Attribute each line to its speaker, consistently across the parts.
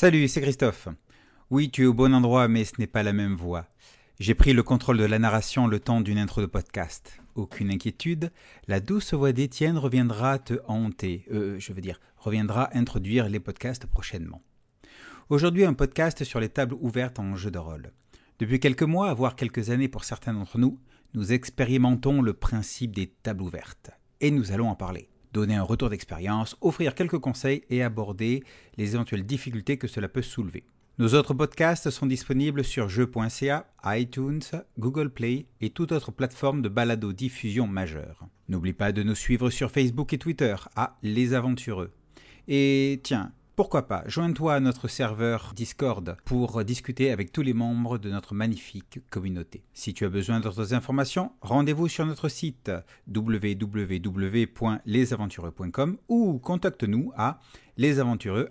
Speaker 1: Salut, c'est Christophe. Oui, tu es au bon endroit, mais ce n'est pas la même voix. J'ai pris le contrôle de la narration le temps d'une intro de podcast. Aucune inquiétude, la douce voix d'Étienne reviendra te hanter, euh, je veux dire, reviendra introduire les podcasts prochainement. Aujourd'hui, un podcast sur les tables ouvertes en jeu de rôle. Depuis quelques mois, voire quelques années pour certains d'entre nous, nous expérimentons le principe des tables ouvertes. Et nous allons en parler donner un retour d'expérience, offrir quelques conseils et aborder les éventuelles difficultés que cela peut soulever. Nos autres podcasts sont disponibles sur jeux.ca, iTunes, Google Play et toute autre plateforme de balado-diffusion majeure. N'oublie pas de nous suivre sur Facebook et Twitter à Les Aventureux. Et tiens, pourquoi pas, joins-toi à notre serveur Discord pour discuter avec tous les membres de notre magnifique communauté. Si tu as besoin d'autres informations, rendez-vous sur notre site www.lesaventureux.com ou contacte-nous à lesaventureux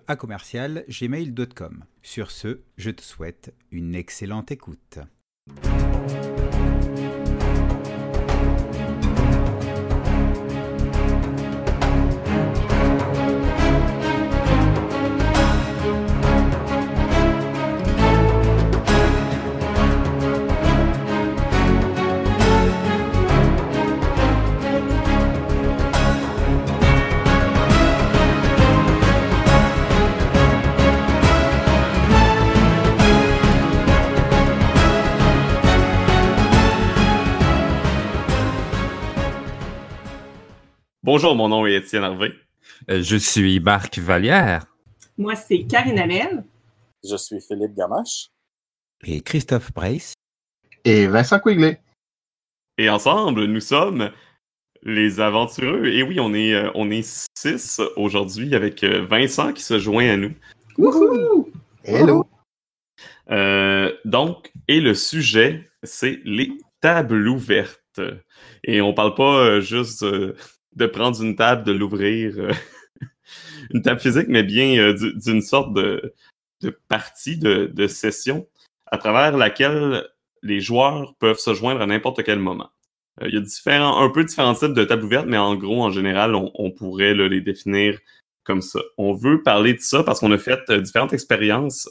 Speaker 1: Sur ce, je te souhaite une excellente écoute.
Speaker 2: Bonjour, mon nom est Étienne Harvey.
Speaker 3: Euh, je suis Marc Vallière.
Speaker 4: Moi, c'est Karine Amel.
Speaker 5: Je suis Philippe Gamache.
Speaker 1: Et Christophe Brace.
Speaker 6: Et Vincent Quigley.
Speaker 2: Et ensemble, nous sommes les aventureux. Et oui, on est, euh, on est six aujourd'hui avec euh, Vincent qui se joint à nous.
Speaker 6: Wouhou! Hello!
Speaker 2: donc, et le sujet, c'est les tables ouvertes. Et on parle pas juste de prendre une table, de l'ouvrir, euh, une table physique, mais bien euh, d'une sorte de, partie, de, session, à travers laquelle les joueurs peuvent se joindre à n'importe quel moment. Euh, il y a différents, un peu différents types de tables ouvertes, mais en gros, en général, on, pourrait les définir comme ça. On veut parler de ça parce qu'on a fait différentes expériences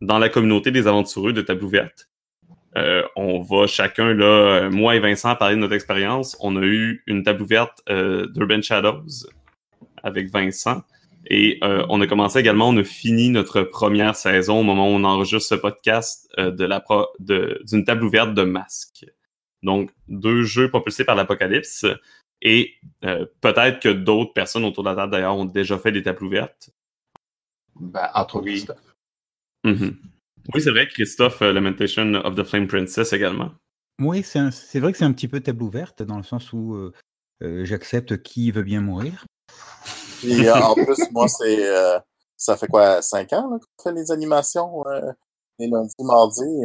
Speaker 2: dans la communauté des aventureux de tables ouvertes. Euh, on va chacun, là, euh, moi et Vincent, parler de notre expérience. On a eu une table ouverte euh, d'Urban Shadows avec Vincent. Et on a commencé également, on a fini notre première saison au moment où on enregistre ce podcast de la d'une table ouverte de masques. Donc, deux jeux propulsés par l'Apocalypse. Et peut-être que d'autres personnes autour de la table, d'ailleurs, ont déjà fait des tables ouvertes.
Speaker 6: Ben, entre
Speaker 2: mm-hmm. Oui, c'est vrai, Christophe, euh, Lamentation of the Flame Princess également.
Speaker 1: Oui, c'est vrai que c'est un petit peu table ouverte, dans le sens où euh, euh, j'accepte qui veut bien mourir.
Speaker 5: Puis en plus, moi, c'est ça fait quoi, cinq ans qu'on fait les animations les lundis, mardis.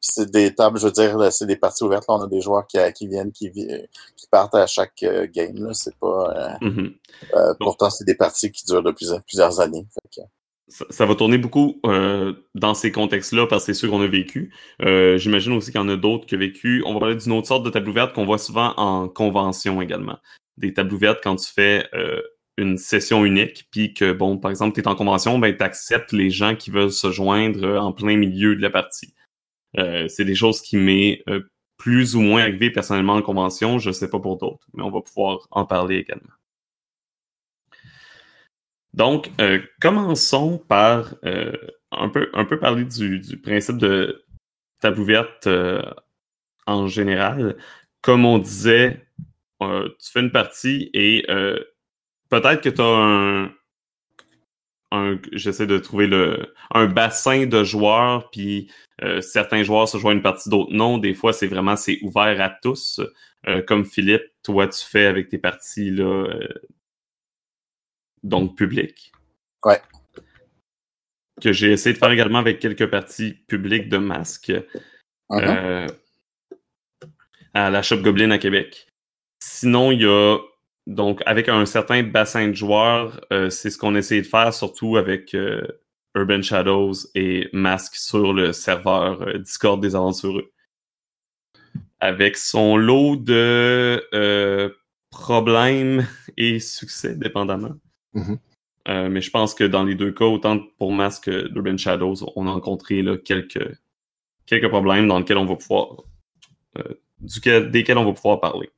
Speaker 5: c'est des tables, je veux dire, c'est des parties ouvertes. Là, on a des joueurs qui, qui viennent, qui, qui partent à chaque game. C'est pas. Mm-hmm. pourtant, c'est des parties qui durent depuis plusieurs années. Fait
Speaker 2: ça, va tourner beaucoup euh, dans ces contextes-là parce que c'est sûr qu'on a vécu. Euh, j'imagine aussi qu'il y en a d'autres qui ont vécu. On va parler d'une autre sorte de table ouverte qu'on voit souvent en convention également. Des tables ouvertes quand tu fais euh, une session unique, puis que, bon, par exemple, tu es en convention, ben, tu acceptes les gens qui veulent se joindre en plein milieu de la partie. c'est des choses qui m'est plus ou moins arrivé personnellement en convention, je sais pas pour d'autres, mais on va pouvoir en parler également. Donc, euh, commençons par euh, un, peu, un peu parler du, principe de table ouverte euh, en général. Comme on disait, tu fais une partie et peut-être que tu as un, j'essaie de trouver le un bassin de joueurs puis certains joueurs se joignent une partie d'autres non des fois c'est vraiment c'est ouvert à tous comme Philippe toi tu fais avec tes parties là donc public.
Speaker 5: Ouais.
Speaker 2: Que j'ai essayé de faire également avec quelques parties publiques de masques
Speaker 5: uh-huh. euh,
Speaker 2: à la Shop Goblin à Québec. Sinon, il y a donc avec un certain bassin de joueurs, euh, c'est ce qu'on a essayé de faire, surtout avec euh, Urban Shadows et Masque sur le serveur Discord des aventureux. Avec son lot de problèmes et succès, dépendamment.
Speaker 6: Mm-hmm.
Speaker 2: Euh, mais je pense que dans les deux cas, autant pour Mask que Urban Shadows, on a rencontré là, quelques, quelques problèmes dans lesquels on va pouvoir, euh, duquel, desquels on va pouvoir parler.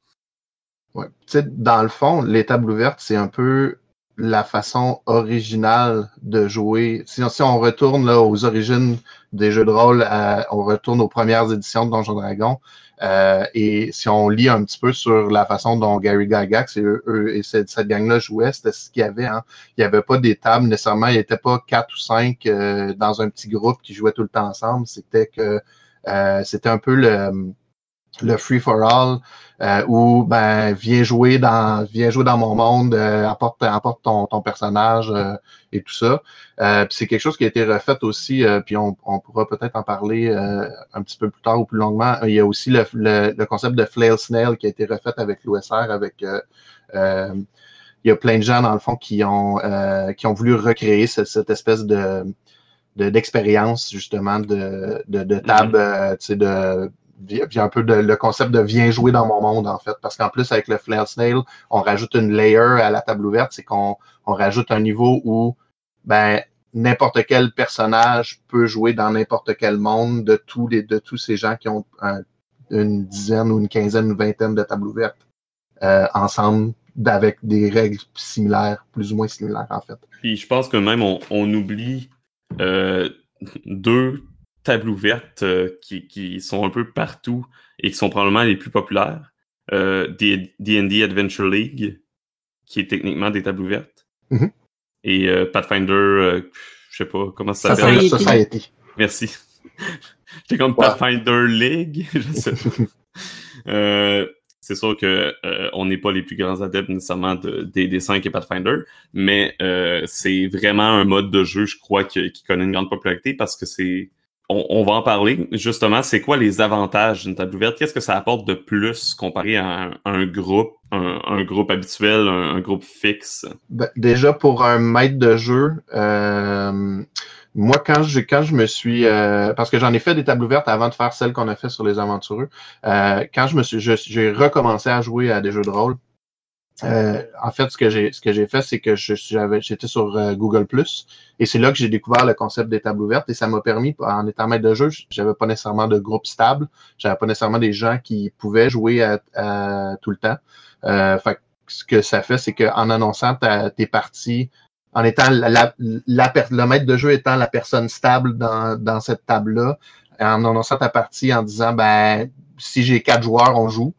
Speaker 6: Ouais. Tu sais, dans le fond, les tables ouvertes, c'est un peu la façon originale de jouer. Si, si on retourne là, aux origines des jeux de rôle, on retourne aux premières éditions de Donjon Dragon. Euh, et si on lit un petit peu sur la façon dont Gary Gygax et, eux, et cette, cette gang-là jouaient, c'était ce qu'il y avait. Hein. Il n'y avait pas des tables nécessairement, il n'y était pas quatre ou cinq euh, dans un petit groupe qui jouaient tout le temps ensemble. C'était que euh, c'était un peu le, le free for all euh, où ben viens jouer dans viens jouer dans mon monde, euh, apporte apporte ton, ton personnage euh, et tout ça. Euh, c'est quelque chose qui a été refait aussi, euh, puis on, on pourra peut-être en parler euh, un petit peu plus tard ou plus longuement. Il y a aussi le, le, le concept de flail snail qui a été refait avec l'OSR, avec euh, euh, il y a plein de gens dans le fond qui ont euh, qui ont voulu recréer ce- cette espèce de de- d'expérience justement de, de, de table, euh, tu sais, de via un peu de, le concept de viens jouer dans mon monde en fait, parce qu'en plus avec le Flair Snail, on rajoute une layer à la table ouverte, c'est qu'on on rajoute un niveau où ben n'importe quel personnage peut jouer dans n'importe quel monde de tous les de tous ces gens qui ont un- une dizaine ou une quinzaine, une vingtaine de tables ouvertes euh, ensemble avec des règles similaires, plus ou moins similaires en fait.
Speaker 2: Puis je pense que même on, on oublie euh, deux tables ouvertes euh, qui, qui sont un peu partout et qui sont probablement les plus populaires. Euh, D- D&D Adventure League, qui est techniquement des tables ouvertes.
Speaker 6: Mhm.
Speaker 2: Et euh, Pathfinder, euh, je sais pas comment ça s'appelle.
Speaker 4: Society.
Speaker 6: Society.
Speaker 2: Merci. J'étais comme
Speaker 5: Ouais.
Speaker 2: Pathfinder League. je sais pas. Euh, c'est sûr que euh, on n'est pas les plus grands adeptes nécessairement de, des D5 et Pathfinder, mais euh, c'est vraiment un mode de jeu, je crois, qui, qui connaît une grande popularité parce que c'est. On, va en parler. Justement, c'est quoi les avantages d'une table ouverte? Qu'est-ce que ça apporte de plus comparé à un, groupe, un, groupe habituel, un, groupe fixe?
Speaker 6: Ben, déjà pour un maître de jeu, euh, moi quand je quand je me suis euh, parce que j'en ai fait des tables ouvertes avant de faire celles qu'on a fait sur les aventureux, euh, quand je me suis j'ai recommencé à jouer à des jeux de rôle. Euh, en fait, ce que j'ai ce fait, c'est que j'étais sur euh, Google et c'est là que j'ai découvert le concept des tables ouvertes et ça m'a permis en étant maître de jeu, j'avais pas nécessairement de groupe stable, j'avais pas nécessairement des gens qui pouvaient jouer à, tout le temps. Euh, fait ce que ça fait, c'est qu'en annonçant ta, tes parties, en étant la, la, la le maître de jeu étant la personne stable dans, dans cette table-là, en annonçant ta partie en disant ben si j'ai quatre joueurs, on joue,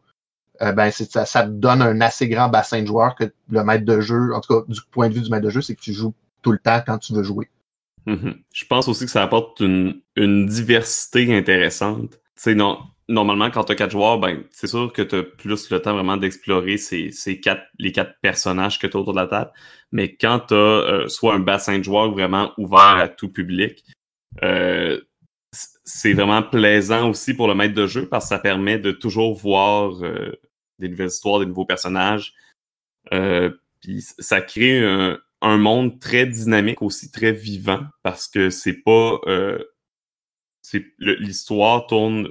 Speaker 6: euh, ben ça, ça te donne un assez grand bassin de joueurs que le maître de jeu, en tout cas du point de vue du maître de jeu, c'est que tu joues tout le temps quand tu veux jouer.
Speaker 2: Mhm. Je pense aussi que ça apporte une, une diversité intéressante. Non, normalement, quand tu as quatre joueurs, ben, c'est sûr que tu as plus le temps vraiment d'explorer ces, ces quatre, les quatre personnages que tu as autour de la table. Mais quand tu as soit un bassin de joueurs vraiment ouvert à tout public, euh, c'est vraiment plaisant aussi pour le maître de jeu parce que ça permet de toujours voir euh, des nouvelles histoires, des nouveaux personnages. Euh, puis ça crée un, monde très dynamique aussi, très vivant, parce que c'est pas... euh, l'histoire tourne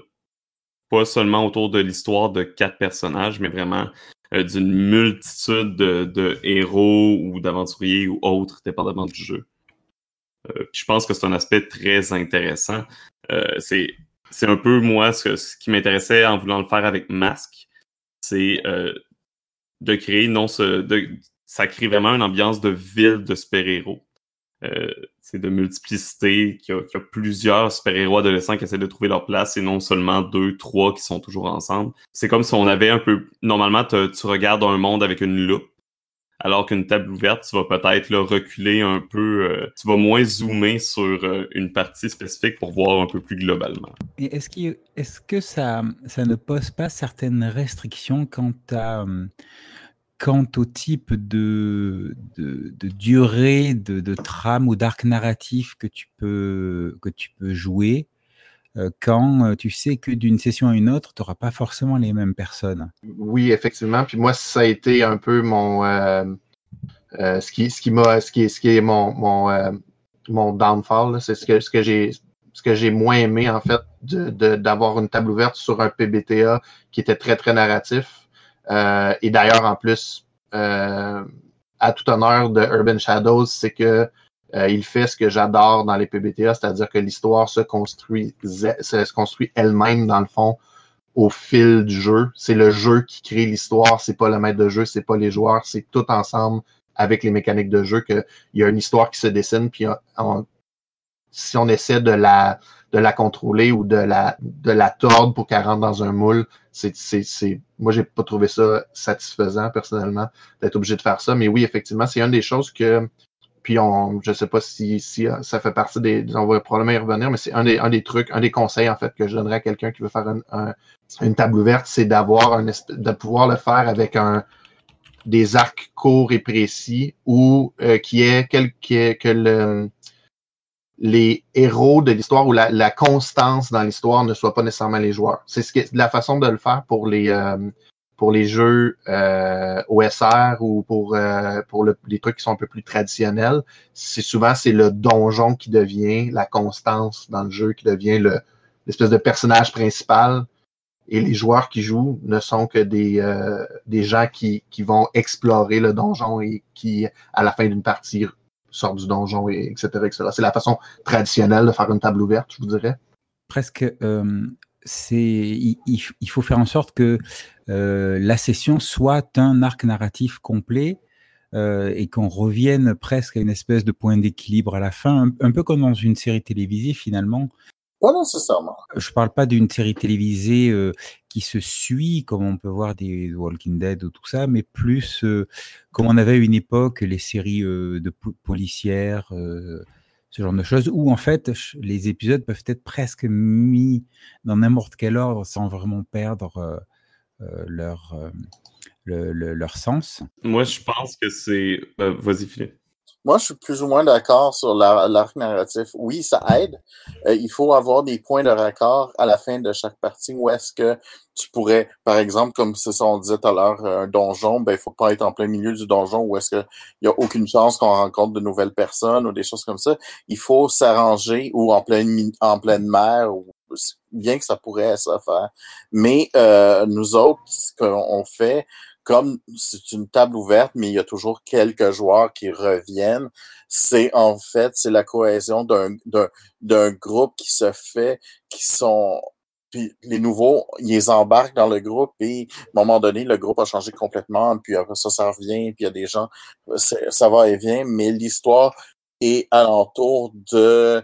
Speaker 2: pas seulement autour de l'histoire de quatre personnages, mais vraiment euh, d'une multitude de, héros ou d'aventuriers ou autres, dépendamment du jeu. Je pense que c'est un aspect très intéressant. C'est un peu moi ce, qui m'intéressait en voulant le faire avec Mask, c'est euh, de créer non ce de ça crée vraiment une ambiance de ville de super-héros. Euh, c'est de multiplicité, qu'il y, y a plusieurs super-héros adolescents qui essaient de trouver leur place et non seulement deux, trois qui sont toujours ensemble. C'est comme si on avait un peu... Normalement, tu regardes un monde avec une loupe, alors qu'une table ouverte, tu vas peut-être là, reculer un peu, euh, tu vas moins zoomer sur euh, une partie spécifique pour voir un peu plus globalement.
Speaker 1: Et est-ce que ça, ne pose pas certaines restrictions quant, quant au type de, durée de, trame ou d'arc narratif que tu peux, jouer? euh, quand euh, tu sais que d'une session à une autre, tu n'auras pas forcément les mêmes personnes
Speaker 6: Oui, effectivement. Puis moi, ça a été un peu mon euh, euh, ce qui est mon mon euh, mon downfall. C'est ce que ce que j'ai ce que j'ai moins aimé en fait de de- d'avoir une table ouverte sur un PBTA qui était très très narratif. Euh, et d'ailleurs en plus euh, à tout honneur de Urban Shadows, c'est que euh, il fait ce que j'adore dans les PBTA, c'est-à-dire que l'histoire se construit, se construit elle-même dans le fond au fil du jeu. C'est le jeu qui crée l'histoire, c'est pas le maître de jeu, c'est pas les joueurs, c'est tout ensemble avec les mécaniques de jeu qu'il y a une histoire qui se dessine, puis si on essaie de la de la contrôler ou de la de la tordre pour qu'elle rentre dans un moule, c'est c'est moi j'ai pas trouvé ça satisfaisant personnellement d'être obligé de faire ça, mais oui effectivement c'est une des choses que puis on, je sais pas si, si euh, ça fait partie des, on va probablement y revenir, mais c'est un des, trucs, un des conseils en fait que je donnerais à quelqu'un qui veut faire une table ouverte, c'est d'avoir un de pouvoir le faire avec un des arcs courts et précis ou euh, qui est quel, qui que le, les héros de l'histoire ou la, la constance dans l'histoire ne soient pas nécessairement les joueurs. C'est ce qui la façon de le faire pour les euh, pour les jeux euh, OSR ou pour, euh, pour le, les trucs qui sont un peu plus traditionnels, c'est souvent c'est le donjon qui devient la constance dans le jeu, qui devient le, l'espèce de personnage principal. Et les joueurs qui jouent ne sont que des, euh, des gens qui, qui vont explorer le donjon et qui, à la fin d'une partie, sortent du donjon, et etc.. C'est la façon traditionnelle de faire une table ouverte, je vous dirais.
Speaker 1: Presque, c'est, il, il, faut faire en sorte que euh, la session soit un arc narratif complet euh, et qu'on revienne presque à une espèce de point d'équilibre à la fin, un, peu comme dans une série télévisée finalement.
Speaker 5: Pas nécessairement.
Speaker 1: Je parle pas d'une série télévisée euh, qui se suit, comme on peut voir des Walking Dead ou tout ça, mais plus comme on avait à une époque les séries de policières, ce genre de choses, où en fait les épisodes peuvent être presque mis dans n'importe quel ordre sans vraiment perdre euh, leur, euh, le, le, leur sens.
Speaker 2: Moi, je pense que c'est. Euh, Vas-y, Philippe.
Speaker 5: Moi, je suis plus ou moins d'accord sur l'arc narratif. Oui, ça aide. Euh, il faut avoir des points de raccord à la fin de chaque partie où est-ce que tu pourrais, par exemple, comme c'est ça on disait tout à l'heure, un donjon, ben il faut pas être en plein milieu du donjon où est-ce qu'il y a aucune chance qu'on rencontre de nouvelles personnes ou des choses comme ça. Il faut s'arranger ou en pleine en pleine mer ou bien que ça pourrait se faire. Mais euh, nous autres, ce qu'on fait, comme c'est une table ouverte, mais il y a toujours quelques joueurs qui reviennent, c'est en fait, c'est la cohésion d'un, d'un, groupe qui se fait, qui sont puis les nouveaux, ils embarquent dans le groupe et à un moment donné, le groupe a changé complètement, puis après ça, ça revient, puis il y a des gens, ça va et vient, mais l'histoire est alentour de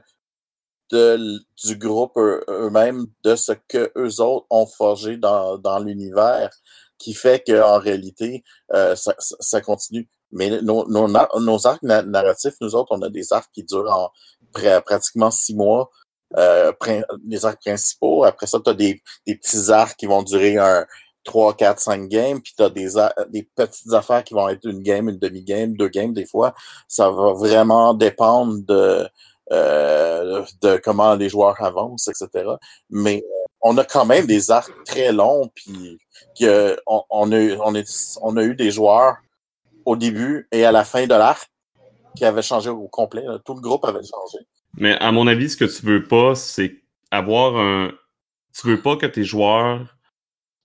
Speaker 5: de, du groupe eux-mêmes, de ce que eux autres ont forgé dans, dans l'univers, qui fait qu'en réalité, euh, ça, ça, continue. Mais nos, nos, nos arcs narratifs, nous autres, on a des arcs qui durent en pratiquement six mois, euh, les arcs principaux. Après ça, tu as des, des petits arcs qui vont durer un 3, 4, 5 games, puis tu as des, des petites affaires qui vont être une game, une demi-game, deux games des fois. Ça va vraiment dépendre de, euh, de comment les joueurs avancent, etc. Mais on a quand même des arcs très longs, puis on, on, a, est, eu des joueurs au début et à la fin de l'arc qui avaient changé au complet. Tout le groupe avait changé.
Speaker 2: Mais à mon avis, ce que tu veux pas, c'est avoir un. Tu veux pas que tes joueurs,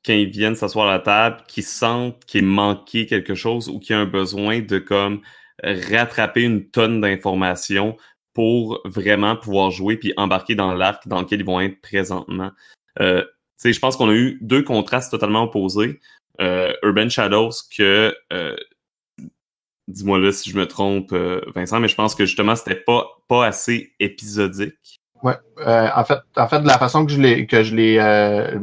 Speaker 2: quand ils viennent s'asseoir à la table, qu'ils sentent qu'il manqué quelque chose ou qu'il y a un besoin de comme rattraper une tonne d'informations pour vraiment pouvoir jouer puis embarquer dans l'arc dans lequel ils vont être présentement. Euh, je pense qu'on a eu deux contrastes totalement opposés. Euh, Urban Shadows que euh, dis-moi là si je me trompe, euh, Vincent, mais je pense que justement c'était pas pas assez épisodique.
Speaker 6: Ouais, euh, en fait, en fait, de la façon que je l'ai, que je l'ai, euh,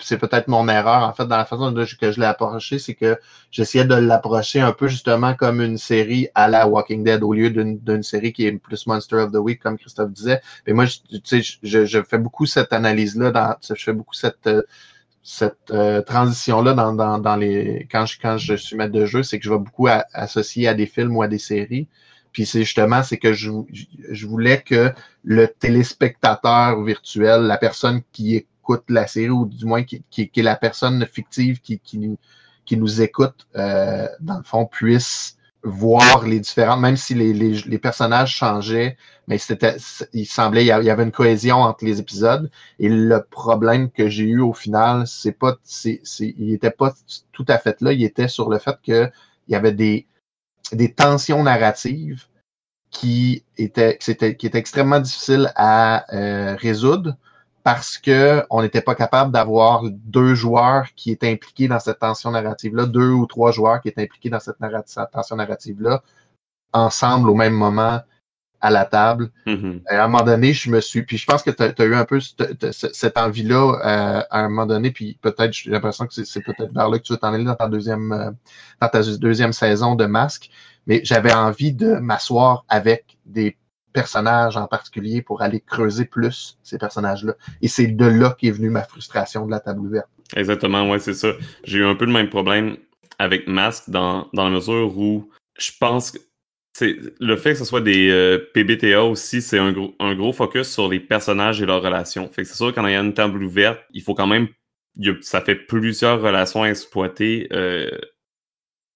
Speaker 6: c'est peut-être mon erreur. En fait, dans la façon que je l'ai approché, c'est que j'essayais de l'approcher un peu justement comme une série à la Walking Dead au lieu d'une série qui est plus Monster of the Week, comme Christophe disait. Mais moi, tu sais, je, je, fais beaucoup cette analyse-là, dans, je fais beaucoup cette cette euh, transition-là dans, dans, dans, les quand je quand je suis maître de jeu, c'est que je vais beaucoup associer à des films ou à des séries. Puis c'est justement, c'est que je, je, voulais que le téléspectateur virtuel, la personne qui écoute la série, ou du moins qui, qui, qui est la personne fictive qui, qui, qui nous écoute, euh, dans le fond, puisse voir les différentes, même si les, les, les personnages changeaient, mais c'était, il semblait, il y avait une cohésion entre les épisodes. Et le problème que j'ai eu au final, c'est pas, c'est, c'est, il était pas tout à fait là. Il était sur le fait que il y avait des, des tensions narratives qui étaient, qui étaient, extrêmement difficiles à euh, résoudre parce que on n'était pas capable d'avoir deux joueurs qui étaient impliqués dans cette tension narrative-là, deux ou trois joueurs qui étaient impliqués dans cette, cette tension narrative-là, ensemble au même moment à la table.
Speaker 2: Mhm.
Speaker 6: À un moment donné, je me suis. Puis je pense que tu as, eu un peu cette, envie-là euh, à un moment donné, puis peut-être, j'ai l'impression que c'est- peut-être vers là que tu veux t'en aller dans ta deuxième euh, dans ta deuxième saison de masque. Mais j'avais envie de m'asseoir avec des personnages en particulier pour aller creuser plus ces personnages-là. Et c'est de là qu'est venue ma frustration de la table ouverte.
Speaker 2: Exactement, ouais, c'est ça. J'ai eu un peu le même problème avec Mask dans, dans la mesure où je pense que le fait que ce soit des euh, PBTA aussi, c'est un gros, un gros focus sur les personnages et leurs relations. Fait que c'est sûr quand il y a une table ouverte, il faut quand même ça fait plusieurs relations à exploiter, euh,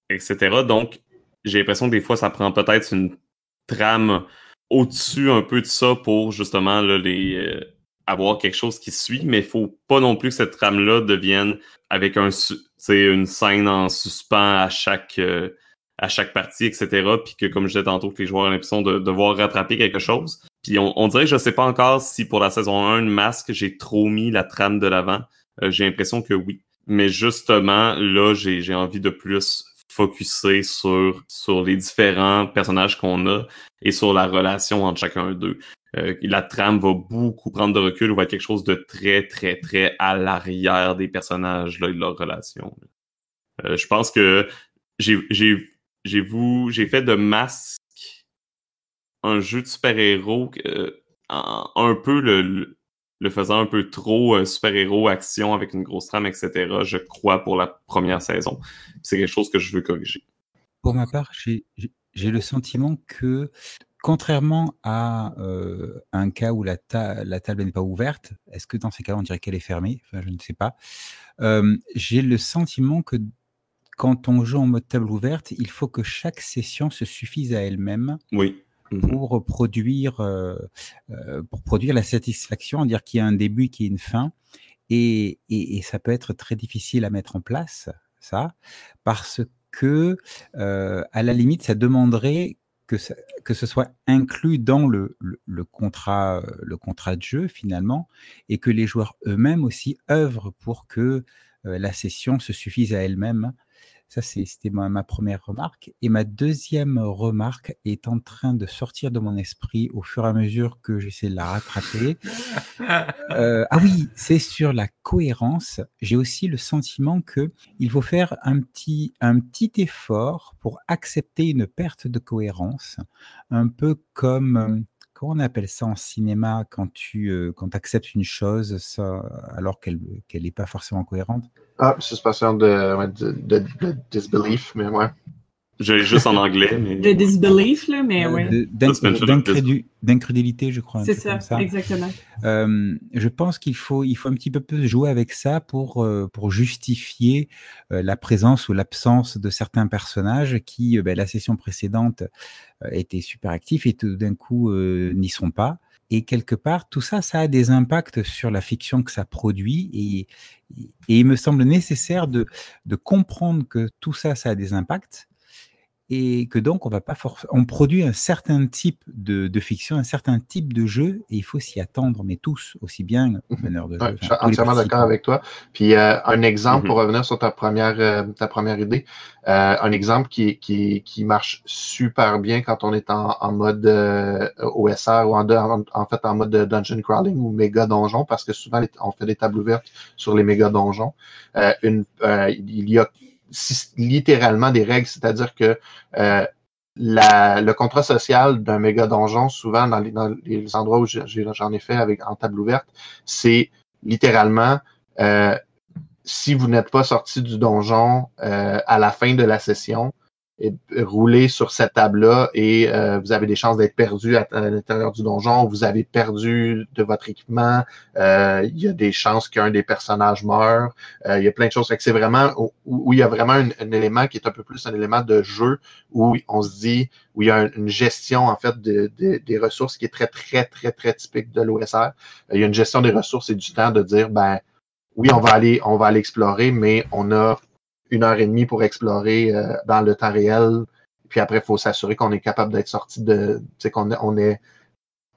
Speaker 2: etc. Donc, j'ai l'impression que des fois, ça prend peut-être une trame au-dessus un peu de ça pour justement les, euh, avoir quelque chose qui suit, mais il faut pas non plus que cette trame-là devienne avec un une scène en suspens à chaque à chaque partie, etc. Puis que, comme je disais tantôt, que les joueurs ont l'impression de devoir rattraper quelque chose. Puis on, on dirait que je sais pas encore si pour la saison 1 de Masque, j'ai trop mis la trame de l'avant. Euh, j'ai l'impression que oui. Mais justement, là, j'ai j'ai envie de plus focuser sur, sur les différents personnages qu'on a et sur la relation entre chacun d'eux. Euh, la trame va beaucoup prendre de recul ou va être quelque chose de très, très, très à l'arrière des personnages là, et de leur relation. Euh, je pense que j'ai j'ai vous j'ai fait de Masque un jeu de super-héros euh, un peu le, le, faisant un peu trop euh, super-héros action avec une grosse trame, etc. Je crois pour la première saison. C'est quelque chose que je veux corriger.
Speaker 1: Pour ma part, j'ai le sentiment que, contrairement à euh, un cas où la, ta- la table n'est pas ouverte, est-ce que dans ces cas on dirait qu'elle est fermée? Enfin, je ne sais pas. Euh, j'ai le sentiment que quand on joue en mode table ouverte, il faut que chaque session se suffise à elle-même
Speaker 2: Oui. Mhm.
Speaker 1: pour produire, euh, euh, pour produire la satisfaction, dire qu'il y a un début, qu'il y a une fin. Et, et, et ça peut être très difficile à mettre en place, ça, parce que, euh, à la limite, ça demanderait que, ça- que ce soit inclus dans le, le, le contrat, le contrat de jeu, finalement, et que les joueurs eux-mêmes aussi œuvrent pour que euh, la session se suffise à elle-même. Ça, c'était ma, ma première remarque. Et ma deuxième remarque est en train de sortir de mon esprit au fur et à mesure que j'essaie de la rattraper. Euh, ah oui, c'est sur la cohérence. J'ai aussi le sentiment que il faut faire un petit, un petit effort pour accepter une perte de cohérence, un peu comme euh, comment on appelle ça en cinéma quand tu euh, quand acceptes une chose alors qu'elle n'est pas forcément cohérente?
Speaker 6: Ah, suspension de, de, de, de disbelief, mais ouais.
Speaker 2: J'ai juste en anglais, mais.
Speaker 4: De disbelief, là, mais
Speaker 1: Euh, d'incrédu- D'incrédulité, je crois.
Speaker 4: C'est ça, exactement.
Speaker 1: Euh, je pense qu'il faut, il faut un petit peu plus jouer avec ça pour, euh, pour justifier euh, la présence ou l'absence de certains personnages qui, ben, la session précédente, euh, étaient super actifs et tout d'un coup euh, n'y sont pas. Et quelque part, tout ça, ça a des impacts sur la fiction que ça produit. Et, et il me semble nécessaire de, de comprendre que tout ça, ça a des impacts et que donc on va pas on produit un certain type de, de fiction, un certain type de jeu, et il faut s'y attendre, mais tous, aussi bien meneurs de jeu.
Speaker 6: Ouais, je suis entièrement d'accord avec toi. Puis euh, un exemple
Speaker 2: Mhm.
Speaker 6: pour revenir sur ta première, euh, ta première idée, euh, un exemple qui, qui, qui marche super bien quand on est en, en mode euh, OSR ou en, en, en fait en mode dungeon crawling ou méga donjon, parce que souvent on fait des tables ouvertes sur les méga donjons. Euh, une, euh, il y a littéralement des règles, c'est-à-dire que euh, le contrat social d'un méga donjon, souvent dans les, dans les endroits où j'en ai fait avec en table ouverte, c'est littéralement euh, si vous n'êtes pas sorti du donjon euh, à la fin de la session, et, roulez sur cette table-là et euh, vous avez des chances d'être perdu à, l'intérieur du donjon, vous avez perdu de votre équipement, euh, il y a des chances qu'un des personnages meure, euh, il y a plein de choses. C'est vraiment où, il y a vraiment un, élément qui est un peu plus un élément de jeu où on se dit, où il y a un- une gestion en fait de, de- des ressources qui est très, très, très, très typique de l'OSR. Il y a une gestion des ressources et du temps de dire, ben oui, on va aller, on va aller explorer, mais on a une heure et demie pour explorer euh, dans le temps réel. puis après, il faut s'assurer qu'on est capable d'être sorti de, qu'on on est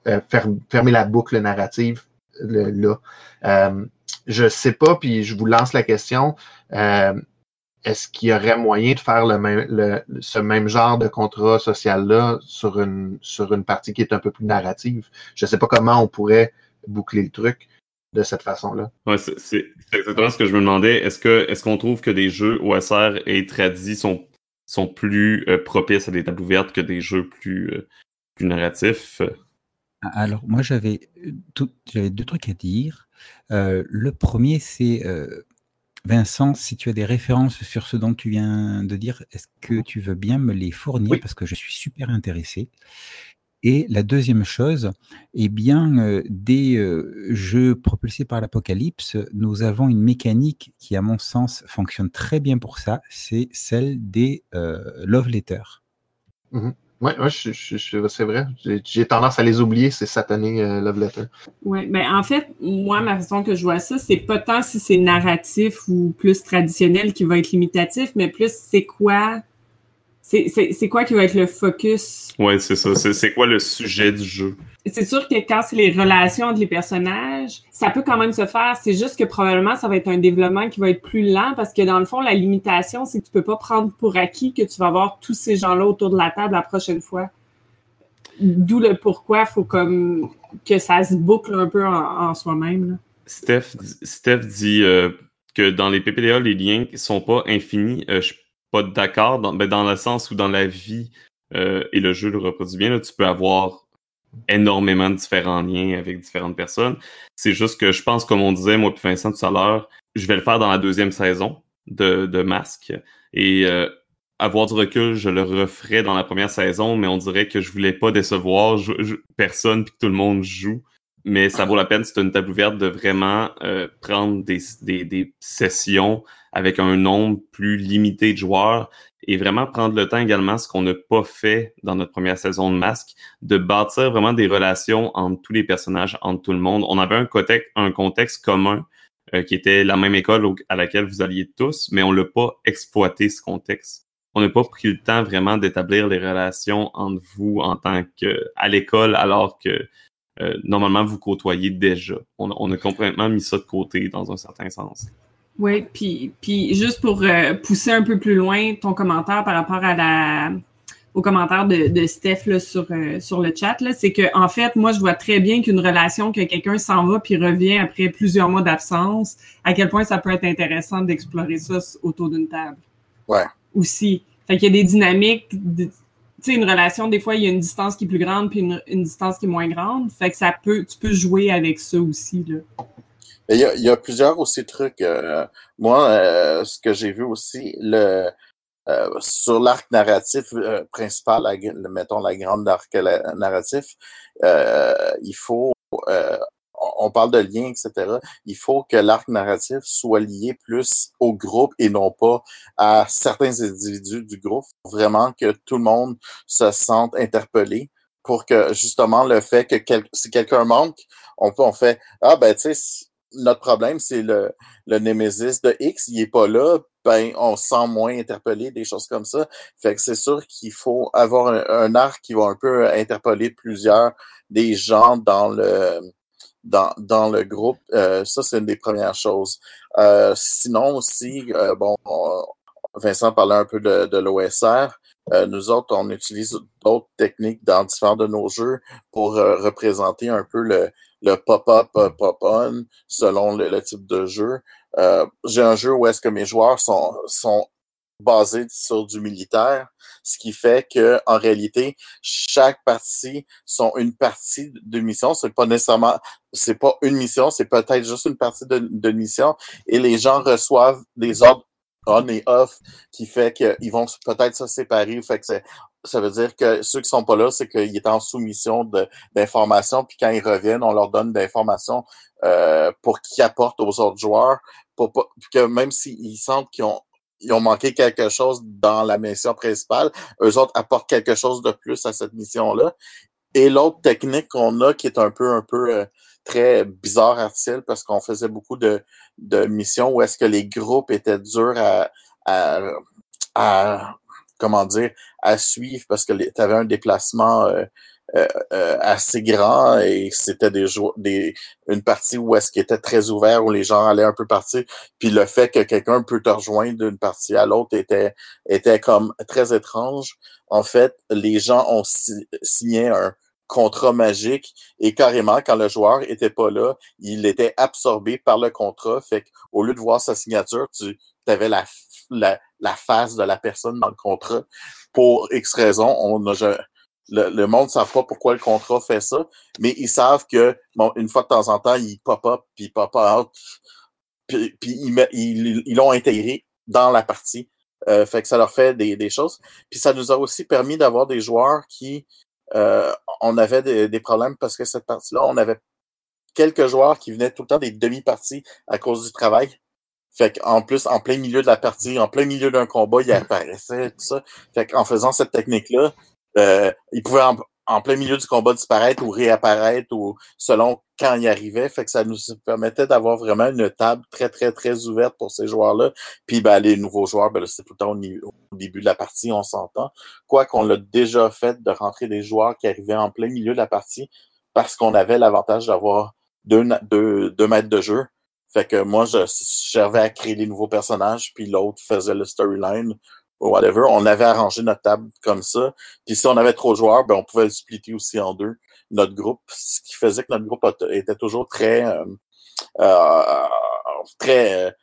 Speaker 6: euh, fermé la boucle narrative là. Euh, je sais pas, puis je vous lance la question. Euh, est-ce qu'il y aurait moyen de faire le même, le, ce même genre de contrat social-là sur une, sur une partie qui est un peu plus narrative? Je ne sais pas comment on pourrait boucler le truc de cette façon-là.
Speaker 2: Ouais, c'est exactement ce que je me demandais. Est-ce que est-ce qu'on trouve que des jeux OSR et tradis sont, sont plus euh, propices à des tables ouvertes que des jeux plus, euh, plus narratifs?
Speaker 1: Alors, moi, j'avais j'avais deux trucs à dire. Euh, le premier, c'est Vincent, si tu as des références sur ce dont tu viens de dire, est-ce que tu veux bien me les fournir? Parce que je suis super intéressé. Et la deuxième chose, eh bien, euh, des euh, jeux propulsés par l'Apocalypse, nous avons une mécanique qui, à mon sens, fonctionne très bien pour ça. C'est celle des euh, love letters.
Speaker 6: Mmh oui, ouais, c'est vrai. J'ai tendance à les oublier, ces satanés euh, love letters.
Speaker 4: Oui, ben en fait, moi, ma façon que je vois ça, c'est pas tant si c'est narratif ou plus traditionnel qui va être limitatif, mais plus c'est quoi c'est quoi qui va être le focus?
Speaker 2: Ouais, c'est ça. C'est quoi le sujet du jeu?
Speaker 4: C'est sûr que quand c'est les relations entre les personnages, ça peut quand même se faire. C'est juste que probablement, ça va être un développement qui va être plus lent parce que dans le fond, la limitation, c'est que tu peux pas prendre pour acquis que tu vas avoir tous ces gens-là autour de la table la prochaine fois. D'où le pourquoi il faut comme que ça se boucle un peu en, soi-même.
Speaker 2: Steph, Steph dit euh, que dans les PPDA, les liens sont pas infinis. Euh, pas d'accord dans, ben, dans le sens où dans la vie, euh, et le jeu le reproduit bien, là, tu peux avoir énormément de différents liens avec différentes personnes. C'est juste que je pense, comme on disait, moi puis Vincent tout à l'heure, je vais le faire dans la deuxième saison de, de Masque. Et euh, avoir du recul, je le referai dans la première saison, mais on dirait que je voulais pas décevoir personne puis que tout le monde joue. Mais ça vaut la peine, c'est une table ouverte, de vraiment euh, prendre des, des, des sessions avec un nombre plus limité de joueurs et vraiment prendre le temps également, ce qu'on n'a pas fait dans notre première saison de Masque, de bâtir vraiment des relations entre tous les personnages, entre tout le monde. On avait un contexte, un contexte commun euh, qui était la même école à laquelle vous alliez tous, mais on l'a pas exploité ce contexte. On n'a pas pris le temps vraiment d'établir les relations entre vous en tant que à l'école, alors que euh, normalement vous côtoyez déjà. On, on a complètement mis ça de côté dans un certain sens.
Speaker 4: Oui, puis, puis juste pour euh, pousser un peu plus loin ton commentaire par rapport à la au commentaire de, de Steph là, sur, euh, sur le chat, c'est que en fait, moi, je vois très bien qu'une relation que quelqu'un s'en va puis revient après plusieurs mois d'absence, à quel point ça peut être intéressant d'explorer ça autour d'une table.
Speaker 5: Ouais.
Speaker 4: Aussi. Fait qu'il y a des dynamiques. Sais, une relation, des fois, il y a une distance qui est plus grande puis une, une distance qui est moins grande. Fait que ça peut, tu peux jouer avec ça aussi. Là.
Speaker 5: Il y, a, plusieurs aussi trucs. Euh, moi, euh, ce que j'ai vu aussi, le euh, sur l'arc narratif principal, la, mettons la grande arc narratif, il faut on parle de liens, etc. Il faut que l'arc narratif soit lié plus au groupe et non pas à certains individus du groupe. Vraiment que tout le monde se sente interpellé pour que justement le fait que si quelqu'un manque, on peut on fait ah ben tu sais notre problème, c'est le, le Némésis de X, il est pas là, ben, on se sent moins interpellé, des choses comme ça. Fait que c'est sûr qu'il faut avoir un, arc qui va un peu interpeller plusieurs des gens dans le dans, dans le groupe. Euh, ça, c'est une des premières choses. Euh, sinon aussi, euh, bon, Vincent parlait un peu de, de l'OSR. nous autres, on utilise d'autres techniques dans différents de nos jeux pour représenter un peu le, le pop-up, euh, pop-on, selon le, type de jeu. Euh, j'ai un jeu où est-ce que mes joueurs sont, sont basés sur du militaire, ce qui fait que en réalité, chaque partie sont une partie de mission. C'est pas nécessairement, c'est pas une mission, c'est peut-être juste une partie de, de mission. Et les gens reçoivent des ordres on et off qui fait qu'ils vont peut-être se séparer. Fait que ça veut dire que ceux qui sont pas là, c'est qu'ils étaient en soumission d'informations, puis quand ils reviennent, on leur donne d'informations euh, pour qu'ils apportent aux autres joueurs, pour que même s'ils sentent qu'ils ont ils ont manqué quelque chose dans la mission principale, eux autres apportent quelque chose de plus à cette mission-là. Et l'autre technique qu'on a, qui est un peu un peu euh, très bizarre artificiel, parce qu'on faisait beaucoup de, de missions où est-ce que les groupes étaient durs à, à, à comment dire, à suivre parce que tu avais un déplacement euh, euh, euh, assez grand et c'était des des, une partie où est-ce qu'il était très ouvert, où les gens allaient un peu partir. Puis le fait que quelqu'un peut te rejoindre d'une partie à l'autre était, était comme très étrange. En fait, les gens ont signé un contrat magique et carrément, quand le joueur était pas là, il était absorbé par le contrat. Fait qu'au lieu de voir sa signature, tu avais la, la, la face de la personne dans le contrat. Pour X raison, on a, le, monde ne savent pas pourquoi le contrat fait ça, mais ils savent que bon, une fois de temps en temps, il pop up puis pop out, puis, ils l'ont intégré dans la partie. Euh, fait que ça leur fait des, des choses. Puis ça nous a aussi permis d'avoir des joueurs qui euh, on avait des, des, problèmes parce que cette partie-là, on avait quelques joueurs qui venaient tout le temps des demi-parties à cause du travail. Fait qu'en plus, en plein milieu de la partie, en plein milieu d'un combat, il apparaissait, tout ça. Fait qu'en faisant cette technique-là, euh, il pouvait en, plein milieu du combat disparaître ou réapparaître ou selon quand il arrivait. Fait que ça nous permettait d'avoir vraiment une table très, très, très ouverte pour ces joueurs-là. Puis ben, les nouveaux joueurs, ben, c'était tout le temps au, début de la partie, on s'entend. Quoi qu'on l'a déjà fait de rentrer des joueurs qui arrivaient en plein milieu de la partie parce qu'on avait l'avantage d'avoir deux, deux, deux mètres de jeu. Fait que moi, je servais à créer des nouveaux personnages, puis l'autre faisait le storyline whatever. On avait arrangé notre table comme ça. Puis si on avait trop de joueurs, ben on pouvait le splitter aussi en deux, notre groupe. Ce qui faisait que notre groupe était toujours très euh, euh très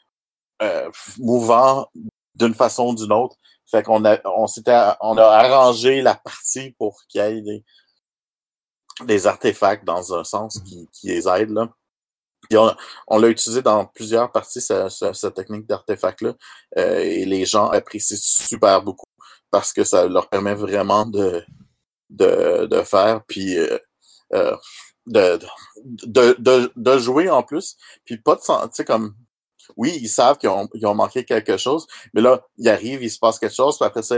Speaker 5: euh, mouvant d'une façon ou d'une autre. Fait qu'on a on s'était on a arrangé la partie pour qu'il y ait des, artefacts dans un sens qui, qui les aident. Là on, l'a utilisé dans plusieurs parties, cette, technique d'artefact-là, euh, et les gens apprécient super beaucoup parce que ça leur permet vraiment de, faire, puis euh, euh, de, de, jouer en plus, puis pas de sais, comme oui, ils savent qu'ils ont, ils ont, manqué quelque chose, mais là, ils arrivent, il se passe quelque chose, puis après ça,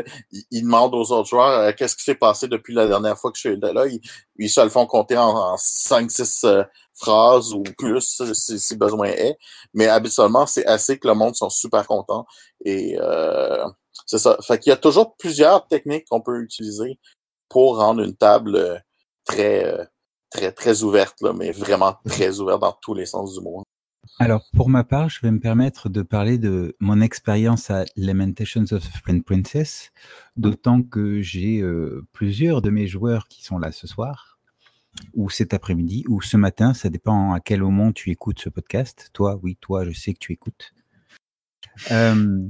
Speaker 5: ils, demandent aux autres joueurs euh, qu'est-ce qui s'est passé depuis la dernière fois que je suis là? Ils, ils se le font compter en, cinq, 5-6 euh, phrases ou plus si, besoin est. Mais habituellement, c'est assez que le monde sont super contents. Et euh, c'est ça. Fait qu'il y a toujours plusieurs techniques qu'on peut utiliser pour rendre une table très, très, très ouverte, là, mais vraiment très ouverte dans tous les sens du mot.
Speaker 1: Alors, pour ma part, je vais me permettre de parler de mon expérience à Lamentations of Friend Princess, d'autant que j'ai euh, plusieurs de mes joueurs qui sont là ce soir, ou cet après-midi, ou ce matin, ça dépend à quel moment tu écoutes ce podcast. Toi, oui, toi, je sais que tu écoutes. Euh,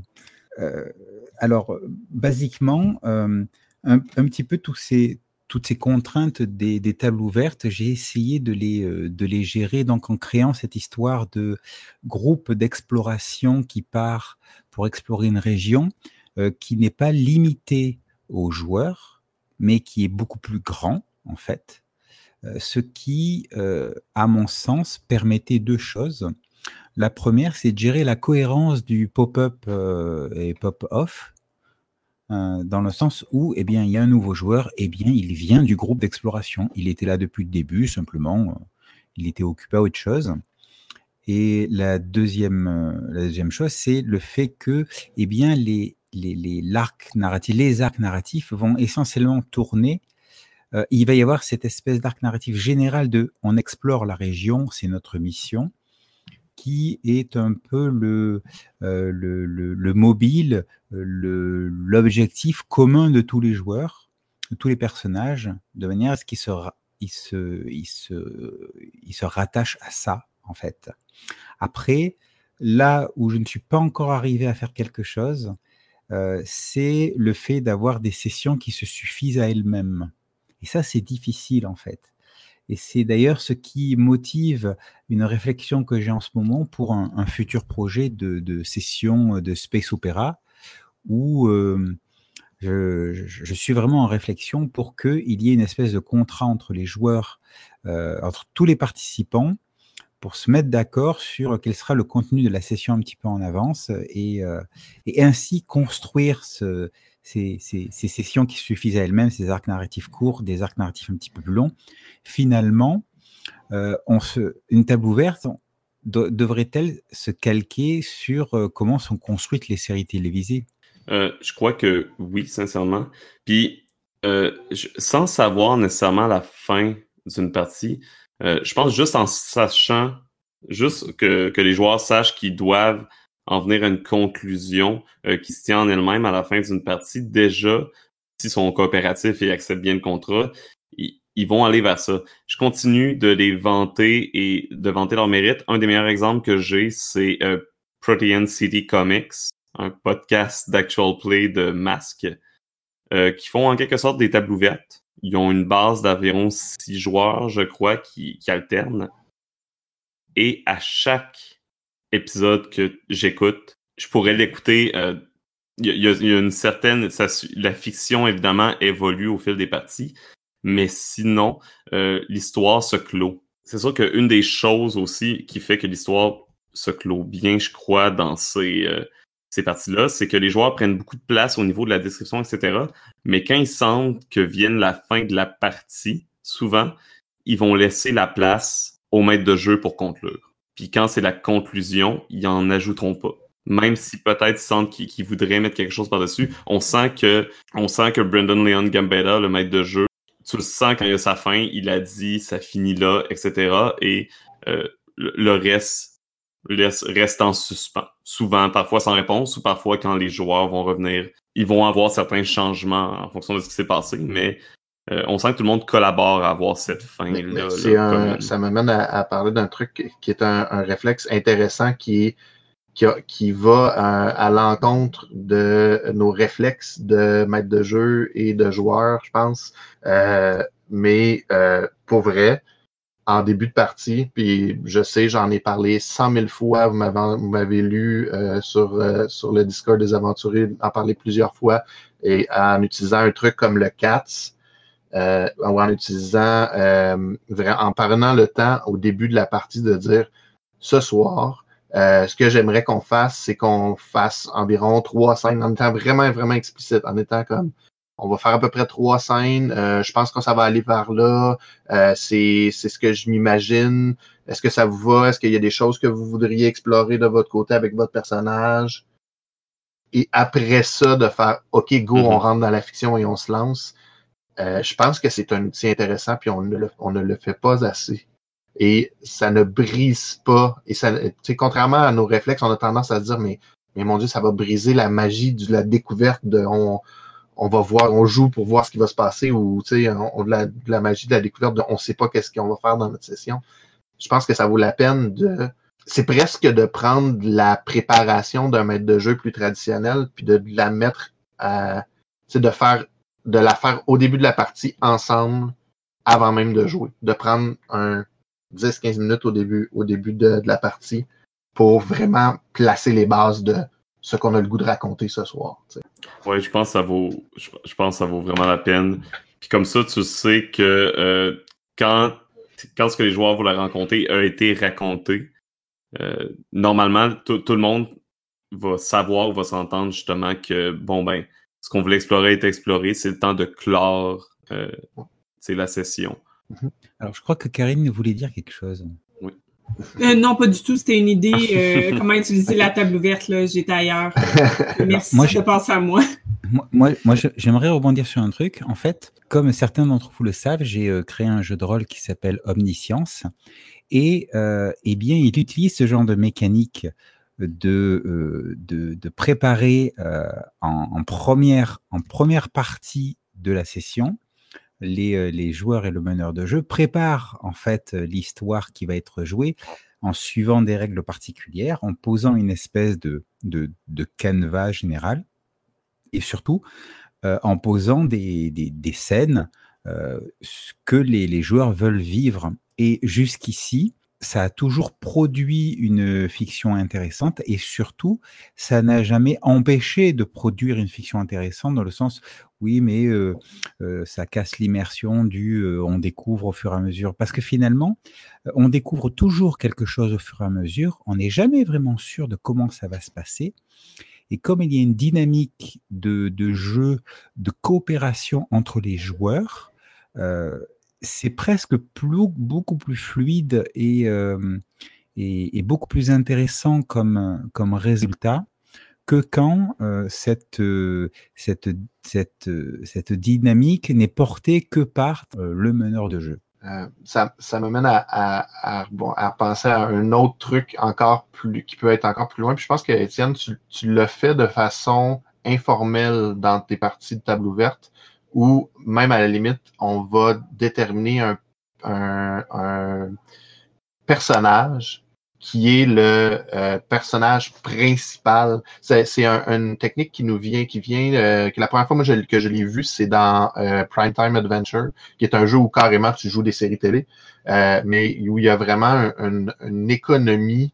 Speaker 1: euh, alors, basiquement, un, petit peu tous ces, toutes ces contraintes des, tables ouvertes, j'ai essayé de les, euh, de les gérer donc en créant cette histoire de groupe d'exploration qui part pour explorer une région euh, qui n'est pas limité aux joueurs, mais qui est beaucoup plus grand en fait, euh, ce qui, à mon sens, permettait deux choses. La première, c'est de gérer la cohérence du pop-up et pop-off, euh, dans le sens où, eh bien, il y a un nouveau joueur, eh bien, il vient du groupe d'exploration. Il était là depuis le début, simplement, euh, il était occupé à autre chose. Et la deuxième, euh, la deuxième chose, c'est le fait que, eh bien, les, les, les, l'arc narratif, les arcs narratifs vont essentiellement tourner. il va y avoir cette espèce d'arc narratif général de on explore la région, c'est notre mission qui est un peu le, euh, le, le, mobile, l'objectif commun de tous les joueurs, de tous les personnages, de manière à ce qu'ils se, ils se, ils se, se rattachent à ça, en fait. Après, là où je ne suis pas encore arrivé à faire quelque chose, euh, c'est le fait d'avoir des sessions qui se suffisent à elles-mêmes. Et ça, c'est difficile, en fait. Et c'est d'ailleurs ce qui motive une réflexion que j'ai en ce moment pour un, futur projet de, session de Space Opera où euh, je, suis vraiment en réflexion pour qu'il y ait une espèce de contrat entre les joueurs, euh, entre tous les participants, pour se mettre d'accord sur quel sera le contenu de la session un petit peu en avance et, euh, et ainsi construire ce, ces, sessions qui suffisent à elles-mêmes, ces arcs narratifs courts, des arcs narratifs un petit peu plus longs, finalement, euh, on se, une table ouverte devrait-elle se calquer sur euh, comment sont construites les séries télévisées?
Speaker 2: Euh, je crois que oui, sincèrement. Puis, sans savoir nécessairement la fin d'une partie, je pense juste en sachant, juste que, que les joueurs sachent qu'ils doivent en venir à une conclusion euh, qui se tient en elle-même à la fin d'une partie, déjà, s'ils sont coopératifs et acceptent bien le contrat, ils, vont aller vers ça. Je continue de les vanter et de vanter leur mérite. Un des meilleurs exemples que j'ai, c'est euh, Protean City Comics, un podcast d'actual play de masques euh, qui font en quelque sorte des tables ouvertes. Ils ont une base d'environ six joueurs, je crois, qui, qui alternent. Et à chaque épisode que j'écoute, je pourrais l'écouter. euh, Il y, a- il y a- une certaine. ça la fiction, évidemment, évolue au fil des parties. Mais sinon, euh, l'histoire se clôt. C'est sûr qu'une des choses aussi qui fait que l'histoire se clôt bien, je crois, dans ces, euh, ces parties-là, c'est que les joueurs prennent beaucoup de place au niveau de la description, etc. Mais quand ils sentent que vienne la fin de la partie, souvent, ils vont laisser la place au maître de jeu pour conclure. Puis quand c'est la conclusion, ils en ajouteront pas. Même si peut-être sentent qu'ils voudraient mettre quelque chose par-dessus, on sent que on sent que Brendan Leon Gambetta, le maître de jeu, tu le sens quand il a sa fin, il a dit ça finit là, etc. Et euh, le reste reste en suspens. Souvent, parfois sans réponse, ou parfois quand les joueurs vont revenir, ils vont avoir certains changements en fonction de ce qui s'est passé, mais euh, on sent que tout le monde collabore à avoir cette fin-là.
Speaker 6: ça m'amène à, à parler d'un truc qui est un, un réflexe intéressant qui est qui, a- qui va à, à l'encontre de nos réflexes de maître de jeu et de joueur, je pense. Euh, mais euh, pour vrai, en début de partie, puis je sais, j'en ai parlé cent mille fois, vous m'avez vous m'avez lu euh, sur, euh, sur le Discord des aventuriers, en parler plusieurs fois, et en utilisant un truc comme le CATS, euh, en utilisant, euh, en prenant le temps au début de la partie de dire ce soir, euh, ce que j'aimerais qu'on fasse, c'est qu'on fasse environ trois scènes en étant vraiment, vraiment explicite, en étant comme on va faire à peu près trois scènes, euh, je pense que ça va aller vers là, euh, c'est c'est ce que je m'imagine. Est-ce que ça vous va? Est-ce qu'il y a des choses que vous voudriez explorer de votre côté avec votre personnage? Et après ça, de faire OK, go,
Speaker 2: Mhm.
Speaker 6: on rentre dans la fiction et on se lance. Euh, je pense que c'est un outil intéressant, puis on ne, le, on ne le fait pas assez. Et ça ne brise pas. Et ça, contrairement à nos réflexes, on a tendance à se dire, mais, mais mon Dieu, ça va briser la magie de la découverte de on, on va voir, on joue pour voir ce qui va se passer, ou on, on- la, la magie de la découverte de on sait pas qu'est-ce qu'on va faire dans notre session. Je pense que ça vaut la peine de. C'est presque de prendre la préparation d'un maître de jeu plus traditionnel, puis de la mettre à. De faire de la faire au début de la partie ensemble avant même de jouer. De prendre un 10-15 minutes au début, au début de, de la partie pour vraiment placer les bases de ce qu'on a le goût de raconter ce soir.
Speaker 2: Ouais, je pense que ça vaut, je, pense que ça vaut vraiment la peine. Puis comme ça, tu sais que euh, quand, quand ce que les joueurs voulaient raconter a été raconté, euh, normalement, tout le monde va savoir va s'entendre justement que, bon, ben, ce qu'on voulait explorer a été exploré, c'est le temps de clore euh, c'est la session.
Speaker 1: Alors, je crois que Karine voulait dire quelque chose.
Speaker 4: Euh, non, pas du tout. C'était une idée. euh, comment utiliser la table ouverte, là. J'étais ailleurs. Merci
Speaker 1: Moi,
Speaker 4: de
Speaker 1: je-
Speaker 4: penser à moi.
Speaker 1: Moi, moi, moi, je- j'aimerais rebondir sur un truc. En fait, comme certains d'entre vous le savent, j'ai euh, créé un jeu de rôle qui s'appelle Omniscience. Et euh, eh bien, il utilise ce genre de mécanique de, euh, de, de préparer euh, en, première, en première partie de la session. Les, euh, les joueurs et le meneur de jeu préparent en fait l'histoire qui va être jouée en suivant des règles particulières, en posant une espèce de, de, de canevas général et surtout en posant des, des, scènes que les, les joueurs veulent vivre. Et jusqu'ici, ça a toujours produit une fiction intéressante et surtout, ça n'a jamais empêché de produire une fiction intéressante dans le sens, oui, mais euh, euh, ça casse l'immersion du euh, on découvre au fur et à mesure. Parce que finalement, on découvre toujours quelque chose au fur et à mesure, on n'est jamais vraiment sûr de comment ça va se passer. Et comme il y a une dynamique de, jeu, de coopération entre les joueurs, c'est presque beaucoup plus fluide et, beaucoup plus intéressant comme, résultat que quand cette, dynamique n'est portée que par le meneur de jeu.
Speaker 6: Euh, ça, ça me mène à, penser à un autre truc encore qui peut être encore plus loin. Puis je pense que Étienne, tu, tu le fais de façon informelle dans tes parties de table ouverte, où même à la limite, on va déterminer un, un, un personnage qui est le euh, personnage principal. C'est, c'est un- une technique qui nous vient, qui vient, euh, que la première fois je- que je l'ai vu, c'est dans euh, Primetime Adventure, qui est un jeu où carrément tu joues des séries télé, euh, mais où il y a vraiment un- une- une économie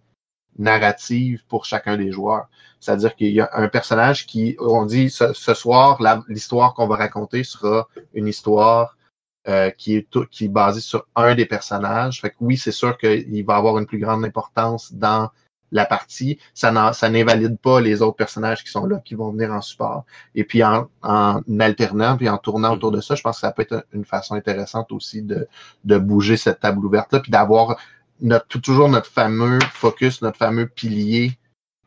Speaker 6: narrative pour chacun des joueurs. C'est-à-dire qu'il y a un personnage qui, on dit, ce, soir, l'histoire qu'on va raconter sera une histoire euh, qui, est tout- qui est basée sur un des personnages. Fait que oui, c'est sûr qu'il va avoir une plus grande importance dans la partie. Ça n'invalide pas les autres personnages qui sont là, qui vont venir en support. Et puis en, en alternant, puis en tournant autour de ça, je pense que ça peut être une façon intéressante aussi de, de bouger cette table ouverte-là, puis d'avoir notre, toujours notre fameux focus, notre fameux pilier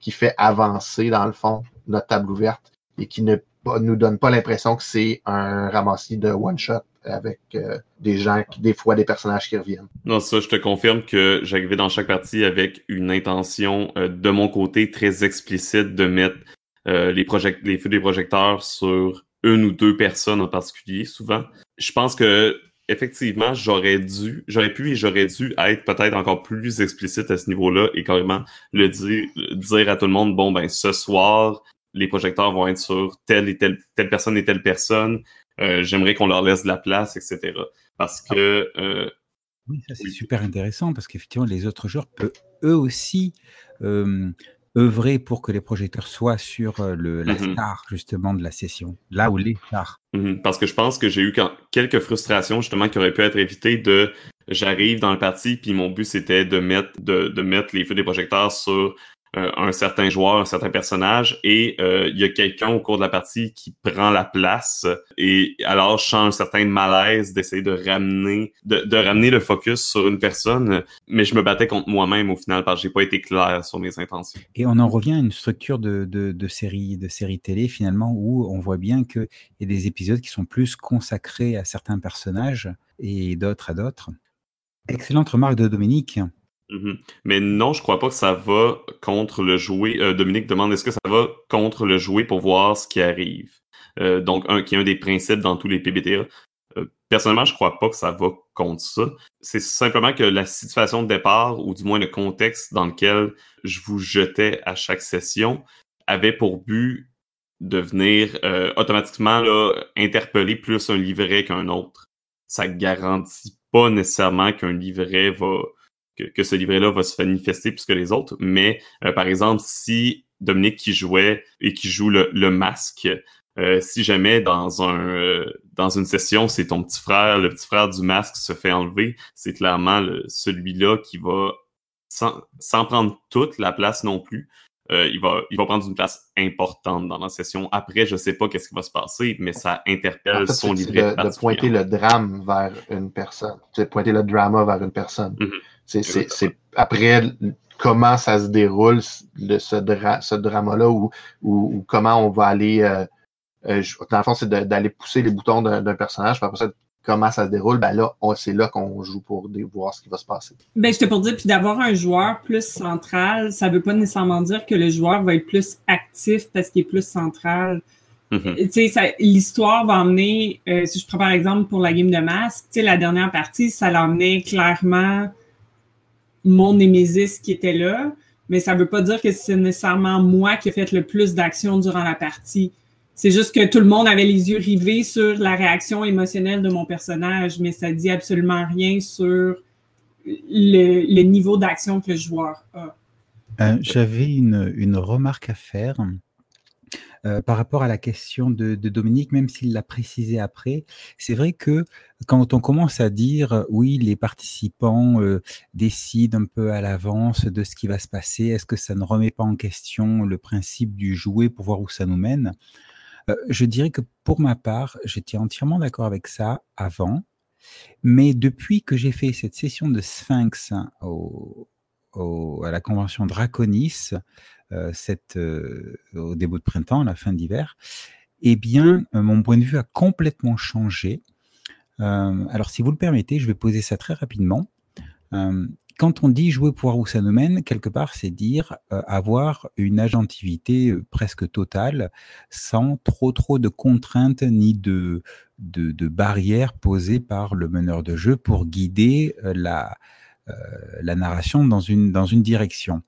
Speaker 6: qui fait avancer, dans le fond, notre table ouverte et qui ne nous donne pas l'impression que c'est un ramassis de one-shot avec euh, des gens, qui, des fois des personnages qui reviennent.
Speaker 2: Non, ça, je te confirme que j'arrivais dans chaque partie avec une intention euh, de mon côté très explicite de mettre euh, les, les feux des projecteurs sur une ou deux personnes en particulier, souvent. Je pense que effectivement, j'aurais dû, j'aurais pu et j'aurais dû être peut-être encore plus explicite à ce niveau-là et carrément le dire, dire à tout le monde, bon, ben, ce soir, les projecteurs vont être sur telle et telle, telle personne et telle personne. Euh, J'aimerais qu'on leur laisse de la place, etc. Parce que euh,
Speaker 1: Oui, ça c'est
Speaker 2: Oui.
Speaker 1: super intéressant parce qu'effectivement, les autres joueurs peuvent eux aussi euh, œuvrer pour que les projecteurs soient sur le, la
Speaker 2: Mhm.
Speaker 1: star justement de la session, là où les stars.
Speaker 2: Mhm, Parce que je pense que j'ai eu quand- quelques frustrations justement qui auraient pu être évitées de j'arrive dans le parti puis mon but c'était de mettre de, de mettre les feux des projecteurs sur un certain joueur, un certain personnage et euh, il y a quelqu'un au cours de la partie qui prend la place et alors je sens un certain malaise d'essayer de ramener de, de ramener le focus sur une personne mais je me battais contre moi-même au final parce que j'ai pas été clair sur mes intentions.
Speaker 1: Et on en revient à une structure de, de, de série de série télé finalement où on voit bien qu'il y a des épisodes qui sont plus consacrés à certains personnages et d'autres à d'autres. Excellente remarque de Dominique.
Speaker 2: Mhm. Mais non, je crois pas que ça va contre le jouet. Euh, Dominique demande est-ce que ça va contre le jouet pour voir ce qui arrive? Euh, donc, un qui est un des principes dans tous les PBTA. Euh, personnellement, je crois pas que ça va contre ça. C'est simplement que la situation de départ, ou du moins le contexte dans lequel je vous jetais à chaque session, avait pour but de venir euh, automatiquement là, interpeller plus un livret qu'un autre. Ça garantit pas nécessairement qu'un livret va que, que ce livret-là va se manifester plus que les autres. Mais euh, par exemple, si Dominique qui jouait et qui joue le, le masque, euh, si jamais dans un euh, dans une session, c'est ton petit frère, le petit frère du masque se fait enlever, c'est clairement celui-là qui va sans, sans prendre toute la place non plus. euh, il va il va prendre une place importante dans la session. Après, je sais pas qu'est-ce qui va se passer, mais ça interpelle
Speaker 6: En fait,
Speaker 2: son livret.
Speaker 6: de, de pointer le drame vers une personne. C'est pointer le drama vers une personne.
Speaker 2: Mhm.
Speaker 6: C'est, c'est, après comment ça se déroule, le, ce, dra- ce drama-là, ou, ou, ou comment on va aller. Euh, euh, dans le fond, c'est d'aller pousser les boutons d'un, personnage. Puis après ça, comment ça se déroule, ben là, c'est là qu'on joue pour voir ce qui va se passer.
Speaker 4: Ben, j'étais pour dire, puis d'avoir un joueur plus central, ça veut pas nécessairement dire que le joueur va être plus actif parce qu'il est plus central.
Speaker 2: Mhm.
Speaker 4: Tu sais, ça- l'histoire va emmener, euh, si je prends par exemple pour la game de masque, tu sais, la dernière partie, ça l'emmenait clairement mon Némésis qui était là, mais ça veut pas dire que c'est nécessairement moi qui ai fait le plus d'actions durant la partie. C'est juste que tout le monde avait les yeux rivés sur la réaction émotionnelle de mon personnage, mais ça dit absolument rien sur le, niveau d'action que le joueur a.
Speaker 1: Euh, J'avais une remarque à faire euh, par rapport à la question de, de Dominique, même s'il l'a précisé après. C'est vrai que quand on commence à dire euh, oui, les participants euh, décident un peu à l'avance de ce qui va se passer, est-ce que ça ne remet pas en question le principe du jouer pour voir où ça nous mène Euh, Je dirais que pour ma part, j'étais entièrement d'accord avec ça avant, mais depuis que j'ai fait cette session de Sphinx hein, au, au- à la convention Draconis cette, euh, au début de printemps, à la fin d'hiver, eh bien, euh, mon point de vue a complètement changé. Euh, alors, si vous le permettez, je vais poser ça très rapidement. Euh, quand on dit jouer pour voir où ça nous mène, quelque part, c'est dire euh, avoir une agentivité euh, presque totale, sans trop trop de contraintes ni de, barrières posées par le meneur de jeu pour guider euh, la, euh, narration dans une direction.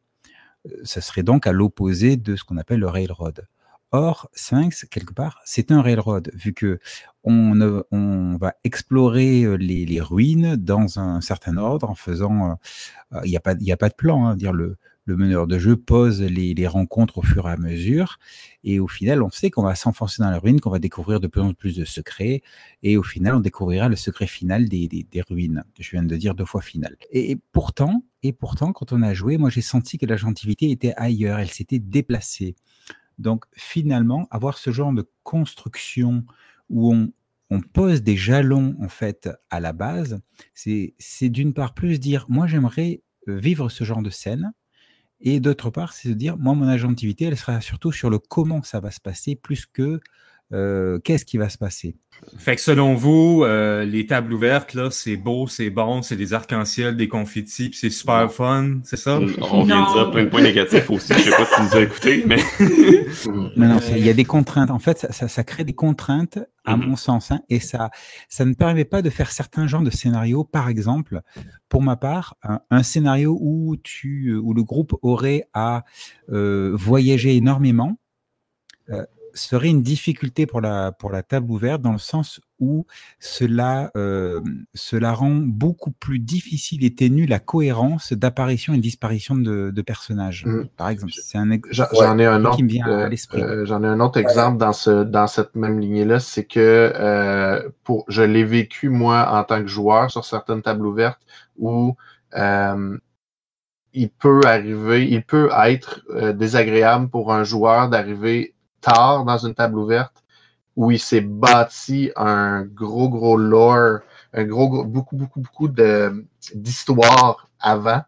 Speaker 1: Ça serait donc à l'opposé de ce qu'on appelle le railroad. Or, Sphinx, quelque part, c'est un railroad, vu que on, va explorer euh, les, ruines dans un certain ordre en faisant. euh, euh, Il n'y a, a pas de plan. Hein, dire le, le meneur de jeu pose les, rencontres au fur et à mesure. Et au final, on sait qu'on va s'enfoncer dans la ruine, qu'on va découvrir de plus en plus de secrets. Et au final, on découvrira le secret final des, des, des ruines. Je viens de dire deux fois final. Et, pourtant, et pourtant, quand on a joué, moi j'ai senti que la gentilité était ailleurs. Elle s'était déplacée. Donc finalement, avoir ce genre de construction où on, on pose des jalons en fait à la base, c'est d'une part plus dire moi j'aimerais vivre ce genre de scène et d'autre part c'est de dire moi mon agentivité elle sera surtout sur le comment ça va se passer plus que euh, qu'est-ce qui va se passer?
Speaker 3: Fait que selon vous, euh, les tables ouvertes, là, c'est beau, c'est bon, c'est des arcs-en-ciel, des confettis, puis c'est super fun, c'est ça?
Speaker 2: On vient de dire plein de points négatifs aussi. Je sais pas si tu nous as écoutés, mais.
Speaker 1: Non, non, il y a des contraintes. En fait, ça, ça, ça crée des contraintes, à
Speaker 2: Mhm.
Speaker 1: mon sens, hein, et ça, ça ne permet pas de faire certains genres de scénarios. Par exemple, pour ma part, un, un scénario où tu, où le groupe aurait à euh, voyager énormément euh, serait une difficulté pour la pour la table ouverte dans le sens où cela euh, cela rend beaucoup plus difficile et ténue la cohérence d'apparition et disparition de, de personnages.
Speaker 6: Mhm.
Speaker 1: Par exemple, c'est un ex-
Speaker 6: J'en ai un autre.
Speaker 1: qui me vient à
Speaker 6: euh,
Speaker 1: l'esprit.
Speaker 6: euh, J'en ai un autre exemple dans ce dans cette même lignée-là, c'est que euh, pour je l'ai vécu moi en tant que joueur sur certaines tables ouvertes où euh, il peut arriver, il peut être euh, désagréable pour un joueur d'arriver tard dans une table ouverte où il s'est bâti un gros gros lore, un gros, gros- beaucoup beaucoup beaucoup de d'histoire avant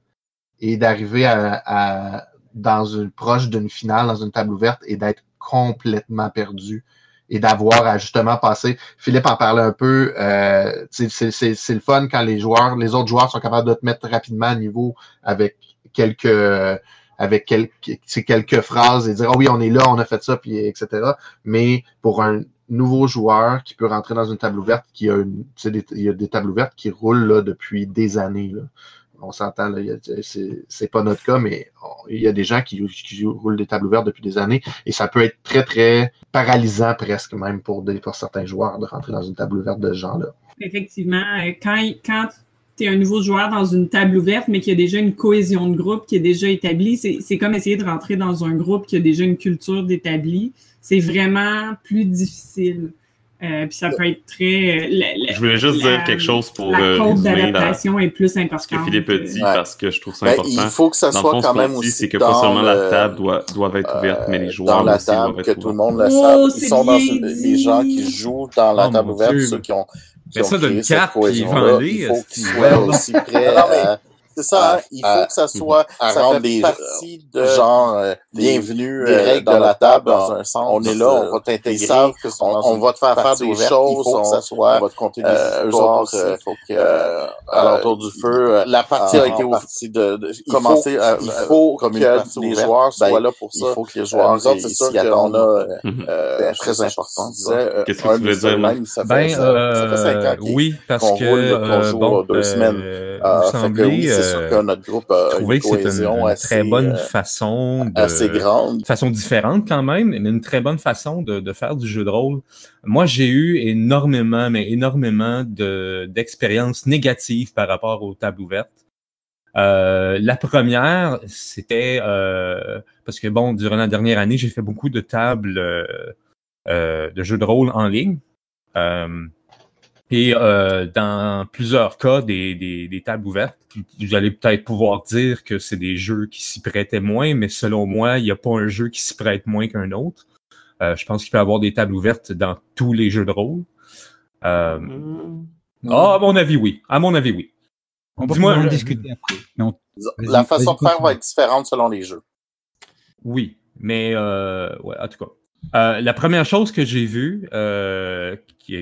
Speaker 6: et d'arriver à, dans une proche d'une finale dans une table ouverte et d'être complètement perdu et d'avoir à justement passer. Philippe en parlait un peu. Euh, c'est le fun quand les joueurs, les autres joueurs sont capables de te mettre rapidement à niveau avec quelques avec quelques, quelques phrases et dire oh oui on est là on a fait ça puis etc mais pour un nouveau joueur qui peut rentrer dans une table ouverte qui a une des, il y a des tables ouvertes qui roulent là depuis des années là on s'entend, c'est pas notre cas, mais il y a des gens qui, qui roulent des tables ouvertes depuis des années et ça peut être très, très paralysant presque même pour, pour certains joueurs de rentrer dans une table ouverte de ce genre-là.
Speaker 4: Effectivement, euh, quand, quand tu es un nouveau joueur dans une table ouverte, mais qu'il y a déjà une cohésion de groupe qui est déjà établie, c'est c'est comme essayer de rentrer dans un groupe qui a déjà une culture d'établi. C'est vraiment plus difficile. Euh, puis ça peut être très. euh, la- la-
Speaker 2: Je voulais juste
Speaker 4: la-
Speaker 2: dire quelque chose pour
Speaker 4: la
Speaker 2: euh,
Speaker 4: courbe d'adaptation est plus
Speaker 2: ce que
Speaker 4: importante.
Speaker 2: Philippe a dit
Speaker 5: Ouais.
Speaker 2: parce que je trouve ça
Speaker 5: Ben,
Speaker 2: important.
Speaker 5: il faut que ça
Speaker 2: Dans
Speaker 5: soit
Speaker 2: fond,
Speaker 5: quand même
Speaker 2: dit,
Speaker 5: aussi
Speaker 2: c'est que
Speaker 5: dans
Speaker 2: pas seulement la
Speaker 5: le-
Speaker 2: table doit, doit être ouverte, mais les
Speaker 5: euh,
Speaker 2: joueurs
Speaker 5: dans la
Speaker 2: aussi doivent
Speaker 5: table,
Speaker 2: être
Speaker 5: que tout le monde le
Speaker 4: Oh,
Speaker 5: sache. Ils sont dans une- les gens qui jouent dans la
Speaker 3: Oh,
Speaker 5: table ouverte,
Speaker 3: Dieu.
Speaker 5: ceux qui ont, qui
Speaker 3: Mais ça d'une
Speaker 5: cette
Speaker 3: carte, puis
Speaker 5: cohésion-là.
Speaker 3: vendez,
Speaker 5: Il faut
Speaker 3: que-
Speaker 5: soient aussi
Speaker 7: mais
Speaker 5: à,
Speaker 7: C'est ça, hein,
Speaker 5: à-
Speaker 7: il faut
Speaker 5: à-
Speaker 7: que ça soit
Speaker 5: à
Speaker 7: ça
Speaker 5: rendre
Speaker 7: fait
Speaker 5: des
Speaker 7: partie de
Speaker 5: genre euh,
Speaker 7: des-
Speaker 5: bienvenue
Speaker 7: des
Speaker 5: euh,
Speaker 7: règles
Speaker 5: dans
Speaker 7: de la table dans
Speaker 5: un sens.
Speaker 7: on est là, on va
Speaker 5: euh,
Speaker 7: t'intégrer, on, on va te faire faire des choses,
Speaker 5: il faut
Speaker 7: on,
Speaker 5: que ça soit
Speaker 7: on va te compter des
Speaker 5: euh,
Speaker 7: histoires,
Speaker 5: autres aussi,
Speaker 7: euh,
Speaker 5: il faut que
Speaker 7: euh,
Speaker 5: à l'entour du feu euh,
Speaker 7: la partie a été ouverte.
Speaker 5: partie de, de
Speaker 7: Il
Speaker 5: commencer
Speaker 7: faut-
Speaker 5: à-
Speaker 7: il faut
Speaker 5: comme
Speaker 7: que les
Speaker 5: ouverte.
Speaker 7: joueurs
Speaker 5: Ben,
Speaker 7: soient là pour
Speaker 5: il
Speaker 7: ça.
Speaker 5: faut que les
Speaker 7: Euh,
Speaker 5: joueurs
Speaker 7: c'est sûr qu'on a euh,
Speaker 2: Mhm.
Speaker 7: euh,
Speaker 5: Ben,
Speaker 7: très important.
Speaker 5: euh,
Speaker 2: Qu'est-ce que
Speaker 5: un
Speaker 2: tu voulais
Speaker 5: des
Speaker 2: dire,
Speaker 5: seuls-mêmes, ça fait,
Speaker 3: Ben,
Speaker 5: ça, ça fait cinq
Speaker 3: euh,
Speaker 5: ans
Speaker 3: oui, parce
Speaker 5: qu'on
Speaker 3: que,
Speaker 5: là,
Speaker 3: euh,
Speaker 5: deux semaines. Sûr
Speaker 3: euh,
Speaker 5: que notre groupe a
Speaker 3: que c'est une,
Speaker 5: cohésion
Speaker 3: une
Speaker 5: assez,
Speaker 3: très bonne
Speaker 5: euh,
Speaker 3: façon de,
Speaker 5: assez grande.
Speaker 3: façon différente quand même, mais une très bonne façon de, de faire du jeu de rôle. Moi, j'ai eu énormément, mais énormément de d'expériences négatives par rapport aux tables ouvertes. Euh, la première, c'était euh, parce que bon, durant la dernière année, j'ai fait beaucoup de tables euh, euh, de jeux de rôle en ligne. Euh, et euh, dans plusieurs cas, des, des, des tables ouvertes, vous allez peut-être pouvoir dire que c'est des jeux qui s'y prêtaient moins, mais selon moi, il n'y a pas un jeu qui s'y prête moins qu'un autre. Euh, je pense qu'il peut y avoir des tables ouvertes dans tous les jeux de rôle. Euh,
Speaker 2: Mhm.
Speaker 3: ah, à mon avis, oui. À mon avis, oui.
Speaker 1: On va en
Speaker 3: le-
Speaker 1: discuter après.
Speaker 5: La façon de faire va être différente selon les jeux.
Speaker 3: Oui, mais euh, ouais, en tout cas. Euh, la première chose que j'ai vue, euh,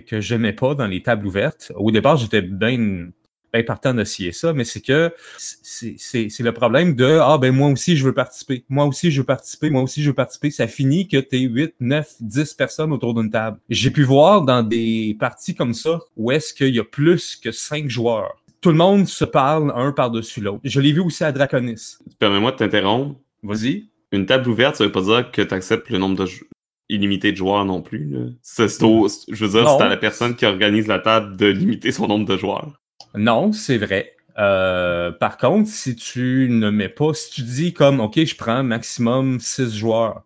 Speaker 3: que j'aimais pas dans les tables ouvertes, au départ, j'étais bien bien partant d'essayer ça, mais c'est que c'est c'est- c'est le problème de Ah ben moi aussi je veux participer, moi aussi je veux participer, moi aussi je veux participer. Ça finit que t'es 8, 9, 10 personnes autour d'une table. J'ai pu voir dans des parties comme ça où est-ce qu'il y a plus que 5 joueurs. Tout le monde se parle un par-dessus l'autre. Je l'ai vu aussi à Draconis.
Speaker 2: Permets-moi de t'interrompre.
Speaker 3: Vas-y.
Speaker 2: Une table ouverte, ça veut pas dire que tu acceptes le nombre de illimité de joueurs non plus. là. C'est- c'est au- je veux dire,
Speaker 3: Non.
Speaker 2: c'est à la personne qui organise la table de limiter son nombre de joueurs.
Speaker 3: Non, c'est vrai. Euh, par contre, si tu ne mets pas, si tu dis comme, OK, je prends maximum 6 joueurs,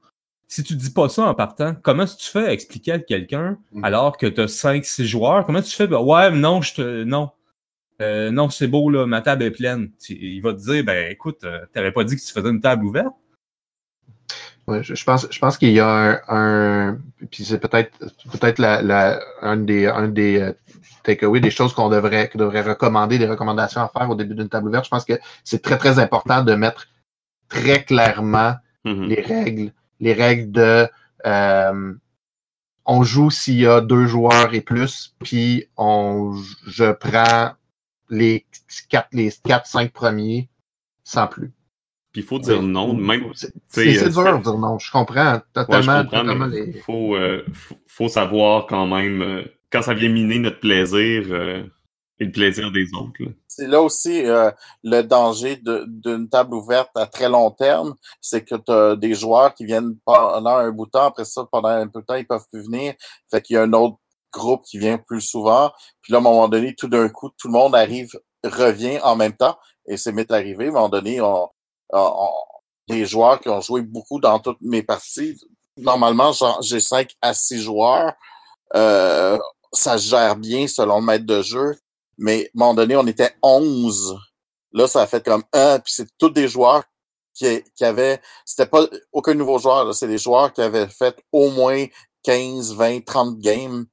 Speaker 3: si tu dis pas ça en partant, comment est-ce que tu fais à expliquer à quelqu'un
Speaker 6: Mhm.
Speaker 3: alors que tu as 5-6 joueurs? Comment tu fais? Ben, ouais, non, je te. Non. Euh, non, c'est beau, là, ma table est pleine. Tu- Il va te dire, ben écoute, euh, t'avais pas dit que tu faisais une table ouverte?
Speaker 6: Ouais, je, je pense, je pense qu'il y a un, un- puis c'est peut-être peut-être la, la, un des, un des euh, takeaways, des choses qu'on devrait, qu'on devrait recommander, des recommandations à faire au début d'une table ouverte. Je pense que c'est très, très important de mettre très clairement
Speaker 2: Mhm.
Speaker 6: les règles, les règles de euh, on joue s'il y a deux joueurs et plus, puis on je prends les quatre, les quatre, cinq premiers sans plus.
Speaker 2: Puis il faut dire
Speaker 6: Oui.
Speaker 2: non, même.
Speaker 6: C'est
Speaker 2: euh,
Speaker 6: dur de dire non. Je comprends
Speaker 2: Ouais, je
Speaker 6: totalement.
Speaker 2: comprends,
Speaker 6: totalement
Speaker 2: mais
Speaker 6: les-
Speaker 2: faut, euh, faut, faut savoir quand même, euh, quand ça vient miner notre plaisir euh, et le plaisir des autres. là.
Speaker 5: C'est là aussi euh, le danger d'une table ouverte à très long terme, c'est que tu as des joueurs qui viennent pendant un bout de temps, après ça, pendant un peu de temps, ils peuvent plus venir. Fait qu'il y a un autre groupe qui vient plus souvent. Puis là, à un moment donné, tout d'un coup, tout le monde arrive, revient en même temps, et c'est m'est arrivé. À un moment donné, on, on- on- des joueurs qui ont joué beaucoup dans toutes mes parties. Normalement, j'ai cinq à six joueurs. Euh, ça gère bien selon le maître de jeu. Mais à un moment donné, on était 11. Là, ça a fait comme un, puis c'est tous des joueurs qui, qui avaient. C'était pas aucun nouveau joueur, c'est des joueurs qui avaient fait au moins 15, 20, 30 games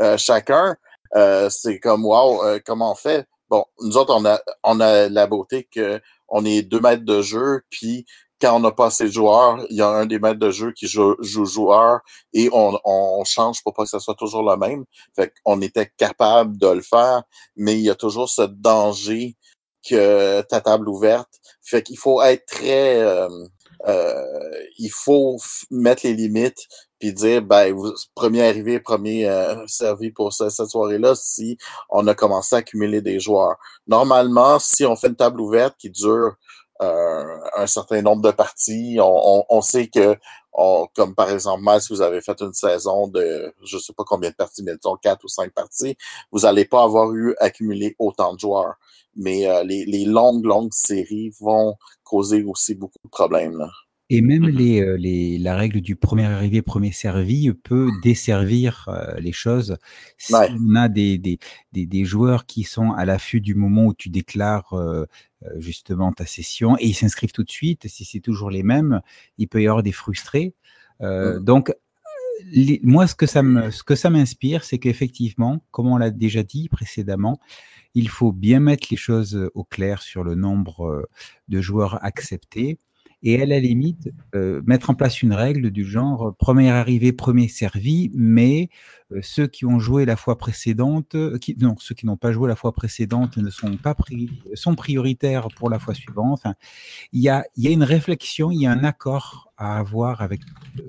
Speaker 5: euh, chacun. Euh, c'est comme wow, euh, comment on fait? Bon, nous autres, on a on a la beauté que on est deux maîtres de jeu, puis quand on n'a pas assez de joueurs, il y a un des maîtres de jeu qui joue, joue joueur et on, change pour pas que ce soit toujours le même. Fait qu'on était capable de le faire, mais il y a toujours ce danger que ta table ouverte. Fait qu'il faut être très... euh, euh, il faut mettre les limites puis dire, ben, premier arrivé, premier euh, servi pour ce- cette soirée-là si on a commencé à accumuler des joueurs. Normalement, si on fait une table ouverte qui dure euh, un certain nombre de parties, on, on, on sait que on, comme par exemple, si vous avez fait une saison de, je sais pas combien de parties, mais disons quatre ou cinq parties, vous n'allez pas avoir eu accumulé autant de joueurs. Mais euh, les, les longues, longues séries vont causer aussi beaucoup de problèmes. Là.
Speaker 1: Et même
Speaker 2: Mhm.
Speaker 1: les, euh, les, la règle du premier arrivé, premier servi peut desservir euh, les choses. Si
Speaker 5: Ouais.
Speaker 1: on a des, des, des, des joueurs qui sont à l'affût du moment où tu déclares euh, euh, justement ta session et ils s'inscrivent tout de suite, si c'est toujours les mêmes, il peut y avoir des frustrés. Euh. Donc, les- moi, ce que ça me, ce que ça m'inspire, c'est qu'effectivement, comme on l'a déjà dit précédemment, il faut bien mettre les choses au clair sur le nombre de joueurs acceptés et à la limite mettre en place une règle du genre premier arrivé, premier servi, mais ceux qui ont joué la fois précédente, non, ceux qui n'ont pas joué la fois précédente ne sont pas pris, sont prioritaires pour la fois suivante. Il y a, y a une réflexion, il y a un accord à avoir avec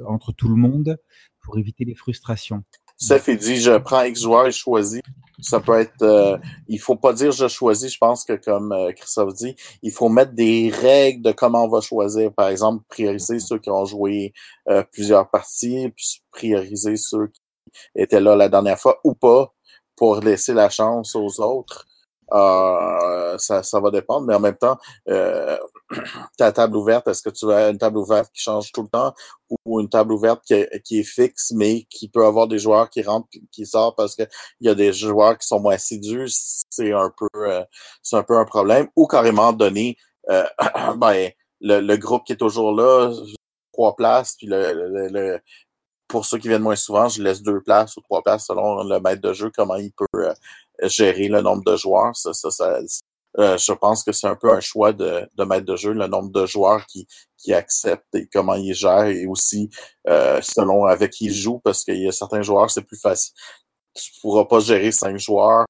Speaker 1: entre tout le monde pour éviter les frustrations.
Speaker 5: Steph, il dit, je prends X joueur et choisis. Ça peut être, euh, il faut pas dire je choisis. Je pense que comme euh, Christophe dit, il faut mettre des règles de comment on va choisir. Par exemple, prioriser ceux qui ont joué euh, plusieurs parties, puis prioriser ceux qui étaient là la dernière fois ou pas pour laisser la chance aux autres. Euh, ça, ça va dépendre, mais en même temps, euh, ta table ouverte, est-ce que tu as une table ouverte qui change tout le temps ou une table ouverte qui est, fixe, mais qui peut avoir des joueurs qui rentrent, qui sortent parce que il y a des joueurs qui sont moins assidus, c'est un peu, euh, c'est un peu un problème. Ou carrément donner, euh, ben, le, le groupe qui est toujours là, trois places, puis le, le, le- pour ceux qui viennent moins souvent, je laisse deux places ou trois places selon le maître de jeu, comment il peut euh, gérer le nombre de joueurs. Ça, ça, ça, euh, je pense que c'est un peu un choix de, de maître de jeu, le nombre de joueurs qui, qui acceptent et comment ils gèrent et aussi euh, selon avec qui ils jouent parce qu'il y a certains joueurs, c'est plus facile. Tu pourras pas gérer cinq joueurs,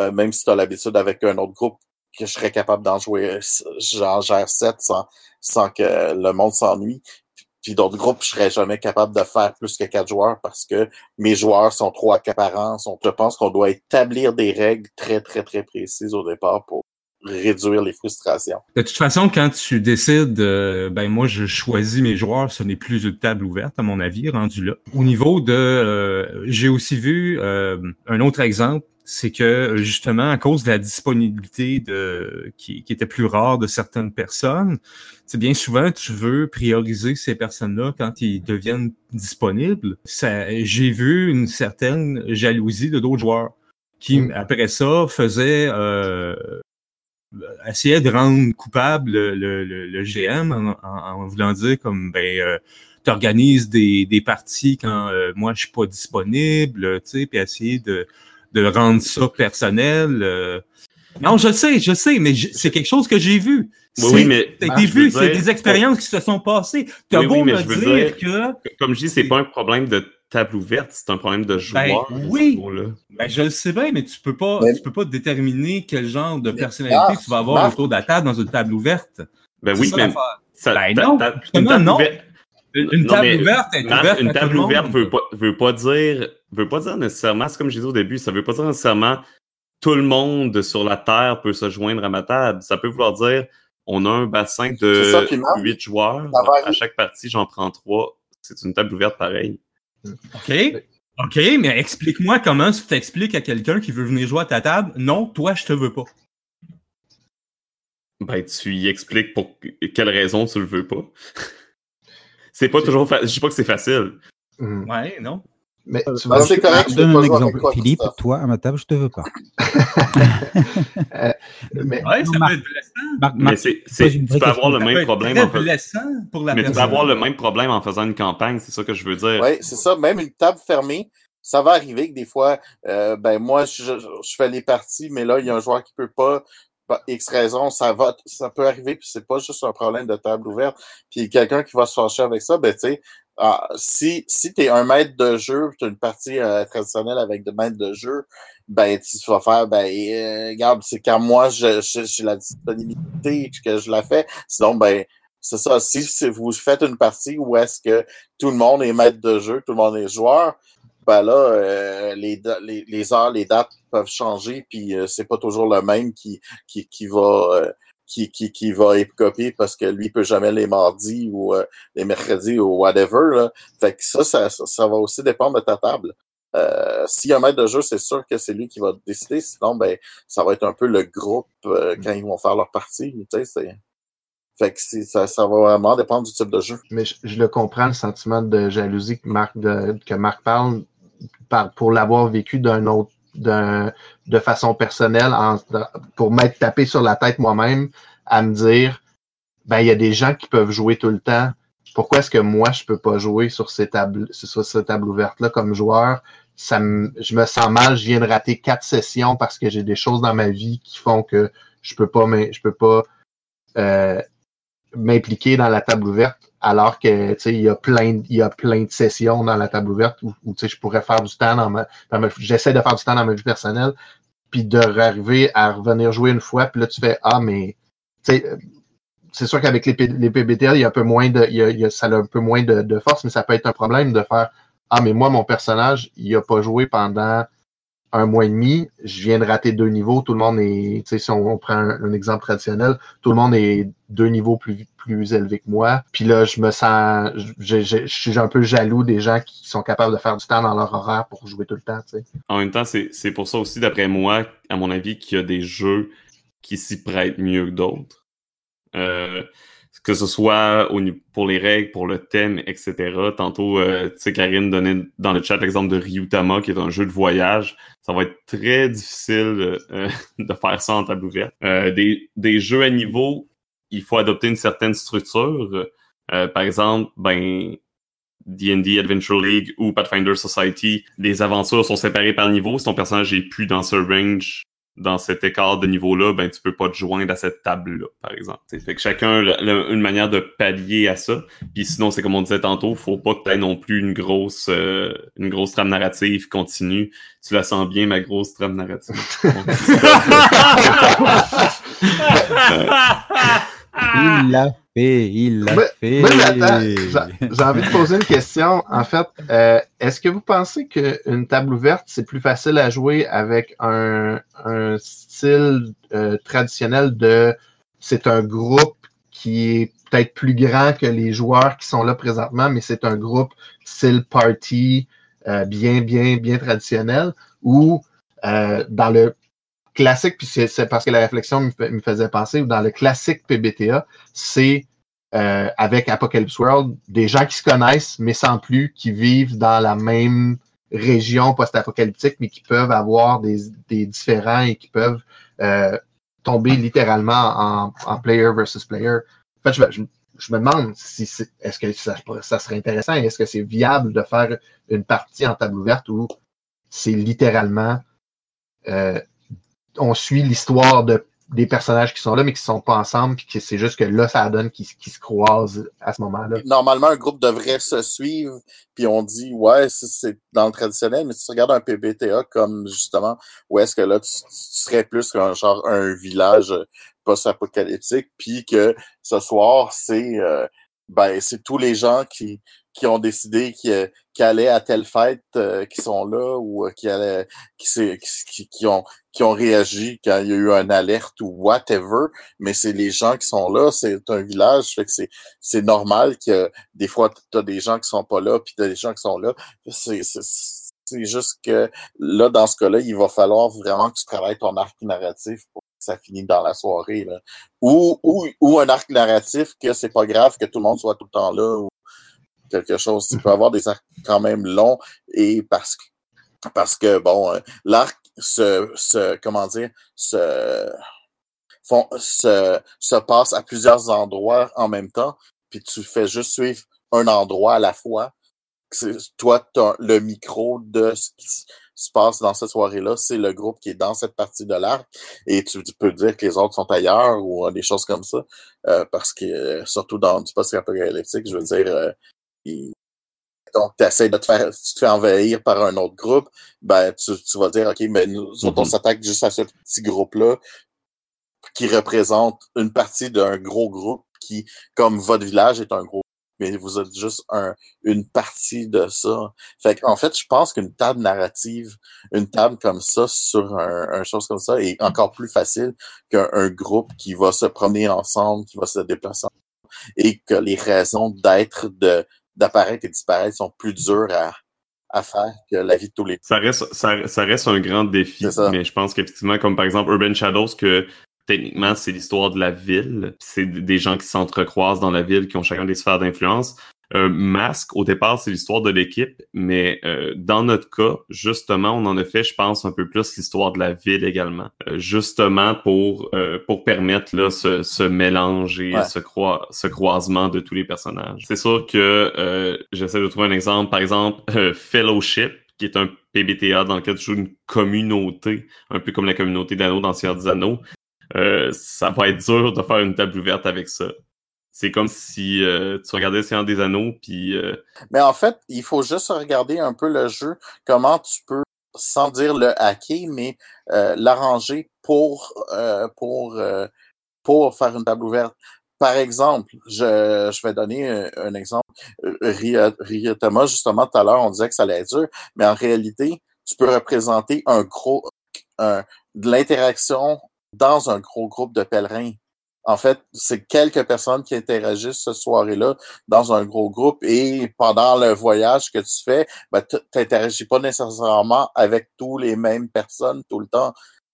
Speaker 5: euh, même si tu as l'habitude avec un autre groupe que je serais capable d'en jouer, j'en gère sept sans, sans que le monde s'ennuie. Puis d'autres groupes, je serais jamais capable de faire plus que quatre joueurs parce que mes joueurs sont trop accaparants. Je pense qu'on doit établir des règles très, très, très précises au départ pour réduire les frustrations.
Speaker 3: De toute façon, quand tu décides, euh, ben moi je choisis mes joueurs, ce n'est plus une table ouverte à mon avis, rendu là. Au niveau de, euh, j'ai aussi vu euh, un autre exemple, c'est que justement à cause de la disponibilité de qui, qui était plus rare de certaines personnes, c'est bien souvent tu veux prioriser ces personnes-là quand ils deviennent disponibles. J'ai vu une certaine jalousie de d'autres joueurs qui après ça faisaient euh, essayer de rendre coupable le, le, le GM en, en, voulant dire comme ben euh, t'organises des, des parties quand euh, moi je suis pas disponible, tu sais, puis essayer de, de rendre ça personnel. Euh. Non, je sais, je sais, mais c'est quelque chose que j'ai vu.
Speaker 2: Oui, oui, mais
Speaker 3: c'est vu, c'est des expériences qui se sont passées. T'as
Speaker 2: oui,
Speaker 3: beau
Speaker 2: oui, mais
Speaker 3: me
Speaker 2: je veux
Speaker 3: dire,
Speaker 2: dire
Speaker 3: que
Speaker 2: Comme je dis, c'est pas un problème de table ouverte, c'est un problème de
Speaker 3: Ben,
Speaker 2: joueur.
Speaker 3: oui. Ben, je le sais bien, mais tu peux pas,
Speaker 5: Mais-
Speaker 3: tu peux pas déterminer quel genre de personnalité
Speaker 5: Marc,
Speaker 3: tu vas avoir
Speaker 5: Marc.
Speaker 3: autour de la table dans une table ouverte.
Speaker 2: Ben oui,
Speaker 3: ça,
Speaker 2: mais ça,
Speaker 3: Ben
Speaker 2: ta-
Speaker 3: non,
Speaker 2: ta- une table
Speaker 3: non.
Speaker 2: ouverte-
Speaker 3: Une
Speaker 2: Non,
Speaker 3: table ouverte est
Speaker 2: Marc,
Speaker 3: ouverte
Speaker 2: une table ouverte veut pas, veut pas dire, veut pas dire nécessairement, c'est comme je disais au début, ça veut pas dire nécessairement tout le monde sur la Terre peut se joindre à ma table. Ça peut vouloir dire, on a un bassin de huit joueurs. À chaque partie, j'en prends trois. C'est une table ouverte pareil.
Speaker 3: OK. OK, mais explique-moi comment tu t'expliques à quelqu'un qui veut venir jouer à ta table. Non, toi, je te veux pas.
Speaker 2: Ben, tu y expliques pour quelle raison tu le veux pas. c'est pas toujours facile. Je dis pas que c'est facile.
Speaker 6: Mhm.
Speaker 3: Ouais, non.
Speaker 6: Mais tu
Speaker 5: Ben,
Speaker 6: vois,
Speaker 5: c'est correct,
Speaker 1: Je donne un exemple.
Speaker 5: toi,
Speaker 1: Philippe, toi, à ma table, je te veux pas.
Speaker 6: mais
Speaker 3: Ouais,
Speaker 1: Non,
Speaker 3: ça
Speaker 1: Marc-
Speaker 3: peut être blessant.
Speaker 1: Marc,
Speaker 2: Mais tu peux avoir le
Speaker 1: question.
Speaker 3: Ça peut
Speaker 2: même
Speaker 3: être
Speaker 2: problème en faisant.
Speaker 3: blessant pour la
Speaker 2: Mais tu peux avoir le même problème en faisant une campagne, c'est ça que je veux dire.
Speaker 5: Oui, c'est ça. Même une table fermée, ça va arriver que des fois, euh, ben moi, je, fais les parties, mais là, il y a un joueur qui peut pas. Par X raison, ça va, ça peut arriver, puis c'est pas juste un problème de table ouverte. Puis quelqu'un qui va se fâcher avec ça, ben tu sais, ah, si si t'es un maître de jeu, tu as une partie euh, traditionnelle avec des maîtres de jeu, ben tu vas faire, ben euh, regarde, c'est quand moi je- je- j'ai la disponibilité que je la fais. Sinon, ben c'est ça. Si, vous faites une partie où est-ce que tout le monde est maître de jeu, tout le monde est joueur, ben là, euh, les, les, les heures, les dates peuvent changer, puis euh, c'est pas toujours le même qui, qui, qui va euh, qui, qui, qui va écoper parce que lui peut jamais les mardis ou euh, les mercredis ou whatever. Là. Fait que ça, ça, ça, va aussi dépendre de ta table. Euh, S'il y a un maître de jeu, c'est sûr que c'est lui qui va décider. Sinon, ben, ça va être un peu le groupe euh, quand ils vont faire leur partie. Tu sais, c'est- fait que ça, ça va vraiment dépendre du type de jeu.
Speaker 6: mais je, je le comprends, le sentiment de jalousie que Marc, de- que Marc parle par, pour l'avoir vécu d'un autre de façon personnelle pour m'être tapé sur la tête moi-même à me dire ben il y a des gens qui peuvent jouer tout le temps. Pourquoi est-ce que moi je peux pas jouer sur ces tables sur cette table ouverte là comme joueur? Ça je me sens mal je viens de rater quatre sessions parce que j'ai des choses dans ma vie qui font que je peux pas peux pas euh, m'impliquer dans la table ouverte alors que tu sais il y a plein il y a plein de sessions dans la table ouverte où, où, tu sais je pourrais faire du temps dans ma, j'essaie de faire du temps dans ma vie personnelle puis de arriver à revenir jouer une fois puis là tu fais ah mais tu sais c'est sûr qu'avec les, les PBTL il y a un peu moins de il y a, il y a- ça a un peu moins de, de force mais ça peut être un problème de faire ah mais moi mon personnage il a pas joué pendant un mois et demi, je viens de rater deux niveaux, tout le monde est, tu sais, si on, on prend un, un exemple traditionnel, tout le monde est deux niveaux plus, plus élevés que moi. Puis là, je me sens, je, je, je suis un peu jaloux des gens qui sont capables de faire du temps dans leur horaire pour jouer tout le temps.
Speaker 2: En même temps, c'est pour ça aussi, d'après moi, à mon avis, qu'il y a des jeux qui s'y prêtent mieux que d'autres. Euh, que ce soit pour les règles, pour le thème, etc. Tantôt, euh, tu sais, Karine donnait dans le chat l'exemple de Ryutama, qui est un jeu de voyage. Ça va être très difficile euh, de faire ça en table ouverte. Des, des jeux à niveau, il faut adopter une certaine structure. Euh, par exemple, ben, D&D Adventure League ou Pathfinder Society, les aventures sont séparées par niveau. Si ton personnage est plus dans ce range dans cet écart de niveau-là, ben tu peux pas te joindre à cette table-là, par exemple. T'sais, fait que chacun a une manière de pallier à ça. Puis sinon, c'est comme on disait tantôt, faut pas que tu non plus une grosse euh, une grosse trame narrative continue. Tu la sens bien, ma grosse trame narrative.
Speaker 1: Il l'a fait, il l'a fait.
Speaker 6: j'ai- j'ai envie de poser une question. En fait, euh, est-ce que vous pensez qu'une table ouverte, c'est plus facile à jouer avec un, un style euh, traditionnel de c'est un groupe qui est peut-être plus grand que les joueurs qui sont là présentement, mais c'est un groupe style party euh, bien, bien, bien traditionnel, ou dans le classique, puis c'est parce que la réflexion me, faisait penser, dans le classique PBTA, c'est euh, avec Apocalypse World, des gens qui se connaissent, mais sans plus, qui vivent dans la même région post-apocalyptique, mais qui peuvent avoir des, des différents et qui peuvent euh, tomber littéralement en, en player versus player. En fait, je, je- je me demande si est-ce que ça, ça serait intéressant et est-ce que c'est viable de faire une partie en table ouverte où c'est littéralement euh, on suit l'histoire de des personnages qui sont là, mais qui sont pas ensemble, puis que c'est juste que là, ça donne qu'ils se croisent à ce moment-là.
Speaker 5: Normalement, un groupe devrait se suivre, puis on dit, ouais, c'est- dans le traditionnel, mais si tu regardes un PBTA comme justement, où est-ce que là, tu, serais plus qu'un genre un village post-apocalyptique, puis que ce soir, c'est euh, ben c'est tous les gens qui, qui ont décidé qu'ils qui allaient à telle fête euh, qui sont là ou euh, qui allaient qui, qui, qui ont qui ont réagi quand il y a eu un alerte ou whatever, mais c'est les gens qui sont là, c'est un village, fait que c'est normal que des fois tu as des gens qui sont pas là puis t'as des gens qui sont là. C'est c'est juste que là dans ce cas-là, il va falloir vraiment que tu travailles ton arc narratif pour que ça finisse dans la soirée là. Ou ou ou un arc narratif que c'est pas grave que tout le monde soit tout le temps là quelque chose. Tu peux avoir des arcs quand même longs et parce que parce que bon, euh, l'arc se, se comment dire se font, se, se passe à plusieurs endroits en même temps, puis tu fais juste suivre un endroit à la fois. Toi, t'as le micro de ce qui se passe dans cette soirée-là, c'est le groupe qui est dans cette partie de l'arc, et tu, tu peux dire que les autres sont ailleurs ou euh, des choses comme ça, euh, parce que euh, surtout dans du post-apocalyptique, je veux dire, euh, donc tu essaies de te faire, tu te fais envahir par un autre groupe, ben tu, tu vas dire, OK, mais nous autres, on
Speaker 2: Mhm.
Speaker 5: s'attaque juste à ce petit groupe-là qui représente une partie d'un gros groupe qui, comme votre village est un gros mais vous êtes juste un, une partie de ça. Fait qu'en fait, je pense qu'une table narrative, une table comme ça sur un, un chose comme ça est encore plus facile qu'un un groupe qui va se promener ensemble, qui va se déplacer ensemble, et que les raisons d'être, de, d'apparaître et disparaître sont plus dures à, à faire que la vie de tous les
Speaker 2: Ça reste, ça, ça reste un grand défi, mais je pense qu'effectivement, comme par exemple Urban Shadows, que techniquement, c'est l'histoire de la ville, c'est des gens qui s'entrecroisent dans la ville, qui ont chacun des sphères d'influence. Euh, Masque, au départ, c'est l'histoire de l'équipe, mais euh, dans notre cas, justement, on en a fait, je pense, un peu plus l'histoire de la ville également, Euh, justement pour euh, pour permettre là ce, ce mélange et
Speaker 5: Ouais.
Speaker 2: ce, croi- ce croisement de tous les personnages. C'est sûr que euh, j'essaie de trouver un exemple, par exemple, euh, Fellowship, qui est un PBTA dans lequel tu joues une communauté, un peu comme la communauté d'anneaux dans Seigneur des Anneaux. Euh, ça va être dur de faire une table ouverte avec ça. C'est comme si euh, tu regardais Seigneur des Anneaux, puis euh,
Speaker 5: Mais en fait, il faut juste regarder un peu le jeu, comment tu peux, sans dire le hacker, mais euh, l'arranger pour, euh, pour, euh, pour faire une table ouverte. Par exemple, je, je vais donner un, un exemple. Euh, Ria Thomas, justement, tout à l'heure, on disait que ça allait être dur, mais en réalité, tu peux représenter un gros, un, de l'interaction dans un gros groupe de pèlerins. En fait, c'est quelques personnes qui interagissent ce soirée-là dans un gros groupe et pendant le voyage que tu fais, ben, tu n'interagis pas nécessairement avec tous les mêmes personnes tout le temps.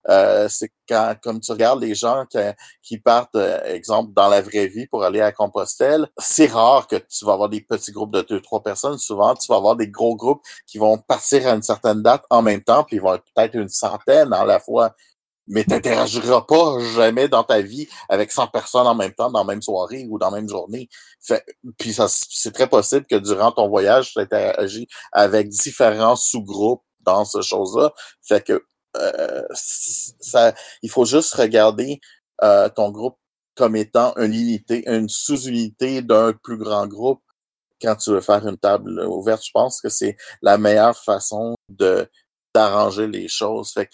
Speaker 5: Euh, c'est quand, comme tu regardes les gens qui, qui partent, euh, exemple, dans la vraie vie pour aller à Compostelle, c'est rare que tu vas avoir des petits groupes de deux, trois personnes. Souvent, tu vas avoir des gros groupes qui vont partir à une certaine date en même temps, puis ils vont être peut-être une centaine à la fois mais tu n'interagiras pas jamais dans ta vie avec 100 personnes en même temps dans la même soirée ou dans la même journée. Fait, puis ça, c'est très possible que durant ton voyage, tu interagis avec différents sous-groupes dans ce chose-là. Fait que euh, ça, il faut juste regarder euh, ton groupe comme étant une unité, une sous-unité d'un plus grand groupe quand tu veux faire une table ouverte. Je pense que c'est la meilleure façon de d'arranger les choses. Fait que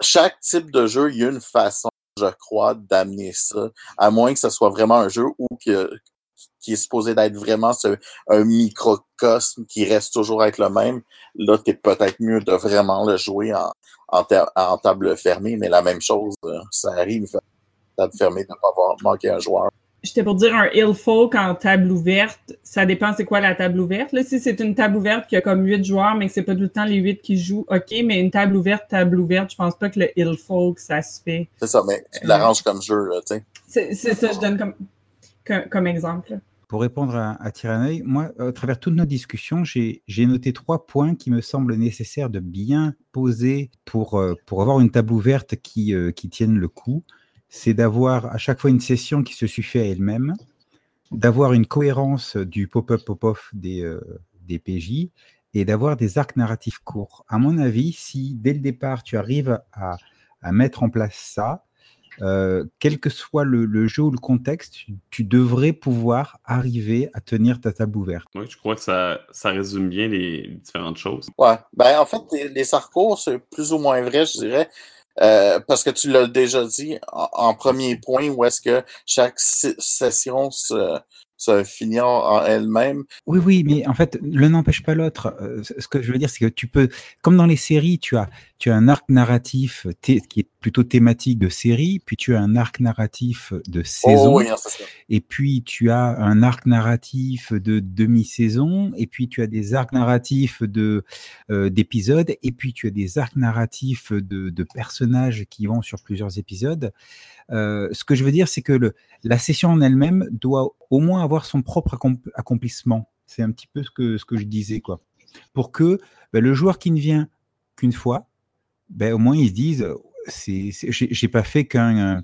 Speaker 5: chaque type de jeu, il y a une façon, je crois, d'amener ça, à moins que ce soit vraiment un jeu où que, qui est supposé d'être vraiment un microcosme qui reste toujours être le même. Là, t'es peut-être mieux de vraiment le jouer en, en, en table fermée, mais la même chose, euh, ça arrive, table fermée, de ne pas avoir manqué un joueur.
Speaker 4: J'étais pour dire un il folk en table ouverte. Ça dépend c'est quoi la table ouverte. Là, si c'est une table ouverte qui a comme huit joueurs, mais que c'est pas tout le temps les huit qui jouent, OK, mais une table ouverte, table ouverte, je pense pas que le il folk, ça se fait.
Speaker 5: C'est ça, mais tu l'arranges comme jeu, tu
Speaker 4: sais. C'est ça, je donne comme, comme, comme exemple.
Speaker 1: Pour répondre à, à moi, à travers toutes nos discussions, j'ai noté trois points qui me semblent nécessaires de bien poser pour, euh, pour avoir une table ouverte qui, euh, qui tienne le coup c'est d'avoir à chaque fois une session qui se suffit à elle-même, d'avoir une cohérence du pop-up pop-off des, euh, des PJ et d'avoir des arcs narratifs courts. À mon avis, si dès le départ tu arrives à, à mettre en place ça, euh, quel que soit le, le, jeu ou le contexte, tu, devrais pouvoir arriver à tenir ta table ouverte.
Speaker 2: Oui, je crois que ça, ça résume bien les différentes choses.
Speaker 5: Ouais, ben en fait, les, les arcs courts, c'est plus ou moins vrai, je dirais. Euh, parce que tu l'as déjà dit en, premier point, où est-ce que chaque session se, se finit en, elle-même.
Speaker 1: Oui, oui, mais en fait, l'un n'empêche pas l'autre. Euh, ce que je veux dire, c'est que tu peux, comme dans les séries, tu as, tu as un arc narratif qui est plutôt thématique de série, puis tu as un arc narratif de oh saison,
Speaker 5: oui,
Speaker 1: et puis tu as un arc narratif de demi-saison, et puis tu as des arcs narratifs de euh, d'épisodes, et puis tu as des arcs narratifs de, de personnages qui vont sur plusieurs épisodes. Euh, ce que je veux dire, c'est que le, la session en elle-même doit au moins avoir son propre accomplissement. C'est un petit peu ce que, ce que je disais, quoi. Pour que ben, le joueur qui ne vient qu'une fois, ben, au moins ils se disent, j'ai pas fait qu'un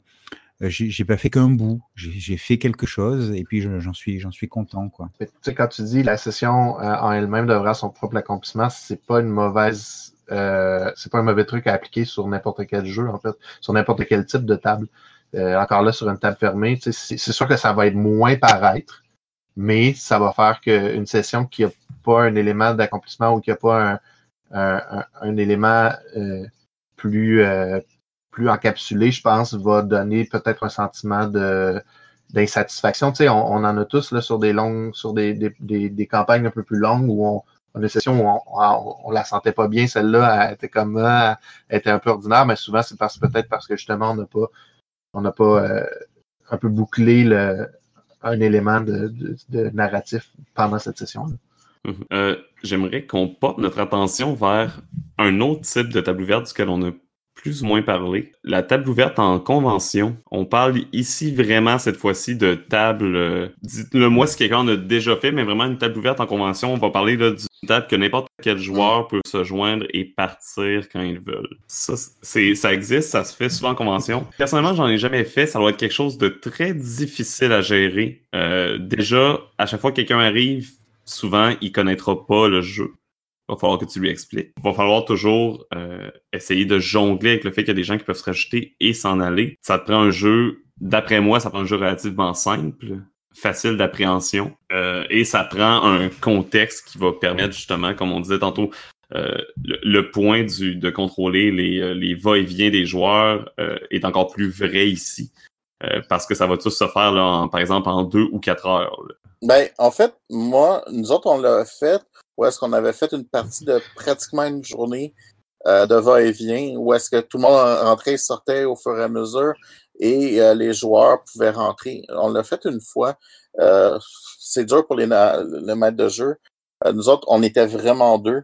Speaker 1: euh, j'ai pas fait qu'un bout, j'ai fait quelque chose et puis j'en suis, j'en suis content. Quoi.
Speaker 6: Tu sais, quand tu dis la session euh, en elle-même avoir son propre accomplissement, c'est pas une mauvaise, euh, c'est pas un mauvais truc à appliquer sur n'importe quel jeu, en fait, sur n'importe quel type de table. Euh, encore là, sur une table fermée, c'est sûr que ça va être moins paraître, mais ça va faire qu'une session qui n'a pas un élément d'accomplissement ou qui n'a pas un, un, un, élément euh, plus, euh, plus encapsulé, je pense, va donner peut-être un sentiment d'insatisfaction. Tu sais, on, en a tous là, sur des longues, sur des, campagnes un peu plus longues où on, a des sessions où on, on, la sentait pas bien, celle-là, elle était comme elle était un peu ordinaire, mais souvent c'est parce peut-être parce que justement on n'a pas on n'a pas euh, un peu bouclé un élément de, de narratif pendant cette session-là.
Speaker 2: Mhm. Euh, J'aimerais qu'on porte notre attention vers un autre type de table ouverte duquel on a plus ou moins parlé. La table ouverte en convention. On parle ici vraiment cette fois-ci de table. Euh, Dites-le moi si quelqu'un a déjà fait, mais vraiment une table ouverte en convention. On va parler d'une table que n'importe quel joueur peut se joindre et partir quand ils veulent. Ça existe, ça se fait souvent en convention. Personnellement, j'en ai jamais fait. Ça doit être quelque chose de très difficile à gérer. Euh, déjà, à chaque fois que quelqu'un arrive, souvent, il connaîtra pas le jeu va falloir que tu lui expliques. Il va falloir toujours euh, essayer de jongler avec le fait qu'il y a des gens qui peuvent se rajouter et s'en aller. Ça te prend un jeu, d'après moi, ça prend un jeu relativement simple, facile d'appréhension, euh, et ça prend un contexte qui va permettre justement, comme on disait tantôt, euh, le, point de contrôler les, euh, les va-et-vient des joueurs est encore plus vrai ici. Parce que ça va tous se faire, par exemple, en deux ou quatre heures.
Speaker 5: Ben, en fait, moi, nous autres, on l'a fait où est-ce qu'on avait fait une partie de pratiquement une journée euh, de va-et-vient, où est-ce que tout le monde rentrait et sortait au fur et à mesure et euh, les joueurs pouvaient rentrer. On l'a fait une fois. Euh, c'est dur pour les, les maîtres de jeu. Euh, nous autres, on était vraiment deux.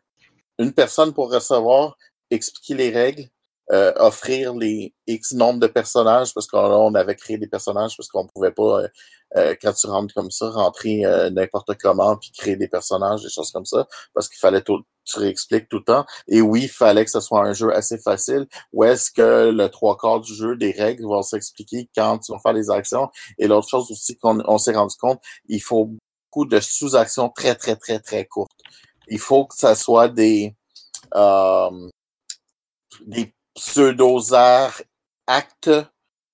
Speaker 5: Une personne pour recevoir, expliquer les règles, euh, offrir les X nombre de personnages, parce qu'on avait créé des personnages, parce qu'on pouvait pas, euh, euh, quand tu rentres comme ça, rentrer euh, n'importe comment, puis créer des personnages, des choses comme ça, parce qu'il fallait tout, tu réexpliques tout le temps. Et oui, il fallait que ce soit un jeu assez facile, où est-ce que le trois quarts du jeu, des règles vont s'expliquer quand tu vas faire les actions. Et l'autre chose aussi qu'on on, s'est rendu compte, il faut beaucoup de sous-actions très, très, très, très courtes. Il faut que ça soit des... Euh, des pseudo-art acte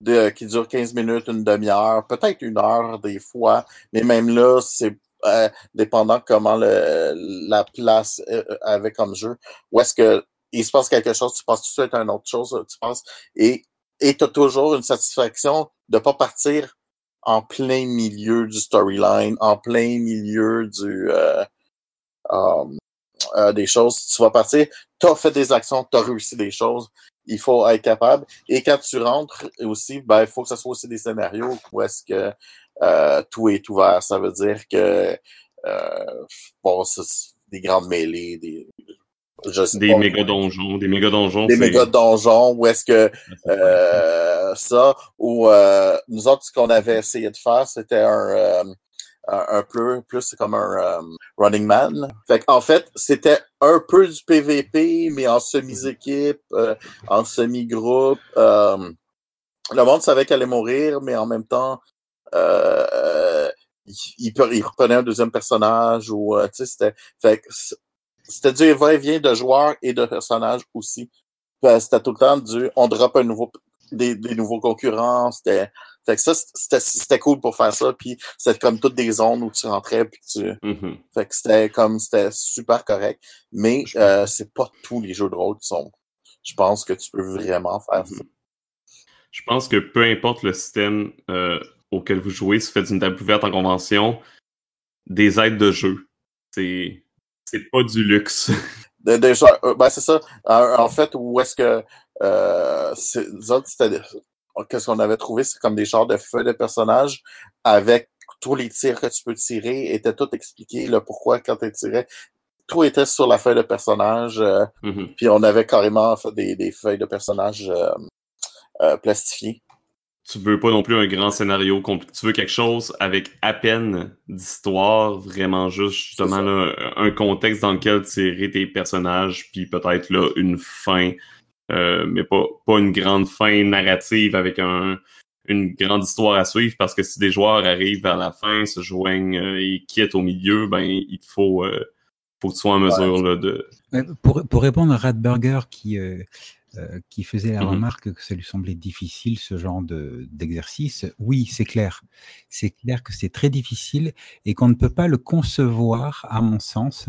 Speaker 5: de, qui dure 15 minutes, une demi-heure, peut-être une heure des fois, mais même là, c'est euh, dépendant comment le, la place euh, avait comme jeu. Ou est-ce que il se passe quelque chose, tu penses tout de suite à une autre chose, tu penses, et et tu as toujours une satisfaction de pas partir en plein milieu du storyline, en plein milieu du euh, um, euh, des choses. Tu vas partir, tu as fait des actions, tu as réussi des choses. Il faut être capable. Et quand tu rentres aussi, ben, il faut que ce soit aussi des scénarios où est-ce que euh, tout est ouvert. Ça veut dire que euh, bon, c'est des grandes mêlées, des, je sais
Speaker 2: Des
Speaker 5: pas,
Speaker 2: méga donjons. Des méga donjons.
Speaker 5: des méga donjons, où est-ce que euh, ça, ou euh, nous autres, ce qu'on avait essayé de faire, c'était un, euh, un, peu plus comme un euh, running man. Fait en fait, c'était un peu du PVP, mais en semi-équipe, euh, en semi-groupe. euh, le monde savait qu'elle allait mourir, mais en même temps, euh, il, il, reprenait un deuxième personnage ou c'était. Fait c'était du va-et-vient de joueurs et de personnages aussi. C'était tout le temps du on drop un nouveau des, des nouveaux concurrents. C'était. Fait que ça, c'était cool pour faire ça. Puis c'était comme toutes des zones où tu rentrais puis tu.
Speaker 2: Mhm.
Speaker 5: Fait que c'était comme c'était super correct. Mais euh, c'est pas tous les jeux de rôle qui sont. Je pense que tu peux vraiment faire ça.
Speaker 2: Je pense que peu importe le système euh, auquel vous jouez, si vous faites une table ouverte en convention, des aides de jeu, c'est c'est pas du luxe.
Speaker 5: Déjà, euh, ben c'est ça. En, en fait, où est-ce que euh, c'est- qu'est-ce qu'on avait trouvé, c'est comme des genres de feuilles de personnages avec tous les tirs que tu peux tirer, était tout expliqué le pourquoi quand tu tirais. Tout était sur la feuille de personnage, euh,
Speaker 2: Mhm.
Speaker 5: puis on avait carrément fait des, des feuilles de personnages euh, euh, plastifiées.
Speaker 2: Tu veux pas non plus un grand scénario compl- Tu veux quelque chose avec à peine d'histoire, vraiment juste justement là, un contexte dans lequel tirer tes personnages, puis peut-être là une fin, euh, mais pas, pas une grande fin narrative avec un, une grande histoire à suivre, parce que si des joueurs arrivent vers la fin, se joignent euh, et quittent au milieu, ben il faut, euh, faut que tu sois en mesure là, de.
Speaker 1: Pour, pour répondre à Radburger qui, euh, euh, qui faisait la
Speaker 2: Mhm.
Speaker 1: remarque que ça lui semblait difficile ce genre de- d'exercice, oui, c'est clair. C'est clair que c'est très difficile et qu'on ne peut pas le concevoir, à mon sens,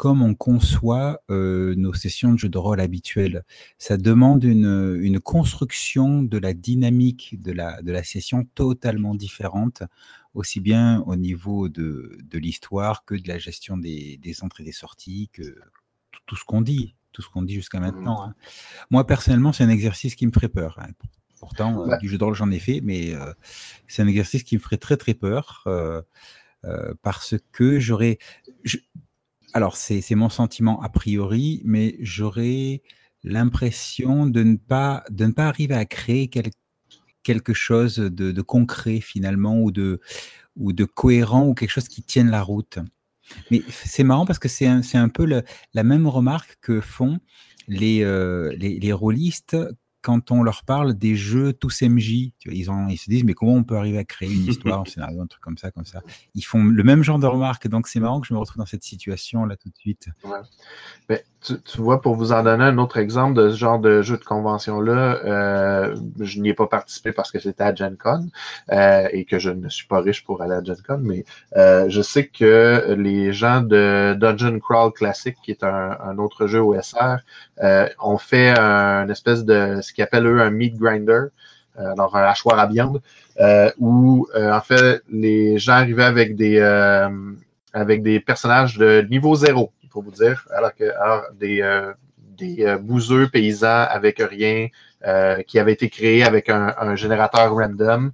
Speaker 1: comme on conçoit euh, nos sessions de jeux de rôle habituelles. Ça demande une, une construction de la dynamique de la, de la session totalement différente, aussi bien au niveau de, de l'histoire que de la gestion des, des entrées et des sorties, que tout, ce qu'on dit, tout ce qu'on dit jusqu'à maintenant. hein. Moi, personnellement, c'est un exercice qui me ferait peur. hein. Pourtant, euh,
Speaker 6: Ouais.
Speaker 1: du jeu de rôle, j'en ai fait, mais euh, c'est un exercice qui me ferait très, très peur euh, parce que j'aurais. Alors, c'est mon sentiment a priori, mais j'aurais l'impression de ne pas de ne pas arriver à créer quel- quelque chose de, concret finalement ou de ou de cohérent ou quelque chose qui tienne la route. Mais c'est marrant parce que c'est un, un peu la même remarque que font les, euh, les, les rôlistes quand on leur parle des jeux tous MJ. Ils, ont, se disent, mais comment on peut arriver à créer une histoire, un scénario, un truc comme ça, comme ça. Ils font le même genre de remarques. Donc c'est marrant que je me retrouve dans cette situation là tout de suite.
Speaker 6: Mais tu, tu vois, pour vous en donner un autre exemple de ce genre de jeu de convention-là, euh, je n'y ai pas participé parce que c'était à Gen Con euh, et que je ne suis pas riche pour aller à Gen Con, mais euh, je sais que les gens de Dungeon Crawl Classic, qui est un, un autre jeu OSR, euh, ont fait un, une espèce de ce qu'ils appellent eux un meat grinder, euh, alors un hachoir à viande, euh, où en fait les gens arrivaient avec des avec des personnages de niveau zéro, pour vous dire, alors que alors, des, euh, des euh, bouseux paysans avec rien, euh, qui avaient été créés avec un, un générateur random,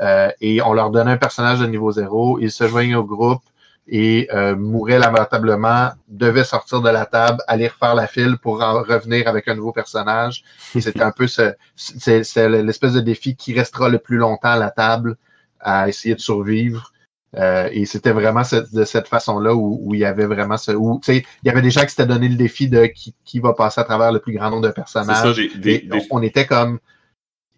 Speaker 6: euh, et on leur donnait un personnage de niveau zéro, ils se joignaient au groupe et euh, mouraient lamentablement, devaient sortir de la table, aller refaire la file pour en revenir avec un nouveau personnage. C'était un peu ce, c'est l'espèce de défi qui restera le plus longtemps à la table à essayer de survivre. Euh, et c'était vraiment de cette façon-là où, où il y avait vraiment ce. Où, tu sais, il y avait des gens qui s'étaient donné le défi de qui, qui va passer à travers le plus grand nombre de
Speaker 2: ça,
Speaker 6: personnages.
Speaker 2: des, des,
Speaker 6: Et
Speaker 2: des-
Speaker 6: on, était comme.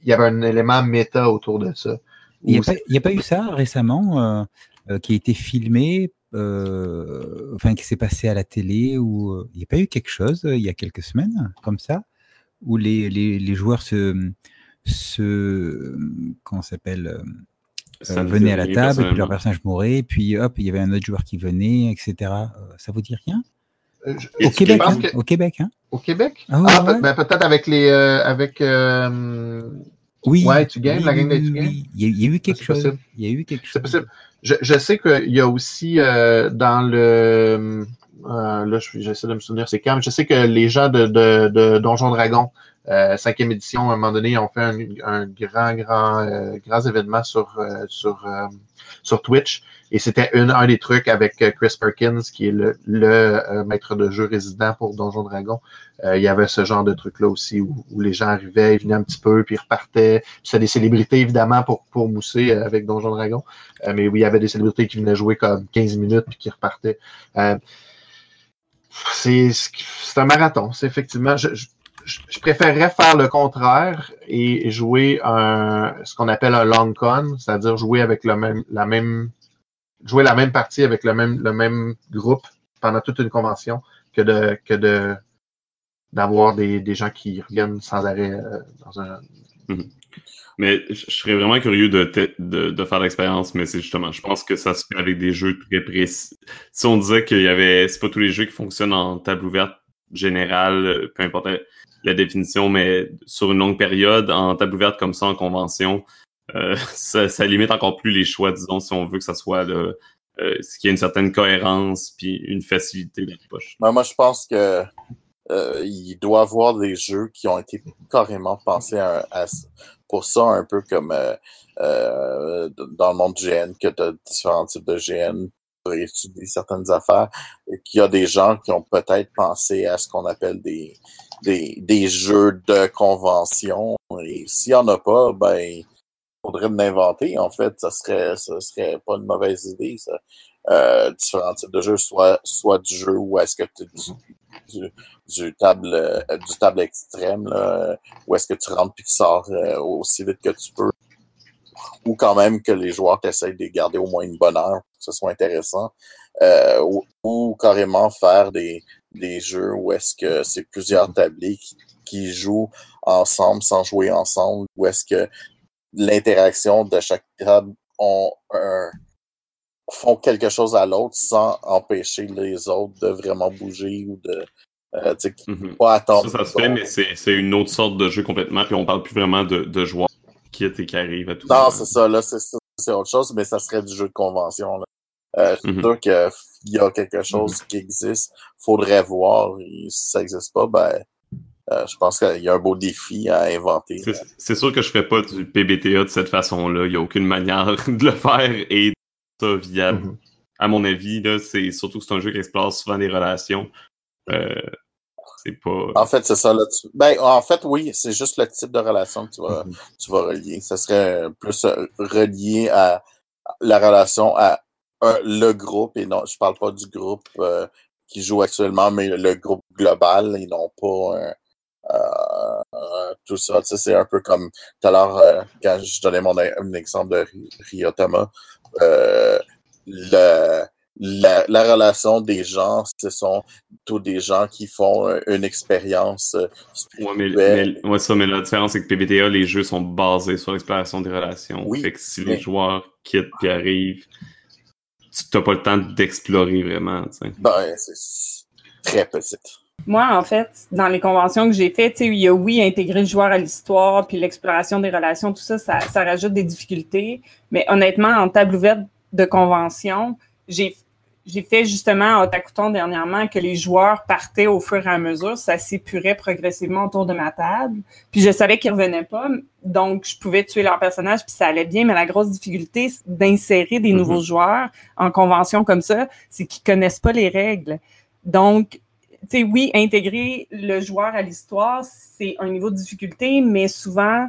Speaker 6: Il y avait un élément méta autour de ça.
Speaker 1: Il n'y a,
Speaker 6: Où
Speaker 1: pas- il y a pas eu ça récemment euh, euh, qui a été filmé, euh, enfin qui s'est passé à la télé ou euh, il n'y a pas eu quelque chose euh, il y a quelques semaines comme ça où les, les, les joueurs se, se comment ça s'appelle euh, venaient à la table, et puis leur personnage mourait, puis hop, il y avait un autre joueur qui venait, etc. Euh, Ça vous dit rien?
Speaker 6: Euh, je-
Speaker 2: Et
Speaker 1: Au Québec, hein,
Speaker 6: que-
Speaker 1: au Québec, hein
Speaker 6: Au Québec?
Speaker 1: Ah ouais,
Speaker 6: Ah,
Speaker 1: ouais.
Speaker 6: ben, peut-être avec les. euh, avec. euh,
Speaker 1: Oui.
Speaker 6: Ouais, tu gagnes,
Speaker 1: oui,
Speaker 6: la des
Speaker 1: oui,
Speaker 6: tu gagnes.
Speaker 1: oui. Il y, a, il y a eu quelque chose.
Speaker 6: possible.
Speaker 1: Il y a eu quelque chose.
Speaker 6: C'est possible. Je, je sais qu'il y a aussi euh, dans le. euh, là, je- j'essaie de me souvenir, c'est quand. Je sais que les gens de, de, de Donjon Dragon, euh, cinquième édition, à un moment donné, ont fait un, grand, grand, euh, grand événement sur, euh, sur, euh, sur Twitch. Et c'était un des trucs avec euh, Chris Perkins, qui est le, euh, maître de jeu résident pour Donjon Dragon. Euh, il y avait ce genre de truc-là aussi où, les gens arrivaient, ils venaient un petit peu, puis ils repartaient. C'était des célébrités, évidemment, pour, pour mousser euh, avec Donjon Dragon. Euh, mais oui, il y avait des célébrités qui venaient jouer comme 15 minutes puis qui repartaient. Euh, c'est un marathon, c'est effectivement. Je préférerais faire le contraire et jouer un, ce qu'on appelle un long con, c'est-à-dire jouer avec le même, la même, jouer la même partie avec le même, le même groupe pendant toute une convention que de, que de, d'avoir des, des gens qui reviennent sans arrêt euh, dans un.
Speaker 2: Mais je serais vraiment curieux de, de, de faire l'expérience, mais c'est justement, je pense que ça se fait avec des jeux très précis. Si on disait qu'il y avait, c'est pas tous les jeux qui fonctionnent en table ouverte générale, peu importe la, la définition, mais sur une longue période, en table ouverte comme ça, en convention, euh, ça, limite encore plus les choix, disons, si on veut que ça soit là, euh, ce qui ait une certaine cohérence puis une facilité d'approche.
Speaker 5: Ben, moi, je pense que euh, il doit y avoir des jeux qui ont été carrément pensés à, pour ça, un peu comme euh, dans le monde du GN, que tu as différents types de GN pour étudier certaines affaires, qu'il y a des gens qui ont peut-être pensé à ce qu'on appelle des, des, des jeux de convention. Et s'il n'y en a pas, ben, il faudrait l'inventer. En fait, ça serait, ça serait pas une mauvaise idée, ça. Euh, différents types de jeux, soit, soit du jeu où est-ce que tu du, du, table euh, du table extrême, là, où est-ce que tu rentres puis tu sors euh, aussi vite que tu peux. Ou quand même que les joueurs t'essayent de garder au moins une bonne heure que ce soit intéressant. Euh, ou, ou carrément faire des, des jeux où est-ce que c'est plusieurs tablés qui, qui jouent ensemble sans jouer ensemble, où est-ce que l'interaction de chaque table ont un, font quelque chose à l'autre sans empêcher les autres de vraiment bouger ou de euh,
Speaker 2: Mhm.
Speaker 5: pas attendre.
Speaker 2: Ça, ça se fait, mais c'est une autre sorte de jeu complètement, puis on parle plus vraiment de, de joueurs qui qui arrivent à tout
Speaker 5: Non, c'est ça, là, c'est ça, c'est autre chose, mais ça serait du jeu de convention. Là. Euh,
Speaker 2: Mhm.
Speaker 5: sûr qu'il y a quelque chose qui existe, faudrait voir. Et si ça n'existe pas, ben, euh, je pense qu'il y a un beau défi à inventer.
Speaker 2: C'est- C'est sûr que je fais pas du PBTA de cette façon-là. Il n'y a aucune manière de le faire et ça viable.
Speaker 6: Mhm.
Speaker 2: À mon avis, là, c'est surtout que c'est un jeu qui explore souvent des relations. Euh, c'est pas.
Speaker 5: En fait, c'est ça. Là, tu- Ben, en fait, oui, c'est juste le type de relation que tu vas, tu vas relier. Ça serait plus euh, relié à la relation à le groupe, et non, je parle pas du groupe euh, qui joue actuellement, mais le groupe global, et non pas euh, tout ça. C'est un peu comme tout à l'heure, euh, quand je donnais mon un exemple de Ry- Ryotama, euh, la, la relation des gens, ce sont tous des gens qui font une expérience euh,
Speaker 2: Ouais, mais,
Speaker 5: spirituelle.
Speaker 2: mais- ouais, ça, mais la différence, c'est que PBTA, les jeux sont basés sur l'exploration des relations.
Speaker 5: Oui,
Speaker 2: Fait que si
Speaker 5: mais-
Speaker 2: les joueurs quittent puis arrivent, tu n'as pas le temps d'explorer vraiment. tu sais.
Speaker 5: Ben, c'est très petite.
Speaker 4: Moi, en fait, dans les conventions que j'ai faites, tu sais, il y a oui, intégrer le joueur à l'histoire, puis l'exploration des relations, tout ça, ça, ça rajoute des difficultés. Mais honnêtement, en table ouverte de convention, j'ai j'ai fait justement à Otakuton dernièrement que les joueurs partaient au fur et à mesure, ça s'épurait progressivement autour de ma table. Puis je savais qu'ils revenaient pas, donc je pouvais tuer leur personnage, puis ça allait bien. Mais la grosse difficulté d'insérer des
Speaker 2: Mhm.
Speaker 4: nouveaux joueurs en convention comme ça, c'est qu'ils connaissent pas les règles. Donc, tu sais, oui, intégrer le joueur à l'histoire, c'est un niveau de difficulté, mais souvent,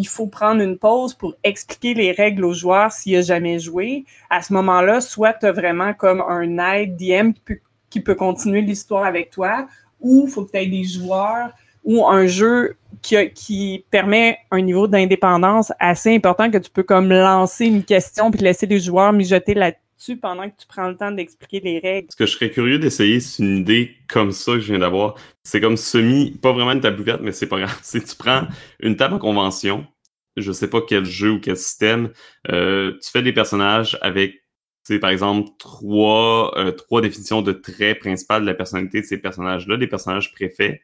Speaker 4: il faut prendre une pause pour expliquer les règles aux joueurs s'il a jamais joué. À ce moment-là, soit tu as vraiment comme un aide DM qui peut, qui peut continuer l'histoire avec toi, ou il faut que tu aies des joueurs ou un jeu qui, qui permet un niveau d'indépendance assez important que tu peux comme lancer une question puis laisser les joueurs mijoter là pendant que tu prends le temps d'expliquer les règles?
Speaker 2: Ce que je serais curieux d'essayer, c'est une idée comme ça que je viens d'avoir. C'est comme semi, pas vraiment une table ouverte, mais c'est pas grave. C'est tu prends une table en convention, je sais pas quel jeu ou quel système, euh, tu fais des personnages avec, par exemple, trois, euh, trois définitions de traits principales de la personnalité de ces personnages-là, des personnages préfets.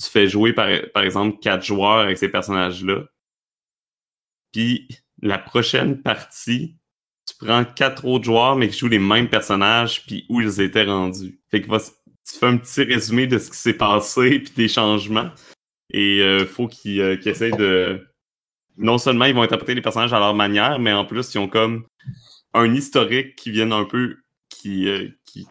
Speaker 2: Tu fais jouer, par, exemple, quatre joueurs avec ces personnages-là. Puis la prochaine partie, prends quatre autres joueurs, mais qui jouent les mêmes personnages, puis où ils étaient rendus. Fait que tu fais un petit résumé de ce qui s'est passé, puis des changements. Et euh, faut qu'ils euh, essayent de... Non seulement ils vont interpréter les personnages à leur manière, mais en plus, ils ont comme un historique qui viennent un peu... qui, euh, qui,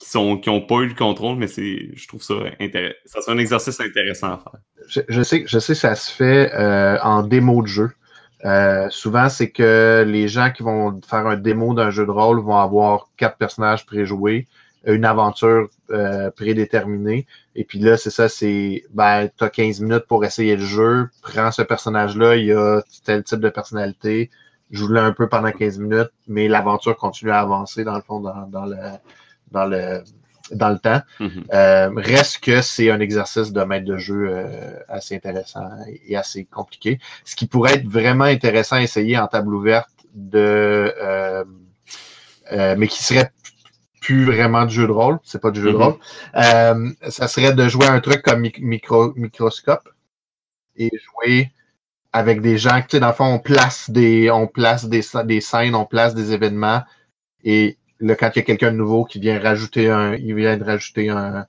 Speaker 2: qui sont qui ont pas eu le contrôle, mais c'est je trouve ça intéressant. Ça c'est un exercice intéressant à faire.
Speaker 6: Je, sais je sais ça se fait euh, en démo de jeu. Euh, souvent, c'est que les gens qui vont faire un démo d'un jeu de rôle vont avoir quatre personnages préjoués, une aventure euh, prédéterminée. Et puis là, c'est ça, c'est ben, tu as 15 minutes pour essayer le jeu, prends ce personnage-là, il y a tel type de personnalité, joue-le un peu pendant 15 minutes, mais l'aventure continue à avancer dans le fond, dans, dans le dans le dans le temps.
Speaker 2: Mhm.
Speaker 6: Euh, reste que c'est un exercice de maître de jeu euh, assez intéressant et assez compliqué. Ce qui pourrait être vraiment intéressant à essayer en table ouverte de euh, euh, mais qui serait plus vraiment du jeu de rôle, c'est pas du jeu de
Speaker 2: Mhm.
Speaker 6: rôle. Euh, ça serait de jouer un truc comme mic- micro, microscope et jouer avec des gens, tu sais, dans le fond, on place des, on place des scènes, on place des événements et quand il y a quelqu'un de nouveau qui vient rajouter un, il vient de rajouter un,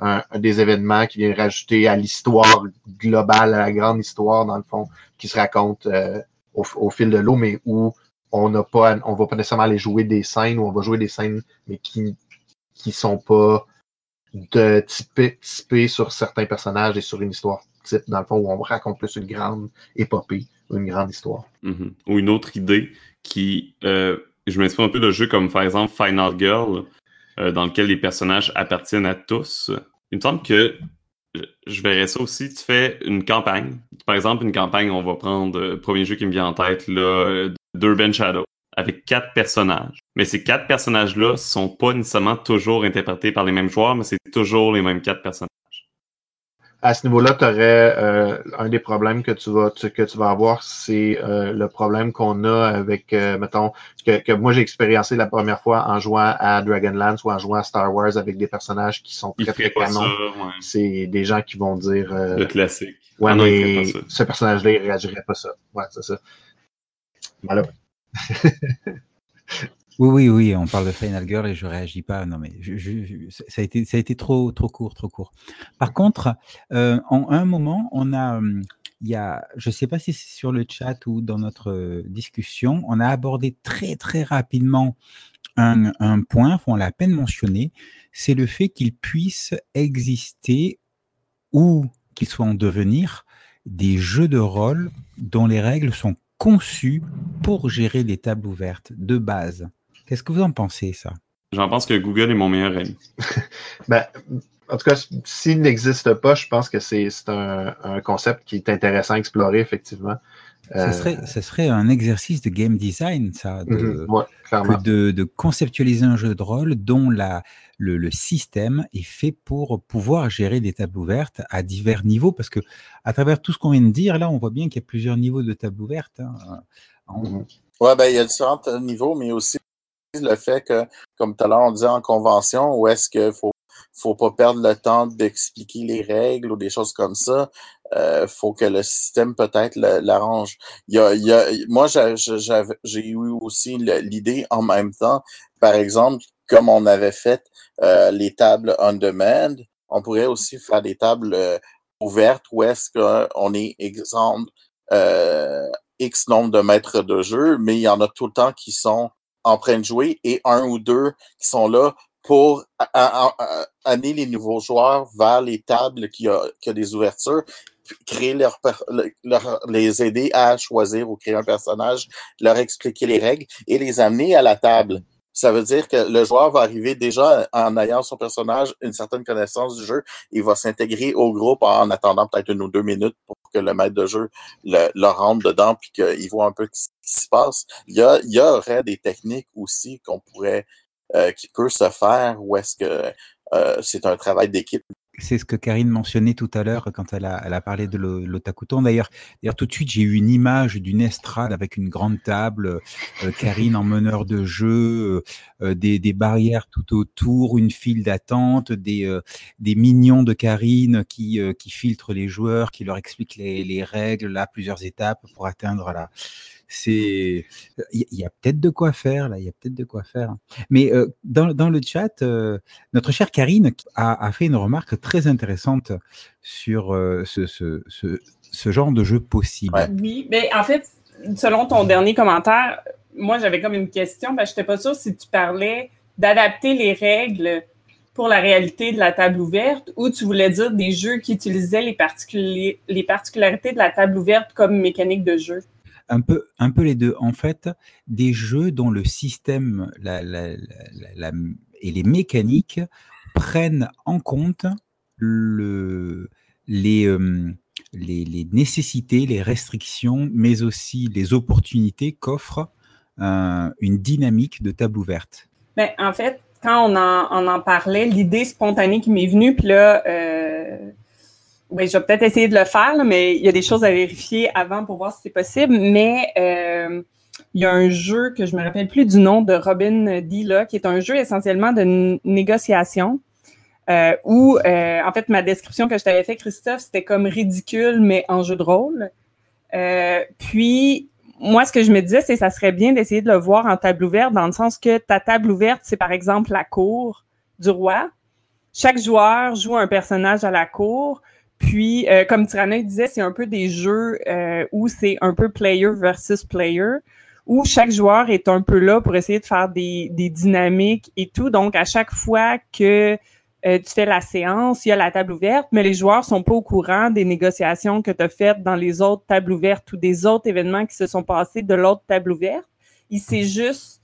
Speaker 6: un- des événements, qui vient rajouter à l'histoire globale, à la grande histoire, dans le fond, qui se raconte euh, au, fil de l'eau, mais où on n'a pas, on va pas nécessairement aller jouer des scènes, où on va jouer des scènes, mais qui, qui sont pas de typées, typées sur certains personnages et sur une histoire type, dans le fond, où on raconte plus une grande épopée, une grande histoire.
Speaker 2: Mhm. Ou une autre idée qui, euh, je m'inspire un peu de jeux comme par exemple Final Girl, euh, dans lequel les personnages appartiennent à tous. Il me semble que je- verrais ça aussi. Tu fais une campagne. Par exemple, une campagne, on va prendre euh, le premier jeu qui me vient en tête, là, euh, d'Urban Shadow, avec quatre personnages. Mais ces quatre personnages-là sont pas nécessairement toujours interprétés par les mêmes joueurs, mais c'est toujours les mêmes quatre personnages.
Speaker 6: À ce niveau-là, tu aurais un des problèmes que tu vas tu- que tu vas avoir, c'est euh, le problème qu'on a avec, euh, mettons, que, que moi j'ai expériencé la première fois en jouant à Dragonlance ou en jouant à Star Wars avec des personnages qui sont très très canons.
Speaker 2: ouais.
Speaker 6: C'est des gens qui vont dire euh,
Speaker 2: Le classique.
Speaker 6: Ouais,
Speaker 2: Ah non,
Speaker 6: mais ce personnage-là, il réagirait pas ça. Ouais, c'est ça. Voilà.
Speaker 1: Oui, oui, oui, on parle de Final Girl et je réagis pas. Non, mais ça a été, trop, trop court, trop court. Par contre, euh, en un moment, on a, il y a, je sais pas si c'est sur le chat ou dans notre euh, discussion, on a abordé très, très rapidement un, un point, on l'a à peine mentionné, c'est le fait qu'il puisse exister ou qu'il soit en devenir des jeux de rôle dont les règles sont conçues pour gérer les tables ouvertes de base. Qu'est-ce que vous en pensez, ça?
Speaker 2: J'en pense que Google est mon meilleur ami.
Speaker 6: Ben, en tout cas, s'il n'existe pas, je pense que c'est un, un concept qui est intéressant à explorer, effectivement.
Speaker 1: ça
Speaker 6: Euh,
Speaker 1: serait, ça serait un exercice de game design, ça, de,
Speaker 6: ouais,
Speaker 1: que de, de conceptualiser un jeu de rôle dont la, le, le système est fait pour pouvoir gérer des tables ouvertes à divers niveaux, parce que à travers tout ce qu'on vient de dire, là, on voit bien qu'il y a plusieurs niveaux de tables ouvertes. hein. En-
Speaker 6: Mhm.
Speaker 5: Ouais, ben, il y a différents niveaux, mais aussi le fait que, comme tout à l'heure, on disait en convention, où est-ce qu'il faut, faut pas perdre le temps d'expliquer les règles ou des choses comme ça. Euh, faut que le système peut-être l'arrange. Il y a, il y a, moi, j'ai eu aussi l'idée en même temps, par exemple, comme on avait fait euh, les tables on demand, on pourrait aussi faire des tables euh, ouvertes où est-ce qu'on est, exemple, euh, X nombre de maîtres de jeu, mais il y en a tout le temps qui sont en train de jouer et un ou deux qui sont là pour amener les nouveaux joueurs vers les tables qui a, qui a des ouvertures, créer leur, leur- les aider à choisir ou créer un personnage, leur expliquer les règles et les amener à la table. Ça veut dire que le joueur va arriver déjà en ayant son personnage une certaine connaissance du jeu. Il va s'intégrer au groupe en attendant peut-être une ou deux minutes pour que le maître de jeu le, le rentre dedans puis qu'il voit un peu ce qui se passe. Il y, a, il y aurait des techniques aussi qu'on pourrait, euh, qui peut se faire ou est-ce que euh, c'est un travail d'équipe
Speaker 1: c'est ce que Karine mentionnait tout à l'heure quand elle a, parlé de l'otakuton. D'ailleurs, tout de suite, j'ai eu une image d'une estrade avec une grande table, euh, Karine en meneur de jeu, euh, euh, des, barrières tout autour, une file d'attente, des, euh, mignons de Karine qui, euh, qui filtrent les joueurs, qui leur expliquent les, les règles, là, plusieurs étapes pour atteindre la, c'est il y, a peut-être de quoi faire là, il y a peut-être de quoi faire. Mais euh, dans, dans, le chat, euh, notre chère Karine a, a, fait une remarque très intéressante sur euh, ce, ce, ce, ce, genre de jeu possible.
Speaker 4: Ouais. Oui, mais en fait, selon ton dernier commentaire, moi j'avais comme une question, parce que je n'étais pas sûre si tu parlais d'adapter les règles pour la réalité de la table ouverte ou tu voulais dire des jeux qui utilisaient les particularités de la table ouverte comme mécanique de jeu?
Speaker 1: Un peu, un peu les deux. En fait, des jeux dont le système la, la, et les mécaniques prennent en compte le, les, euh, les, les, nécessités, les restrictions, mais aussi les opportunités qu'offre euh, une dynamique de table ouverte.
Speaker 4: Ben, en fait, quand on en, on en parlait, l'idée spontanée qui m'est venue, puis là, euh, oui, je vais peut-être essayer de le faire, là, mais il y a des choses à vérifier avant pour voir si c'est possible. Mais euh, il y a un jeu que je me rappelle plus du nom de Robin D. Là, qui est un jeu essentiellement de négociation. Euh, où, euh, en fait, ma description que je t'avais fait, Christophe, c'était comme ridicule, mais en jeu de rôle. Euh, puis, moi, ce que je me disais, c'est que ça serait bien d'essayer de le voir en table ouverte, dans le sens que ta table ouverte, c'est par exemple la cour du roi. Chaque joueur joue un personnage à la cour. Puis, euh, comme Tyrannoïde disait, c'est un peu des jeux euh, où c'est un peu player versus player, où chaque joueur est un peu là pour essayer de faire des, des dynamiques et tout. Donc, à chaque fois que euh, tu fais la séance, il y a la table ouverte, mais les joueurs sont pas au courant des négociations que tu as faites dans les autres tables ouvertes ou des autres événements qui se sont passés de l'autre table ouverte. Il sait juste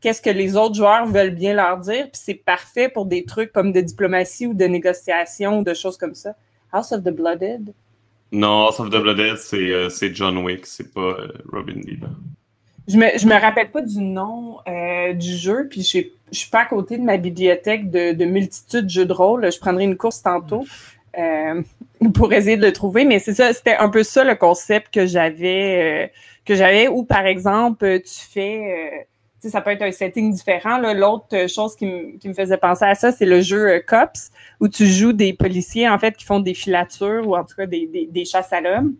Speaker 4: qu'est-ce que les autres joueurs veulent bien leur dire, puis c'est parfait pour des trucs comme de diplomatie ou de négociation ou de choses comme ça. House of the Blooded?
Speaker 2: Non, House of the Blooded, c'est euh, John Wick, c'est pas euh, Robin Lee.
Speaker 4: Je me, je me rappelle pas du nom euh, du jeu, puis je, je suis pas à côté de ma bibliothèque de, de multitudes de jeux de rôle. Je prendrai une course tantôt euh, pour essayer de le trouver, mais c'est ça, c'était un peu ça le concept que j'avais, euh, que j'avais, où par exemple tu fais ça peut être un setting différent. L'autre chose qui, me faisait penser à ça, c'est le jeu euh, Cops, où tu joues des policiers, en fait, qui font des filatures ou en tout cas des, chasses à l'homme.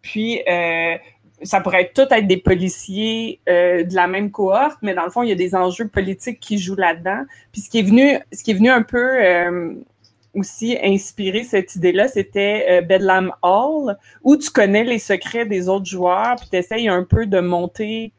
Speaker 4: Puis, euh, ça pourrait être tout être des policiers euh, de la même cohorte, mais dans le fond, il y a des enjeux politiques qui jouent là-dedans. Puis, ce qui est venu, ce qui est venu un peu euh, aussi inspirer cette idée-là, c'était euh, Bedlam Hall, où tu connais les secrets des autres joueurs, puis tu essayes un peu de monter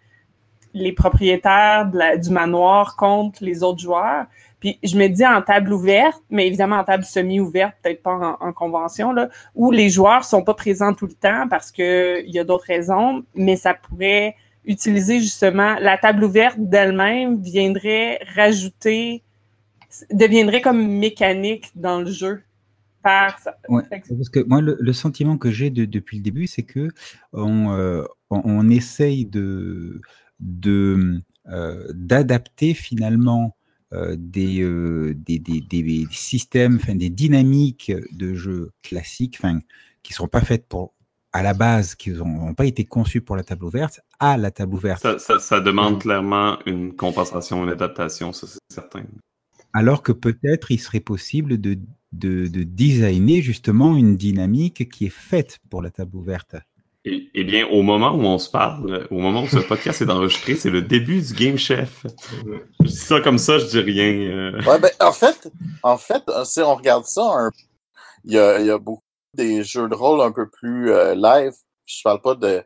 Speaker 4: les propriétaires de la, du manoir contre les autres joueurs. Puis je me dis en table ouverte, mais évidemment en table semi-ouverte, peut-être pas en, en, convention, là, où les joueurs sont pas présents tout le temps parce que il y a d'autres raisons, mais ça pourrait utiliser justement la table ouverte d'elle-même viendrait rajouter, deviendrait comme mécanique dans le jeu. Par...
Speaker 1: Ouais, parce que moi, le, le sentiment que j'ai de, depuis le début, c'est que on, euh, on, on essaye de d'adapter finalement euh, des, euh, des, des, des, systèmes, enfin, des dynamiques de jeux classiques, enfin, qui ne sont pas faites pour à la base, qui n'ont pas été conçues pour la table ouverte, à la table ouverte.
Speaker 2: Ça, ça, ça demande clairement une compensation, une adaptation, ça c'est certain.
Speaker 1: Alors que peut-être il serait possible de, de, de designer justement une dynamique qui est faite pour la table ouverte.
Speaker 2: Eh, bien, au moment où on se parle, au moment où ce podcast est enregistré, c'est le début du Game Chef. Je dis ça comme ça, je dis rien. Euh...
Speaker 5: Ouais, ben, en fait, en fait, si on regarde ça, il, y a, beaucoup des jeux de rôle un peu plus euh, live. Je parle pas de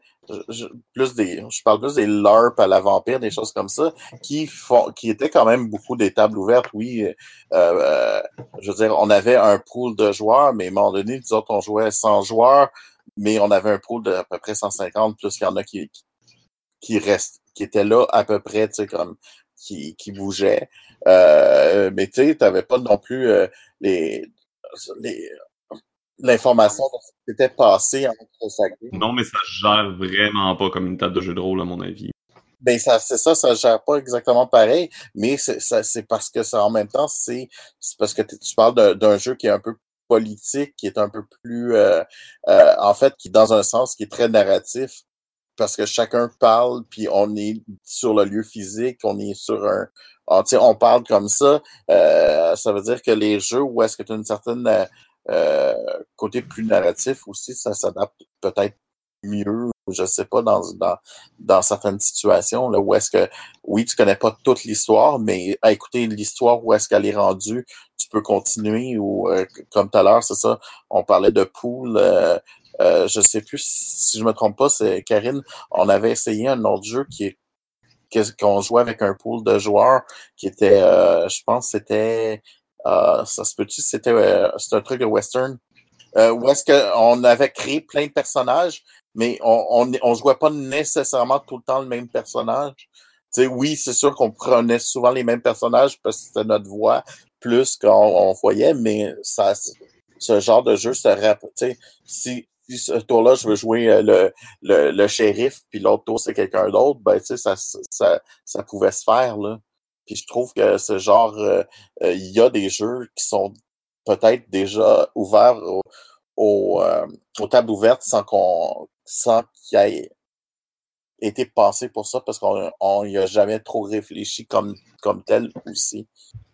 Speaker 5: plus des je parle plus des LARP à la vampire, des choses comme ça, qui font qui étaient quand même beaucoup des tables ouvertes, oui. Euh, je veux dire, on avait un pool de joueurs, mais à un moment donné, disons on jouait 100 joueurs, mais on avait un pool de à peu près 150, plus qu'il y en a qui, qui, qui restent, qui étaient là à peu près, tu sais, comme qui, qui bougeaient. Euh, mais tu sais, t'avais pas non plus euh, les, les l'information s'était passée entre chacun.
Speaker 2: Non, mais ça gère vraiment pas comme une table de jeu de rôle, à mon avis.
Speaker 5: Ben, ça, c'est ça, ça gère pas exactement pareil, mais c'est, ça, c'est parce que ça, en même temps, c'est, c'est parce que tu parles d'un, d'un jeu qui est un peu politique, qui est un peu plus, euh, euh, en fait, qui, dans un sens, qui est très narratif, parce que chacun parle, puis on est sur le lieu physique, on est sur un, on, on parle comme ça, euh, ça veut dire que les jeux où est-ce que tu as une certaine euh, côté plus narratif aussi, ça s'adapte peut-être mieux, je sais pas, dans, dans, dans certaines situations, là, où est-ce que, oui, tu connais pas toute l'histoire, mais à écouter l'histoire, où est-ce qu'elle est rendue, tu peux continuer, ou euh, comme tout à l'heure, c'est ça, on parlait de pool, euh, euh, je sais plus si je me trompe pas, c'est Karine, on avait essayé un autre jeu qui qu'on jouait avec un pool de joueurs qui était, euh, je pense, c'était, euh, ça se peut-tu, c'était, c'est un truc de western, où est-ce qu'on avait créé plein de personnages, mais on, on, on jouait pas nécessairement tout le temps le même personnage. sais oui, c'est sûr qu'on prenait souvent les mêmes personnages parce que c'était notre voix plus qu'on on voyait, mais ça, ce genre de jeu se sais Si, si ce tour-là, je veux jouer le, le, le shérif, puis l'autre tour, c'est quelqu'un d'autre, ben, ça, ça, ça pouvait se faire, là. Puis je trouve que ce genre, il euh, y a des jeux qui sont peut-être déjà ouverts au, euh, aux tables ouvertes sans qu'on sans qu'il ait été pensé pour ça parce qu'on n'y a jamais trop réfléchi comme, comme tel aussi.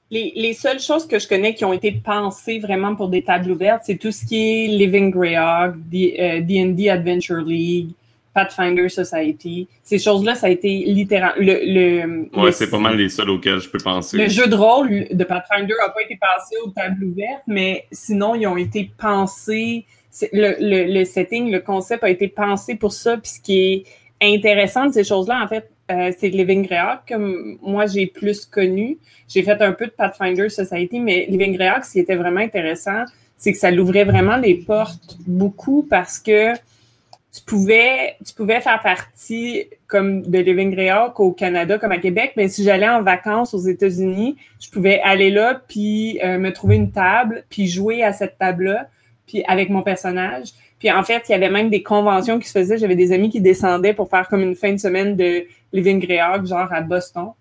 Speaker 4: Les, les, seules choses que je connais qui ont été pensées vraiment pour des tables ouvertes, c'est tout ce qui est Living Greyhawk, D&D euh, Adventure League, Pathfinder Society. Ces choses-là, ça a été littéralement... Le,
Speaker 2: le, ouais, c'est pas mal les seuls auxquels je peux penser.
Speaker 4: Le jeu de rôle de Pathfinder n'a pas été pensé aux tables ouvertes, mais sinon, ils ont été pensés... Le, le, le setting, le concept a été pensé pour ça, puis ce qui est intéressant de ces choses-là, en fait, euh, c'est Living Greyhawk que moi j'ai plus connu. J'ai fait un peu de Pathfinder Society, mais Living Greyhawk, ce qui était vraiment intéressant, c'est que ça l'ouvrait vraiment les portes beaucoup parce que tu pouvais, tu pouvais faire partie comme de Living Greyhawk au Canada comme à Québec, mais si j'allais en vacances aux États-Unis, je pouvais aller là puis euh, me trouver une table puis jouer à cette table-là puis avec mon personnage. Puis en fait, il y avait même des conventions qui se faisaient. J'avais des amis qui descendaient pour faire comme une fin de semaine de Living Greyhawk, genre à Boston.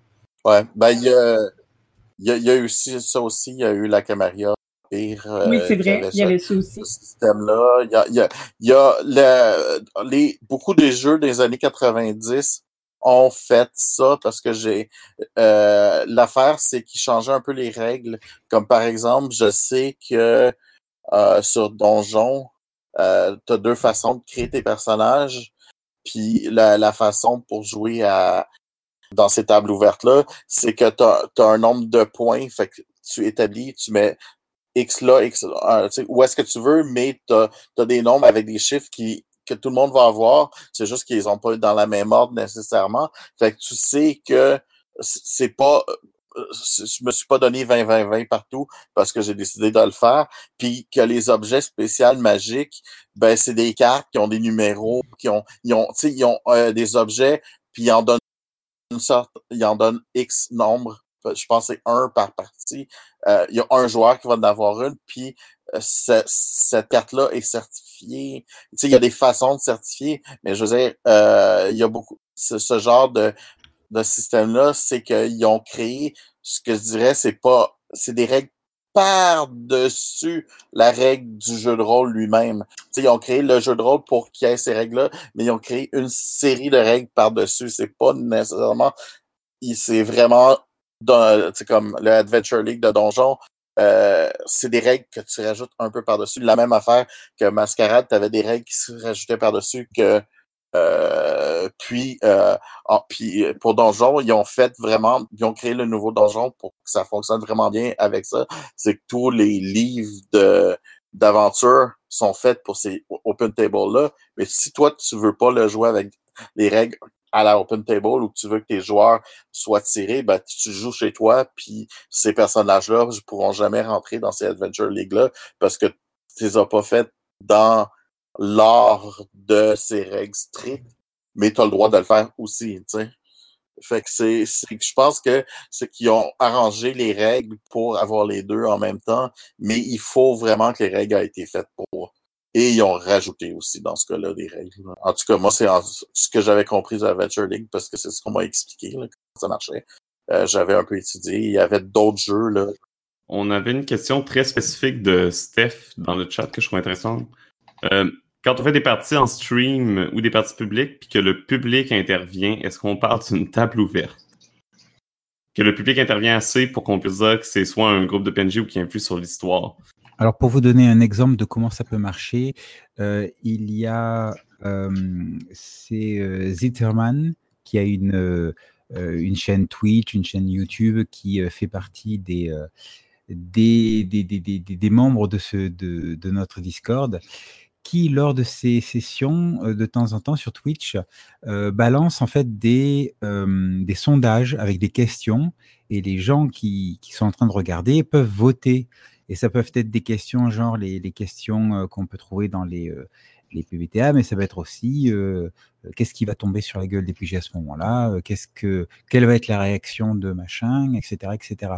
Speaker 5: Ouais, ben il y a, y, a, y a eu aussi, ça aussi, il y a eu la Camaria.
Speaker 4: Pire, euh, oui, c'est vrai, il y avait ça aussi.
Speaker 5: Ce système-là. Il y a, y a, y a le, les, beaucoup des jeux des années 90 ont fait ça parce que j'ai euh, l'affaire c'est qu'ils changeaient un peu les règles comme par exemple je sais que euh, sur Donjon euh, tu as deux façons de créer tes personnages. Puis la, la façon pour jouer à dans ces tables ouvertes-là, c'est que tu as, un nombre de points, fait que tu établis, tu mets X là, X là, où est-ce que tu veux, mais tu as, des nombres avec des chiffres qui que tout le monde va avoir. C'est juste qu'ils ont pas dans la même ordre nécessairement. Fait que tu sais que c'est pas je me suis pas donné 20-20-20 partout parce que j'ai décidé de le faire. Puis que les objets spéciaux magiques, ben c'est des cartes qui ont des numéros, qui ont, ils ont, ils ont euh, des objets, puis ils en donnent une sorte, ils en donnent X nombre. Je pense que c'est un par partie. Euh, il y a un joueur qui va en avoir une, puis euh, cette carte-là est certifiée. Tu sais, il y a des façons de certifier, mais je veux dire, il y a beaucoup ce genre de de ce système-là, c'est qu'ils ont créé ce que je dirais, c'est pas. C'est des règles par-dessus la règle du jeu de rôle lui-même. Ils ont créé le jeu de rôle pour qu'il y ait ces règles-là, mais ils ont créé une série de règles par-dessus. C'est pas nécessairement. C'est vraiment comme le Adventure League de Donjon. Euh, c'est des règles que tu rajoutes un peu par-dessus. La même affaire que Mascarade, tu avais des règles qui se rajoutaient par-dessus que euh, puis, euh, puis euh, pour Donjon, ils ont fait vraiment, ils ont créé le nouveau Donjon pour que ça fonctionne vraiment bien avec ça. C'est que tous les livres de d'aventure sont faits pour ces open table là. Mais si toi tu veux pas le jouer avec les règles à la open table ou que tu veux que tes joueurs soient tirés, ben tu joues chez toi, puis ces personnages-là ne pourront jamais rentrer dans ces Adventure League-là parce que tu les as pas fait dans l'art de ces règles strictes, mais tu as le droit de le faire aussi, tu sais. Fait que c'est, je pense que c'est qu'ils ont arrangé les règles pour avoir les deux en même temps, mais il faut vraiment que les règles aient été faites pour. Et ils ont rajouté aussi dans ce cas-là des règles. En tout cas, moi, c'est ce que j'avais compris de la Adventure League parce que c'est ce qu'on m'a expliqué, là, comment ça marchait. Euh, j'avais un peu étudié. Il y avait d'autres jeux, là.
Speaker 2: On avait une question très spécifique de Steph dans le chat que je trouve intéressante. Euh, quand on fait des parties en stream ou des parties publiques, puis que le public intervient, est-ce qu'on parle d'une table ouverte? Que le public intervient assez pour qu'on puisse dire que c'est soit un groupe de PNJ ou qui influe sur l'histoire.
Speaker 1: Alors, pour vous donner un exemple de comment ça peut marcher, euh, il y a euh, c'est euh, Zitterman qui a une, chaîne Twitch, une chaîne YouTube qui fait partie des, membres de notre Discord qui, lors de ces sessions, euh, de temps en temps sur Twitch, euh, balance en fait des, euh, des sondages avec des questions et les gens qui, sont en train de regarder peuvent voter et ça peuvent être des questions, genre les, questions qu'on peut trouver dans les, les PBTA, mais ça va être aussi qu'est-ce qui va tomber sur la gueule des PJ à ce moment-là, qu'est-ce que, quelle va être la réaction de machin, etc. etc.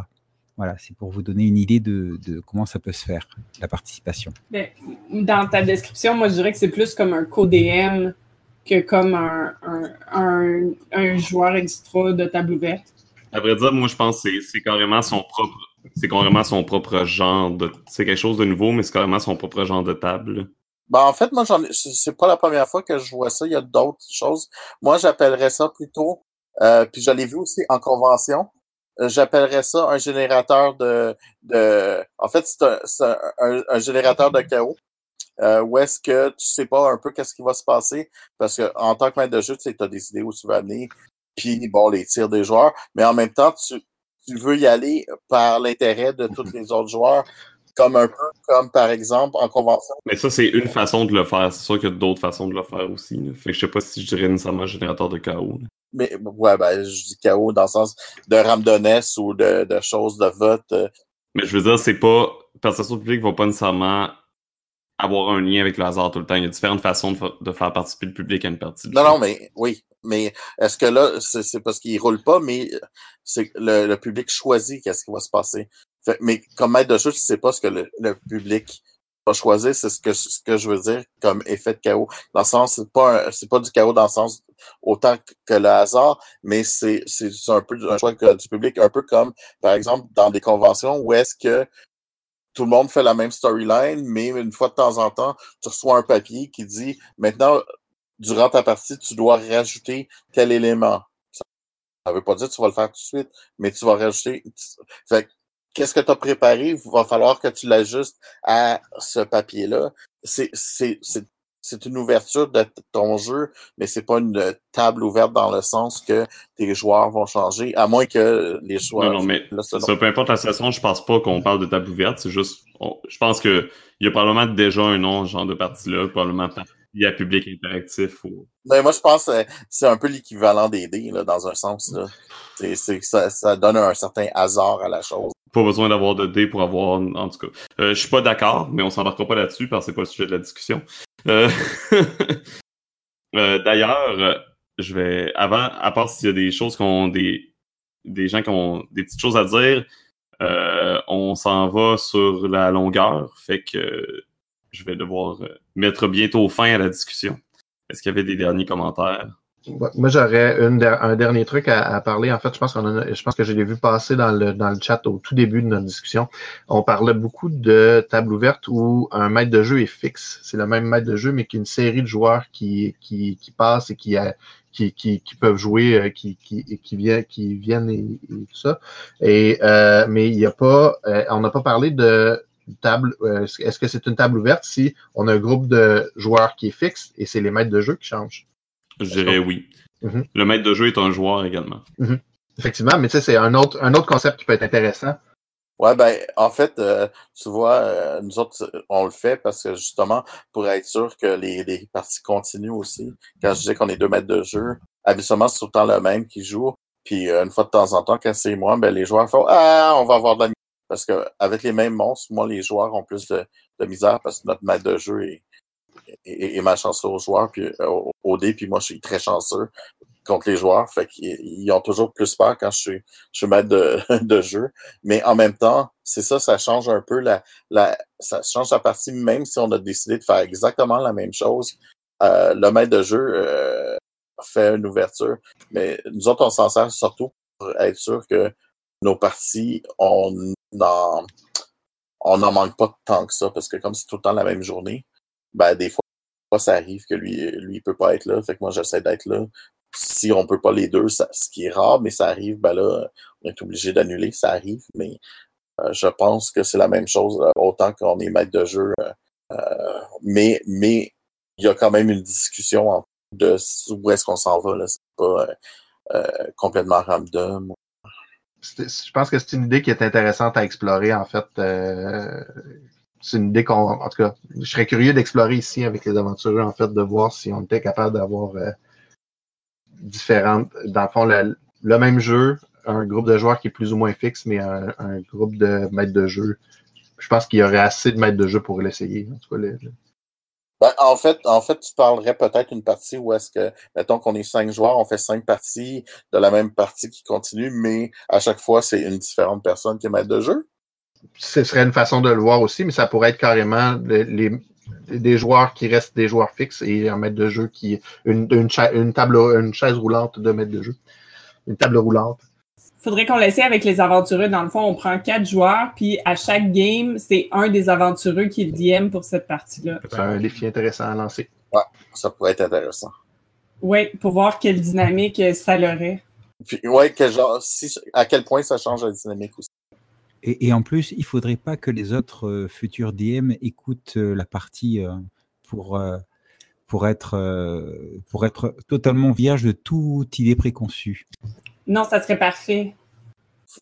Speaker 1: Voilà, c'est pour vous donner une idée de, de comment ça peut se faire, la participation.
Speaker 4: Ben, dans ta description, moi, je dirais que c'est plus comme un co-DM que comme un, un, un, un joueur extra de table ouverte.
Speaker 2: À vrai dire, moi, je pense que c'est- c'est carrément son propre. C'est carrément son propre genre de. C'est quelque chose de nouveau, mais c'est carrément son propre genre de table.
Speaker 5: Ben, en fait, moi, j'en ai- c'est c'est pas la première fois que je vois ça. Il y a d'autres choses. Moi, j'appellerais ça plutôt, euh, puis je l'ai vu aussi en convention. Euh, J'appellerais ça un générateur de, de, en fait, c'est un, un, un- générateur de chaos. Euh, où est-ce que tu sais pas un peu qu'est-ce qui va se passer? Parce que en tant que maître de jeu, tu sais, as des idées où tu vas amener, puis bon, les tirs des joueurs, mais en même temps, tu, tu veux y aller par l'intérêt de tous les autres joueurs, comme un peu comme par exemple en convention.
Speaker 2: Mais ça, c'est une façon de le faire. C'est sûr qu'il y a d'autres façons de le faire aussi. là. Fait que je sais pas si je dirais nécessairement générateur de chaos. là.
Speaker 5: Mais ouais, ben, je dis chaos dans le sens de randonnesse ou de, de choses de vote. euh.
Speaker 2: Mais je veux dire, c'est pas. Participation publique va pas nécessairement avoir un lien avec le hasard tout le temps. Il y a différentes façons de, fa- de faire participer le public à une partie. du
Speaker 5: Non, non, mais oui. Mais est-ce que là, c'est c'est parce qu'il roule pas, mais c'est le, le public choisit qu'est-ce qui va se passer. Mais comme maître de jeu, tu sais pas ce que le, le public va choisir, c'est ce que ce que je veux dire comme effet de chaos. Dans le sens, c'est pas c'est pas du chaos dans le sens autant que- le hasard, mais c'est c'est un peu un choix du public, un peu comme par exemple dans des conventions où est-ce que tout le monde fait la même storyline, mais une fois de temps en temps, tu reçois un papier qui dit maintenant, durant ta partie, tu dois rajouter tel élément. Ça veut pas dire que tu vas le faire tout de suite, mais tu vas rajouter. Fait qu'est-ce que tu as préparé? Il va falloir que tu l'ajustes à ce papier-là. C'est, c'est, c'est, c'est une ouverture de ton jeu, mais c'est pas une table ouverte dans le sens que tes joueurs vont changer, à moins que les joueurs.
Speaker 2: Non, non, mais
Speaker 5: là,
Speaker 2: ça, peu importe la situation, je pense pas qu'on parle de table ouverte. C'est juste. on- je pense que il y a probablement déjà un nom, ce genre de partie-là, probablement partie à public interactif ou.
Speaker 5: Mais moi, je pense que c'est un peu l'équivalent des dés, là, dans un sens. Là. Ça, ça donne un certain hasard à la chose.
Speaker 2: Pas besoin d'avoir de dés pour avoir. En tout cas. Euh, je suis pas d'accord, mais on s'embarquera pas là-dessus parce que c'est pas le sujet de la discussion. Euh, euh, D'ailleurs, je vais. Avant, à part s'il y a des choses qu'on. des, des gens qui ont des petites choses à dire, on s'en va sur la longueur. Fait que je vais devoir euh, mettre bientôt fin à la discussion. Est-ce qu'il y avait des derniers commentaires?
Speaker 6: Moi, j'aurais un dernier truc à, parler. En fait, je pense que je l'ai vu passer dans le, dans le chat au tout début de notre discussion. On parlait beaucoup de table ouverte où un maître de jeu est fixe. C'est le même maître de jeu, mais qu'une série de joueurs qui, qui, qui passent et qui, a- qui, qui, peuvent jouer, euh, qui, qui, qui, viennent, qui viennent et, tout ça. Et, euh, mais il n'y a pas, euh, on n'a pas parlé de table. euh, Est-ce que c'est une table ouverte si on a un groupe de joueurs qui est fixe et c'est les maîtres de jeu qui changent?
Speaker 2: Je dirais oui.
Speaker 6: Mhm.
Speaker 2: Le maître de jeu est un joueur également.
Speaker 6: Effectivement, mais tu sais, c'est un autre, un autre concept qui peut être intéressant.
Speaker 5: Ouais, ben, en fait, euh, tu vois, euh, nous autres, on le fait parce que justement, pour être sûr que les, les parties continuent aussi. Quand je disais qu'on est deux mètres de jeu, habituellement, c'est tout le temps le même qui joue. Puis euh, une fois de temps en temps, quand c'est moi, ben les joueurs font Ah, on va avoir de la. Parce que avec les mêmes monstres, moi, les joueurs ont plus de, de misère parce que notre maître de jeu est, est, est malchanceux aux joueurs, puis euh, au, au dé, puis moi, je suis très chanceux contre les joueurs. Fait qu'ils ils ont toujours plus peur quand je suis, je suis maître de, de jeu. Mais en même temps, c'est ça, ça change un peu la, la, ça change la partie, même si on a décidé de faire exactement la même chose. Euh, le maître de jeu euh, fait une ouverture, mais nous autres, on s'en sert surtout pour être sûr que nos parties, on on n'en manque pas tant que ça, parce que comme c'est tout le temps la même journée, ben des fois, ça arrive que lui, lui, peut pas être là. Fait que moi, j'essaie d'être là. Si on peut pas les deux, ce qui est rare, mais ça arrive, ben là, on est obligé d'annuler, ça arrive, mais euh, je pense que c'est la même chose, euh, autant qu'on est maître de jeu. Euh, mais, mais il y a quand même une discussion de où est-ce qu'on s'en va. Là. C'est pas complètement random.
Speaker 6: Je pense que c'est une idée qui est intéressante à explorer, en fait. c'est une idée qu'on. En tout cas, je serais curieux d'explorer ici avec les aventureux, en fait, de voir si on était capable d'avoir différentes. Dans le fond, le, le, même jeu un groupe de joueurs qui est plus ou moins fixe, mais un, groupe de maîtres de jeu. Je pense qu'il y aurait assez de maîtres de jeu pour l'essayer. En, tout cas,
Speaker 5: ben, en fait, en fait, tu parlerais peut-être une partie où est-ce que, mettons qu'on est cinq joueurs, on fait cinq parties de la même partie qui continue, mais à chaque fois, c'est une différente personne qui est maître de jeu.
Speaker 6: Ce serait une façon de le voir aussi, mais ça pourrait être carrément les, des joueurs qui restent des joueurs fixes et un maître de jeu qui une, une, une table une chaise roulante de maître de jeu. Une table roulante
Speaker 4: faudrait qu'on l'essaie avec les aventureux. Dans le fond, on prend quatre joueurs, puis à chaque game, c'est un des aventureux qui est le DM pour cette partie-là.
Speaker 6: C'est un défi intéressant à lancer.
Speaker 5: Ouais, ça pourrait être intéressant.
Speaker 4: Oui, pour voir quelle dynamique ça aurait.
Speaker 5: Puis, ouais, quel genre, si, à quel point ça change la dynamique aussi.
Speaker 1: Et, et en plus, il faudrait pas que les autres euh, futurs DM écoutent euh, la partie euh, pour, pour, être, pour être totalement vierge de toute idée préconçue.
Speaker 4: Non, ça serait parfait.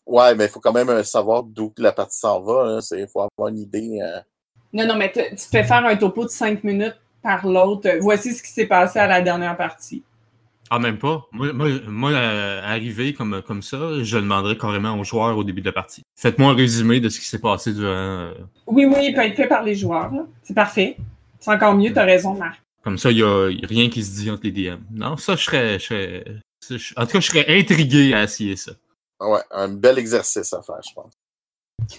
Speaker 5: Ouais, mais il faut quand même euh, savoir d'où la partie s'en va. Il faut avoir une idée. Euh.
Speaker 4: Non, non, mais tu fais faire un topo de cinq minutes par l'autre. Voici ce qui s'est passé à la dernière partie.
Speaker 3: Ah, même pas. Moi, moi, euh, arrivé comme, comme ça, je demanderais carrément aux joueurs au début de la partie. Faites-moi un résumé de ce qui s'est passé durant.
Speaker 4: Oui, oui, il peut être fait par les joueurs. C'est parfait. C'est encore mieux, tu as raison, Marc.
Speaker 3: Comme ça, il n'y a, rien qui se dit entre les DM. Non, ça, je serais, je serais, en tout cas, je serais intrigué à essayer ça.
Speaker 5: Ouais, un bel exercice à faire, je pense.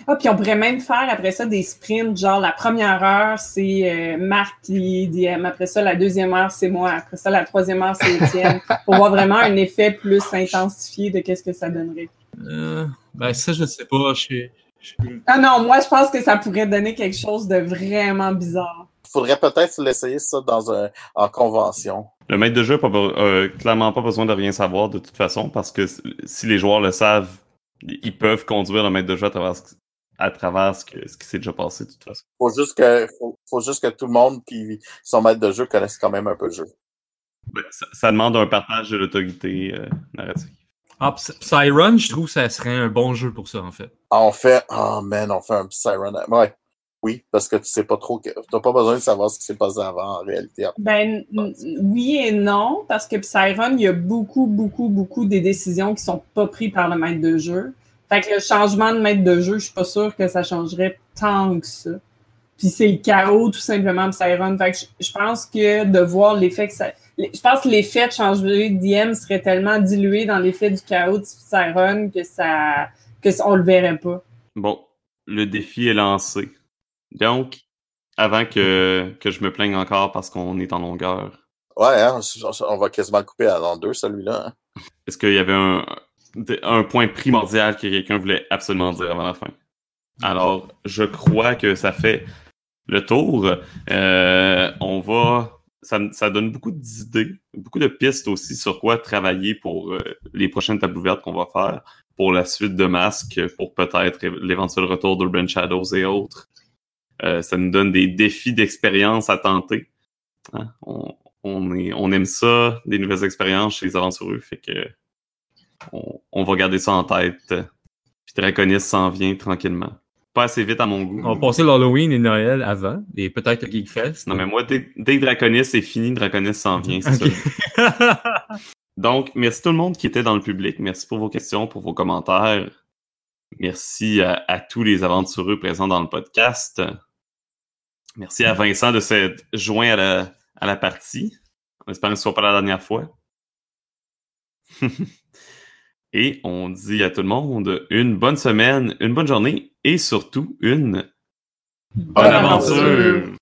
Speaker 4: Ah, puis on pourrait même faire après ça des sprints, genre la première heure, c'est euh, Marc qui DM. Après ça, la deuxième heure, c'est moi. Après ça, la troisième heure, c'est Étienne. pour voir vraiment un effet plus intensifié de qu'est-ce que ça donnerait.
Speaker 3: Euh, ben, ça, je ne sais pas. Je,
Speaker 4: Ah non, moi, je pense que ça pourrait donner quelque chose de vraiment bizarre.
Speaker 5: Il faudrait peut-être l'essayer ça dans un, en convention.
Speaker 2: Le maître de jeu n'a euh, clairement pas besoin de rien savoir de toute façon parce que si les joueurs le savent, ils peuvent conduire le maître de jeu à travers, à travers ce, que, ce qui s'est déjà passé de toute façon.
Speaker 5: Faut juste que, faut, juste que tout le monde qui son maître de jeu connaisse quand même un peu le jeu.
Speaker 2: Ben, ça, demande un partage de l'autorité euh, narrative.
Speaker 3: Ah, Psyrun, je trouve que ça serait un bon jeu pour ça, en fait.
Speaker 5: Ah, on fait, oh man, on fait un Psyrun. Ouais. Oui, parce que tu sais pas trop, tu n'as pas besoin de savoir ce qui s'est passé avant en réalité.
Speaker 4: Ben oui et non, parce que Psyron, il y a beaucoup, beaucoup, beaucoup des décisions qui sont pas prises par le maître de jeu. Fait que le changement de maître de jeu, je suis pas sûr que ça changerait tant que ça. Puis c'est le chaos tout simplement Psyron. Fait que je, pense que de voir l'effet que ça. Je pense que l'effet de changer DM serait tellement dilué dans l'effet du chaos de Psyron que ça. que on le verrait pas.
Speaker 2: Bon, le défi est lancé. Donc, avant que, que je me plaigne encore parce qu'on est en longueur.
Speaker 5: Ouais, hein, on va quasiment le couper l'an deux, celui-là.
Speaker 2: Hein. Est-ce qu'il y avait un, un point primordial que quelqu'un voulait absolument dire avant la fin? Alors, je crois que ça fait le tour. Euh, on va. Ça, ça, donne beaucoup d'idées, beaucoup de pistes aussi sur quoi travailler pour euh, les prochaines tables ouvertes qu'on va faire, pour la suite de Masque, pour peut-être l'éventuel retour d'Urban Shadows et autres. Euh, ça nous donne des défis d'expérience à tenter. Hein? On, on, aime ça, des nouvelles expériences chez les aventureux, fait que on, va garder ça en tête. Puis Draconis s'en vient tranquillement. Pas assez vite à mon goût.
Speaker 3: On va passer l'Halloween et Noël avant, et peut-être le Geekfest.
Speaker 2: Non, mais moi, dès, que Draconis est fini, Draconis s'en vient, c'est ça. Donc, merci tout le monde qui était dans le public. Merci pour vos questions, pour vos commentaires. Merci à, à tous les aventureux présents dans le podcast. Merci à Vincent de s'être joint à la, partie. On espère que ce soit pas la dernière fois. Et on dit à tout le monde une bonne semaine, une bonne journée et surtout une bonne
Speaker 4: aventure.